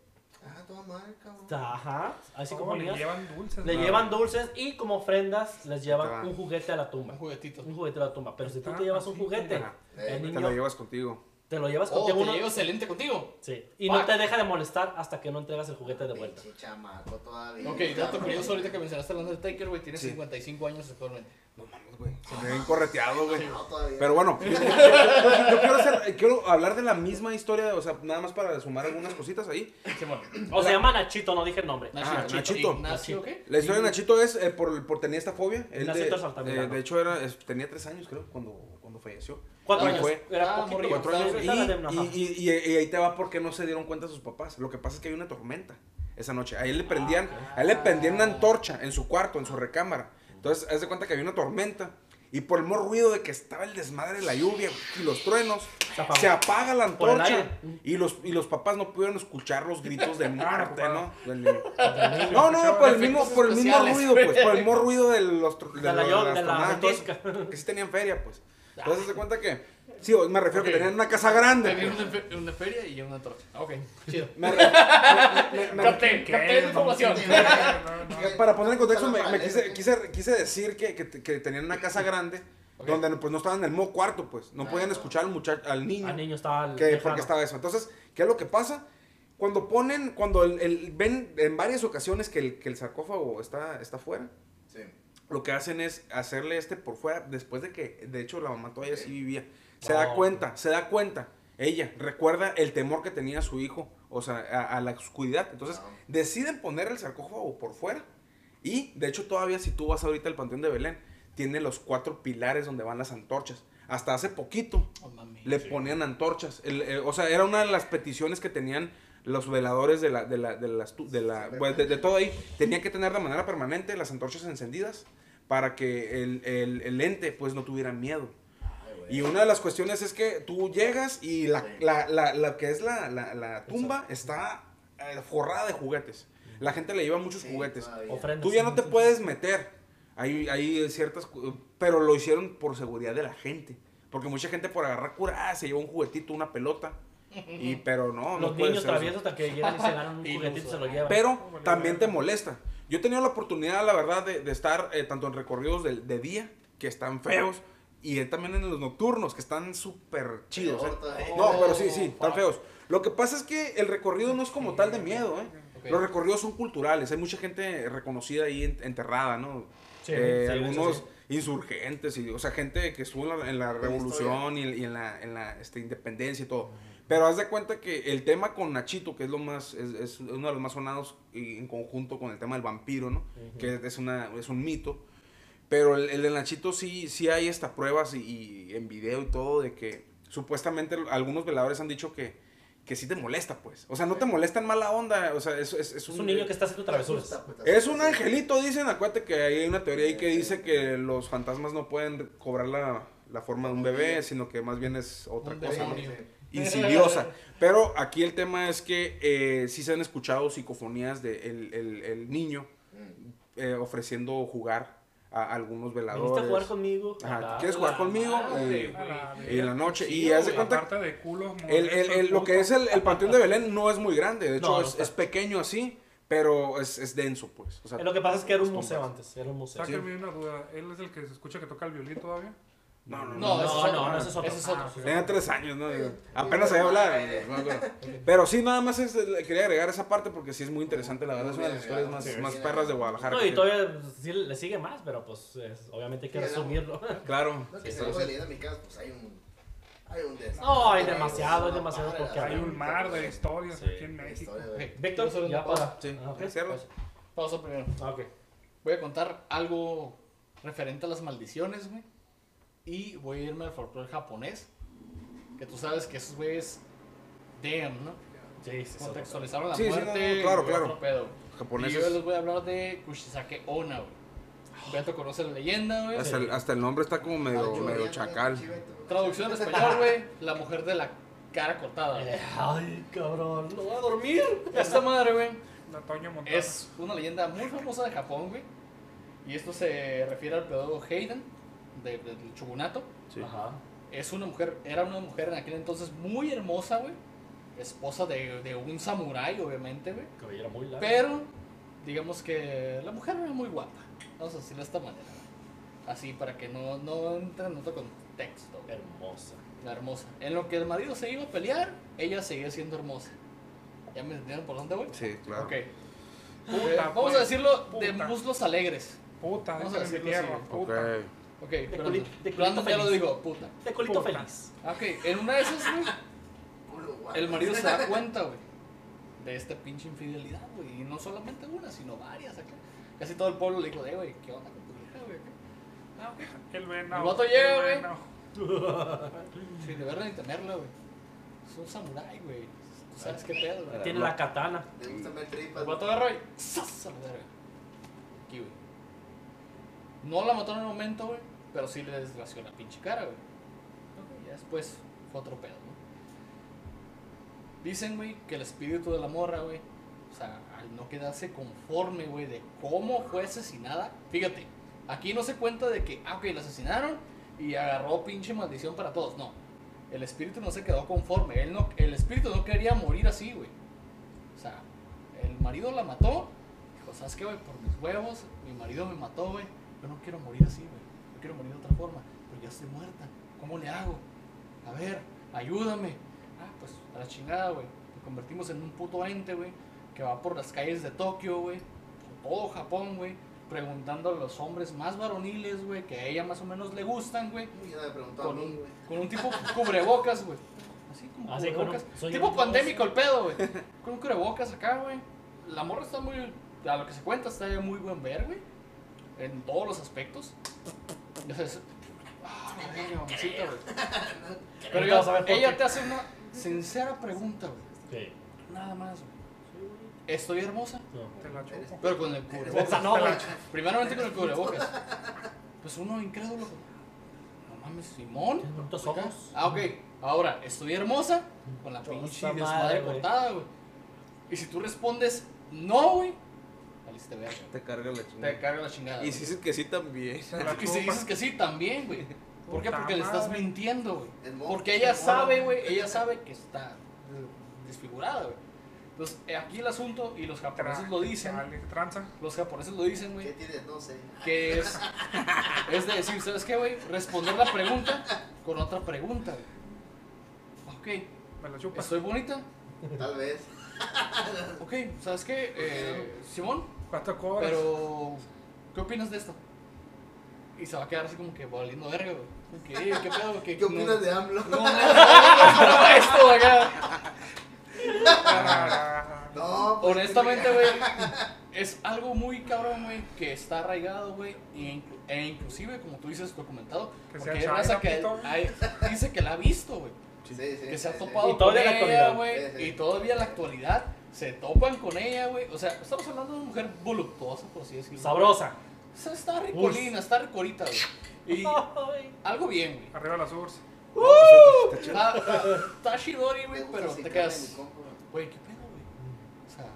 Ah, toda madre, cabrón. Ajá, hay Oh, le psicofonías. llevan dulces. Le ¿no? llevan dulces y como ofrendas les llevan te un juguete a la tumba. Un juguetito. Un juguete a la tumba. Pero si tú Ah, te llevas un juguete. Eh, el Te niño lo llevas contigo. Te lo llevas Oh, contigo. te uno- llevas el lente contigo. Sí, y no te deja de molestar hasta que no entregas el juguete de vuelta. Pinche chamaco todavía. Ok, dato curioso ahorita que mencionaste al Undertaker, güey, tiene Sí. 55 años actualmente. No mames, güey. Se me ven correteado, güey. No, todavía. Pero bueno, yo, yo- yo quiero, hacer- quiero hablar de la misma historia, o sea, nada más para sumar algunas cositas ahí. Simón. O se llama Nachito, no dije el nombre. Ah, Nachito. Nachito. ¿qué? La historia de Nachito es eh, por, por tenía esta fobia. Él de, eh, de hecho, era, es- tenía tres años, creo, cuando, cuando falleció. Cuatro Ah, años. fue. Era Ah, poquito. Cuatro años. Y, la de- y, y- y- y ahí te va porque no se dieron cuenta sus papás. Lo que pasa es que hay una tormenta esa noche. A él le prendían, a él le prendían una antorcha en su cuarto, en su recámara. Entonces, haz de cuenta que había una tormenta. Y por el mero ruido de que estaba el desmadre de la lluvia y los truenos, Se se apaga la antorcha. Y los, y los papás no pudieron escuchar los gritos de muerte, ¿no? Del niño. Del niño. No, no, por el mismo, por el mismo ruido, pues, por el mismo ruido de los De la los- yo- las de la ventisca. que sí tenían feria, pues. Entonces se cuenta que, sí, me refiero Ok. que tenían una casa grande. Tenía pues. una, fe- una feria y una torta. Ok, chido. Me re- me- me- me- Capté, capté la información. No, no. Eh, Para poner en contexto, me, me quise, ¿qué? quise, quise decir que, que, que tenían una casa grande Ok. donde pues, no estaban en el mismo cuarto, pues. No Ah, podían escuchar al muchacho, al niño. Al niño estaba que, lejano. porque estaba eso. Entonces, ¿qué es lo que pasa? Cuando ponen, cuando el, el- ven en varias ocasiones que el, que el sarcófago está, está fuera. Lo que hacen es hacerle este por fuera, después de que, de hecho, la mamá todavía sí vivía. Se da cuenta, se da cuenta. Ella recuerda el temor que tenía su hijo, o sea, a, a la oscuridad. Entonces, deciden poner el sarcófago por fuera. Y, de hecho, todavía si tú vas ahorita al Panteón de Belén, tiene los cuatro pilares donde van las antorchas. Hasta hace poquito Oh, mami. le ponían antorchas. El- o sea, era una de las peticiones que tenían los veladores de la, de la, de las de la, pues, de, de todo ahí. Tenían que tener de manera permanente las antorchas encendidas para que el, el, el ente pues no tuviera miedo. Y una de las cuestiones es que tú llegas y la, la, la, la que es la, la, la tumba está eh, forrada de juguetes. La gente le lleva muchos Sí, juguetes. todavía. Tú ya no te puedes meter. Hay, hay ciertas... Pero lo hicieron por seguridad de la gente. Porque mucha gente por agarrar cura, ah, se lleva un juguetito, una pelota. Y, pero no, no Los puede niños traviesos hasta que llegan y se ganan un juguetito y se lo llevan. Pero también te molesta. Yo he tenido la oportunidad, la verdad, de, de estar eh, tanto en recorridos de, de día, que están feos, y también en los nocturnos, que están súper chidos. Eh. No, pero sí, sí, están feos. Lo que pasa es que el recorrido no es como tal de miedo, ¿eh? Los recorridos son culturales, hay mucha gente reconocida ahí en- enterrada, ¿no? Sí, Eh, sí, algunos insurgentes, y, o sea, gente que estuvo en la, en la revolución y, y en la, en la este, independencia y todo. Pero haz de cuenta que el tema con Nachito, que es lo más, es, es uno de los más sonados y en conjunto con el tema del vampiro, ¿no? Que es, una, es un mito. Pero el, el de Nachito sí, sí hay hasta pruebas y, y en video y todo de que supuestamente algunos veladores han dicho que, que sí te molesta, pues. O sea, no te molesta en mala onda, o sea, es, es, es Es un niño que está haciendo travesuras. Pues, es un angelito, dicen. Acuérdate que hay una teoría ahí que dice que los fantasmas no pueden cobrar la, la forma de un bebé, sino que más bien es otra Un cosa, ¿no? Insidiosa. Pero aquí el tema es que eh, sí se han escuchado psicofonías de el, el- niño Mm. eh, ofreciendo jugar a algunos ¿Viniste veladores. a jugar conmigo? Ajá, Ah, ¿quieres jugar conmigo? Eh, en la noche. Sí, y haz de cuenta aparte de culos, el, el- el- lo que es el, el Panteón de Belén no es muy grande, de hecho No, no es, es pequeño así, pero es, es denso, pues. O sea, Lo que pasa es que era un museo antes, era un museo. Sáquenme una duda. ¿Él es el que se escucha que toca el violín todavía? No, no, no. No, ese es No, otro. no, no, ese es otro. Ese es otro. Ah. Tenía tres años, ¿no? Apenas sabía hablar. no me acuerdo. Pero sí, nada más es- le quería agregar esa parte porque sí es muy interesante, la verdad. Es una de las historias más, Sí, más sí. perras de Guadalajara. No, y todavía sí le sigue más, pero pues es- obviamente hay que resumirlo. Claro. No, que si sí. de leyenda mexicanas, pues hay un. Hay un No, hay demasiado, hay demasiado porque Hay un mar de historias Sí. aquí en México. Víctor, ya para. Sí, Ah, cierra. Pausa primero. Ah, ok. Voy a contar algo referente a las maldiciones, güey. Y voy a irme al folclore japonés. Que tú sabes que esos güeyes. Damn, ¿no? Sí, sí. Contextualizaron la Sí, sí, no, muerte. no, claro, claro. otro pedo. Japoneses. Y yo les voy a hablar de Kushisake Ona, güey. Beto conoce la leyenda, güey. Hasta el, hasta el nombre está como medio, yo medio chacal. Traducción en español, güey. La mujer de la cara cortada. Eh, Ay, cabrón, no voy a dormir. Esta madre, güey, es una leyenda muy famosa de Japón, güey. Y esto se refiere al pedagogo Hayden, de- del shogunato. Sí. Ajá. Es una mujer, era una mujer en aquel entonces muy hermosa, güey. Esposa de, de un samurái, obviamente, güey. Cabellera muy larga. Pero, digamos que la mujer era muy guapa. Vamos a decirlo de esta manera. Así, para que no, no entre en otro contexto. güey. Hermosa. La hermosa. En lo que el marido se iba a pelear, ella seguía siendo hermosa. ¿Ya me entendieron por dónde voy? Sí, claro. Ok. Puta, Eh, vamos pues, a decirlo de muslos alegres. Puta, Vamos a decirlo tierra. así, Ok. Puta. Ok, De pero culi- de Brandon ya lo feliz. dijo, puta. De colito Puta. feliz. Ok, en una de esas, güey, el marido se da cuenta, güey, de esta pinche infidelidad, güey. Y no solamente una, sino varias acá. Casi todo el pueblo le dijo, eh, güey, ¿qué onda con tu vieja, güey? Ah, ok. El venado. El vato llega, el güey. Sí, deberán ni temerlo, güey. Es un samurái, güey. Tú sabes qué pedo, güey. Tiene la katana. Le gustan ver tripas. El vato agarró y ¡zas! a la verga. Aquí, güey. No la mató en el momento, güey, pero sí le desgració la pinche cara, güey. Ok, ya después fue otro pedo, ¿no? Dicen, güey, que el espíritu de la morra, güey, o sea, al no quedarse conforme, güey, de cómo fue asesinada. Fíjate, aquí no se cuenta de que, ah, ok, la asesinaron y agarró pinche maldición para todos. No, el espíritu no se quedó conforme. Él no, el espíritu no quería morir así, güey. O sea, el marido la mató. Dijo, ¿sabes qué, güey? Por mis huevos, mi marido me mató, güey. Yo no quiero morir así, güey. Yo quiero morir de otra forma. Pero ya estoy muerta. ¿Cómo le hago? A ver, ayúdame. Ah, pues a la chingada, güey. Nos convertimos en un puto ente, güey. Que va por las calles de Tokio, güey. Por todo Japón, güey. Preguntando a los hombres más varoniles, güey. Que a ella más o menos le gustan, güey. Con un, güey. con un tipo cubrebocas, güey. Así como Así con un- cubrebocas. soy tipo pandémico el pedo, güey. Con un cubrebocas acá, güey. La morra está muy. A lo que se cuenta, está muy buen ver, güey. En todos los aspectos. Ah. Pero ella te hace una sincera pregunta, güey. Sí. Nada más, güey. ¿Estoy hermosa? No. Te la chupo. Pero con el cubrebocas. No, güey. Primeramente con el cubrebocas. Pues uno incrédulo. No mames, Simón. Ojos. Ah, ok. Ahora, estoy hermosa con la pinche desmadre cortada, güey. Y si tú respondes no, güey, valiste verga. Te carga la Te chingada. carga la chingada. Y si dices que sí también. Y si dices que sí, también, güey. ¿Por qué? Porque le estás mintiendo, güey. Porque ella sabe, güey, ella sabe que está desfigurada, güey. Entonces, eh, aquí el asunto, y los japoneses lo dicen, tranza. los japoneses lo dicen, ¿Qué güey, tienes? No sé. que es, es de decir, ¿sabes qué, güey? Responder la pregunta con otra pregunta, güey. Ok, Me la chupa. ¿estoy bonita? Tal vez. Ok, ¿sabes qué? Eh, Simón, Cuatro cobras. pero ¿qué opinas de esto? Y se va a quedar así como que valiendo verga, güey. ¿Qué, ¿Qué pedo? ¿Qué, ¿Qué opinas de AMLO? No, no, no, no, esto, acá. No, pues, Honestamente, güey, es algo muy cabrón, güey, que está arraigado, güey, e, e inclusive, como tú dices, documentado, Que porque hay raza que hay- dice que la ha visto, güey, Sí, sí, que se ha sí, topado la con ella, actualidad. güey, Sí, sí. y todavía en la actualidad se topan con ella, güey, o sea, estamos hablando de una mujer voluptuosa, por así decirlo. Sabrosa. O sea, está ricolina, está ricolita, güey, y algo bien, güey. Arriba las urs. Está, está, está chidori, güey, Me gusta pero así, te quedas... güey. Güey, ¿qué pedo, güey? O sea,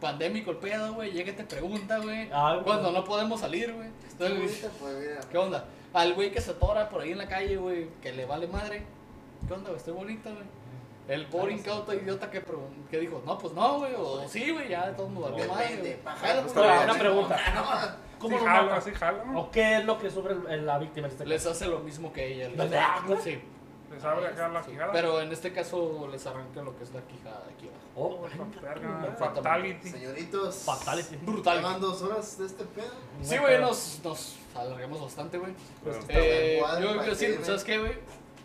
pandémico el pedo, güey. Llega y te pregunta, güey. Ay, Cuando no podemos salir, güey. Está Entonces, pues. ¿Qué onda? Al güey que se atora por ahí en la calle, güey, que le vale madre. ¿Qué onda, güey? Estoy bonita, güey. El pobre incauto idiota que, que dijo, no, pues no, güey, o sí, güey, ya de todos nos valió madre. Una pregunta. ¿Cómo sí lo jalo. ¿O qué es lo que sufre el- la víctima en este Les hace lo mismo que ella. Sí. Les abre acá la quijada. Pero en este caso les arranca lo que es la quijada de aquí abajo. Oh, fatality. Señoritos. Fatality. Brutal. Llevan dos horas de este pedo. Sí, güey, nos, nos alargamos bastante, güey. Eh, yo creo que sí. ¿sabes qué, güey?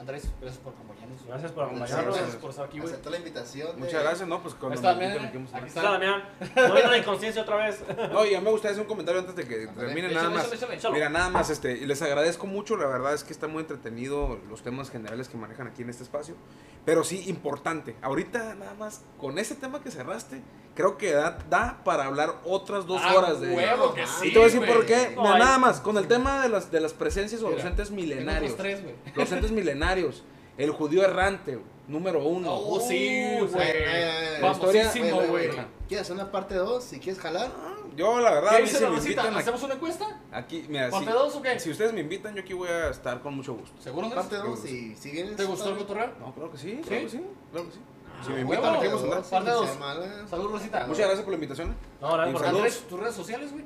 Andrés, gracias por acompañarnos. Gracias por acompañarnos. gracias por estar aquí, güey. Aceptó la invitación. de- Muchas gracias, no, pues cuando está, miren, aquí a. Está Damián. No viene la inconsciencia otra vez. No, y ya me gustaría hacer un comentario antes de que termine Échale, nada más. échale, échale. Échalo. Mira, nada más, este, y les agradezco mucho, la verdad es que está muy entretenido los temas generales que manejan aquí en este espacio, pero sí importante. Ahorita nada más, con ese tema que cerraste, creo que da, da para hablar otras dos Ah, horas de huevo que Y sí, Y te voy a decir por qué. No, nada más, con el tema de las, de las presencias o los entes milenarios. tres, güey. Los entes milenarios. El judío errante, número uno. Oh, sí, Güey, Famosísimo, Güey. ¿Quieres hacer una parte 2? Si quieres jalar. Yo, la verdad, a ¿Qué mí dice si la me racita? invitan aquí, ¿Hacemos una encuesta? aquí, mira, si, ¿Parte dos o qué? si ustedes me invitan, yo aquí voy a estar con mucho gusto. ¿Seguro, Andrés? Parte 2 y si vienes. ¿Te gustó el cotorreo? No, claro que sí, claro ¿Sí? que sí, claro que sí. Si me invitan, aquí vamos a andar. Parte dos. Mala. Salud, Rosita. Muchas gracias por la invitación. No, gracias por Saludos. Andrés, tus redes sociales, güey.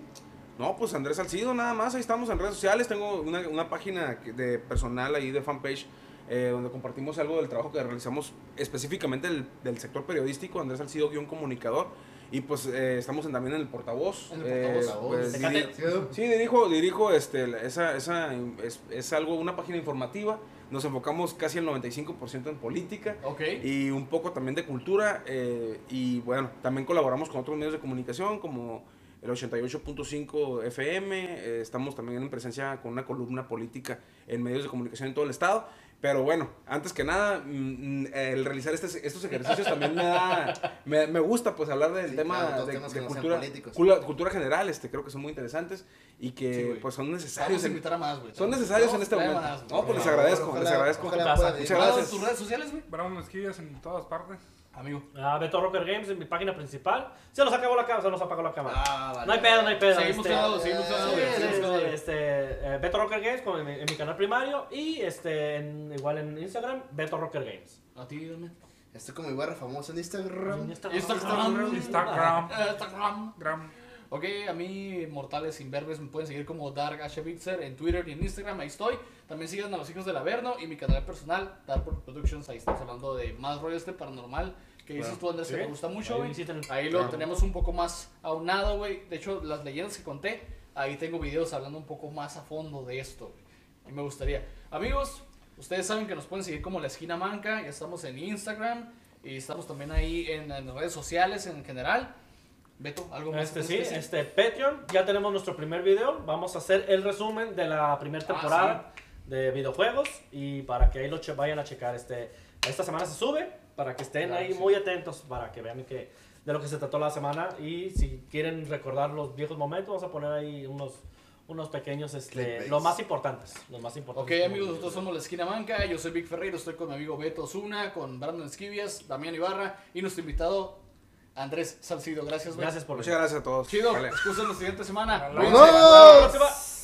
No, pues Andrés Salcido, nada más. Ahí estamos en redes sociales. Tengo una, una página de personal ahí de fanpage eh, donde compartimos algo del trabajo que realizamos específicamente del, del sector periodístico. Andrés Salcido, guion comunicador. Y pues eh, estamos en- también en el portavoz. En el Eh, portavoz. pues, Tecate. diri- sí, dirijo, dirijo este, esa, esa es, es algo, una página informativa. Nos enfocamos casi el 95% en política. Y un poco también de cultura. eh, y bueno, también colaboramos con otros medios de comunicación como el 88.5 FM. eh, estamos también en presencia con una columna política en medios de comunicación en todo el estado. Pero bueno, antes que nada, mm, mm, el realizar este- estos ejercicios también me da, me, me gusta pues hablar del Sí, tema claro, de, de no cultura, cultura general, este, creo que son muy interesantes y que pues son necesarios. a en- invitar a más, güey. son necesarios en este momento. más. No, pues les agradezco, favor, les ojalá- agradezco. ojalá Muchas gracias. venir. ¿Cuáles gracias. tus redes sociales, güey? Bravo, esquillas en todas partes. Amigo. Ah, Beto Rocker Games en mi página principal. Se nos acabó la cámara, se nos apagó la cámara. Ah, vale. no hay pedo, no hay pedo. Seguimos este, quedando, seguimos eh, quedando, Sí, güey, sí, seguimos sí, quedando. este, eh, Beto Rocker Games con- en, mi- en mi canal primario y este en- igual en Instagram, Beto Rocker Games. A ti, dame. Estoy como mi barra famosa en Instagram. Instagram. Instagram. Instagram. Instagram. Gram. Ok, a mí, mortales imberbes, me pueden seguir como Dark H. Bitzer en Twitter y en Instagram, ahí estoy. También sigan a los hijos del Averno y mi canal personal, Dark Productions, ahí estamos hablando de más rollo este paranormal que dices tú, Andrés, que Sí. me gusta mucho, Ahí güey. visiten. Ahí lo Claro. tenemos un poco más aunado, güey. De hecho, las leyendas que conté, ahí tengo videos hablando un poco más a fondo de esto, güey. Y me gustaría. Amigos, ustedes saben que nos pueden seguir como La Esquina Manca, ya estamos en Instagram y estamos también ahí en, en redes sociales en general. Beto, ¿algo más? Este sí, decir? este Patreon, ya tenemos nuestro primer video. Vamos a hacer el resumen de la primera Ah, temporada de videojuegos y para que ahí lo vayan a checar. Este, esta semana se sube para que estén Claro, ahí sí. muy atentos para que vean que, de lo que se trató la semana y si quieren recordar los viejos momentos vamos a poner ahí unos unos pequeños este los más importantes, los más Ok importantes. amigos, nosotros somos La Esquina Manca, yo soy Vic Ferreiro, estoy con mi amigo Beto Zuna, con Brandon Esquivias, Damián Ibarra y nuestro invitado Andrés Salcido. Gracias, güey. Gracias por Muchas gracias a todos. Chido, Vale. excusen la siguiente semana. Próxima.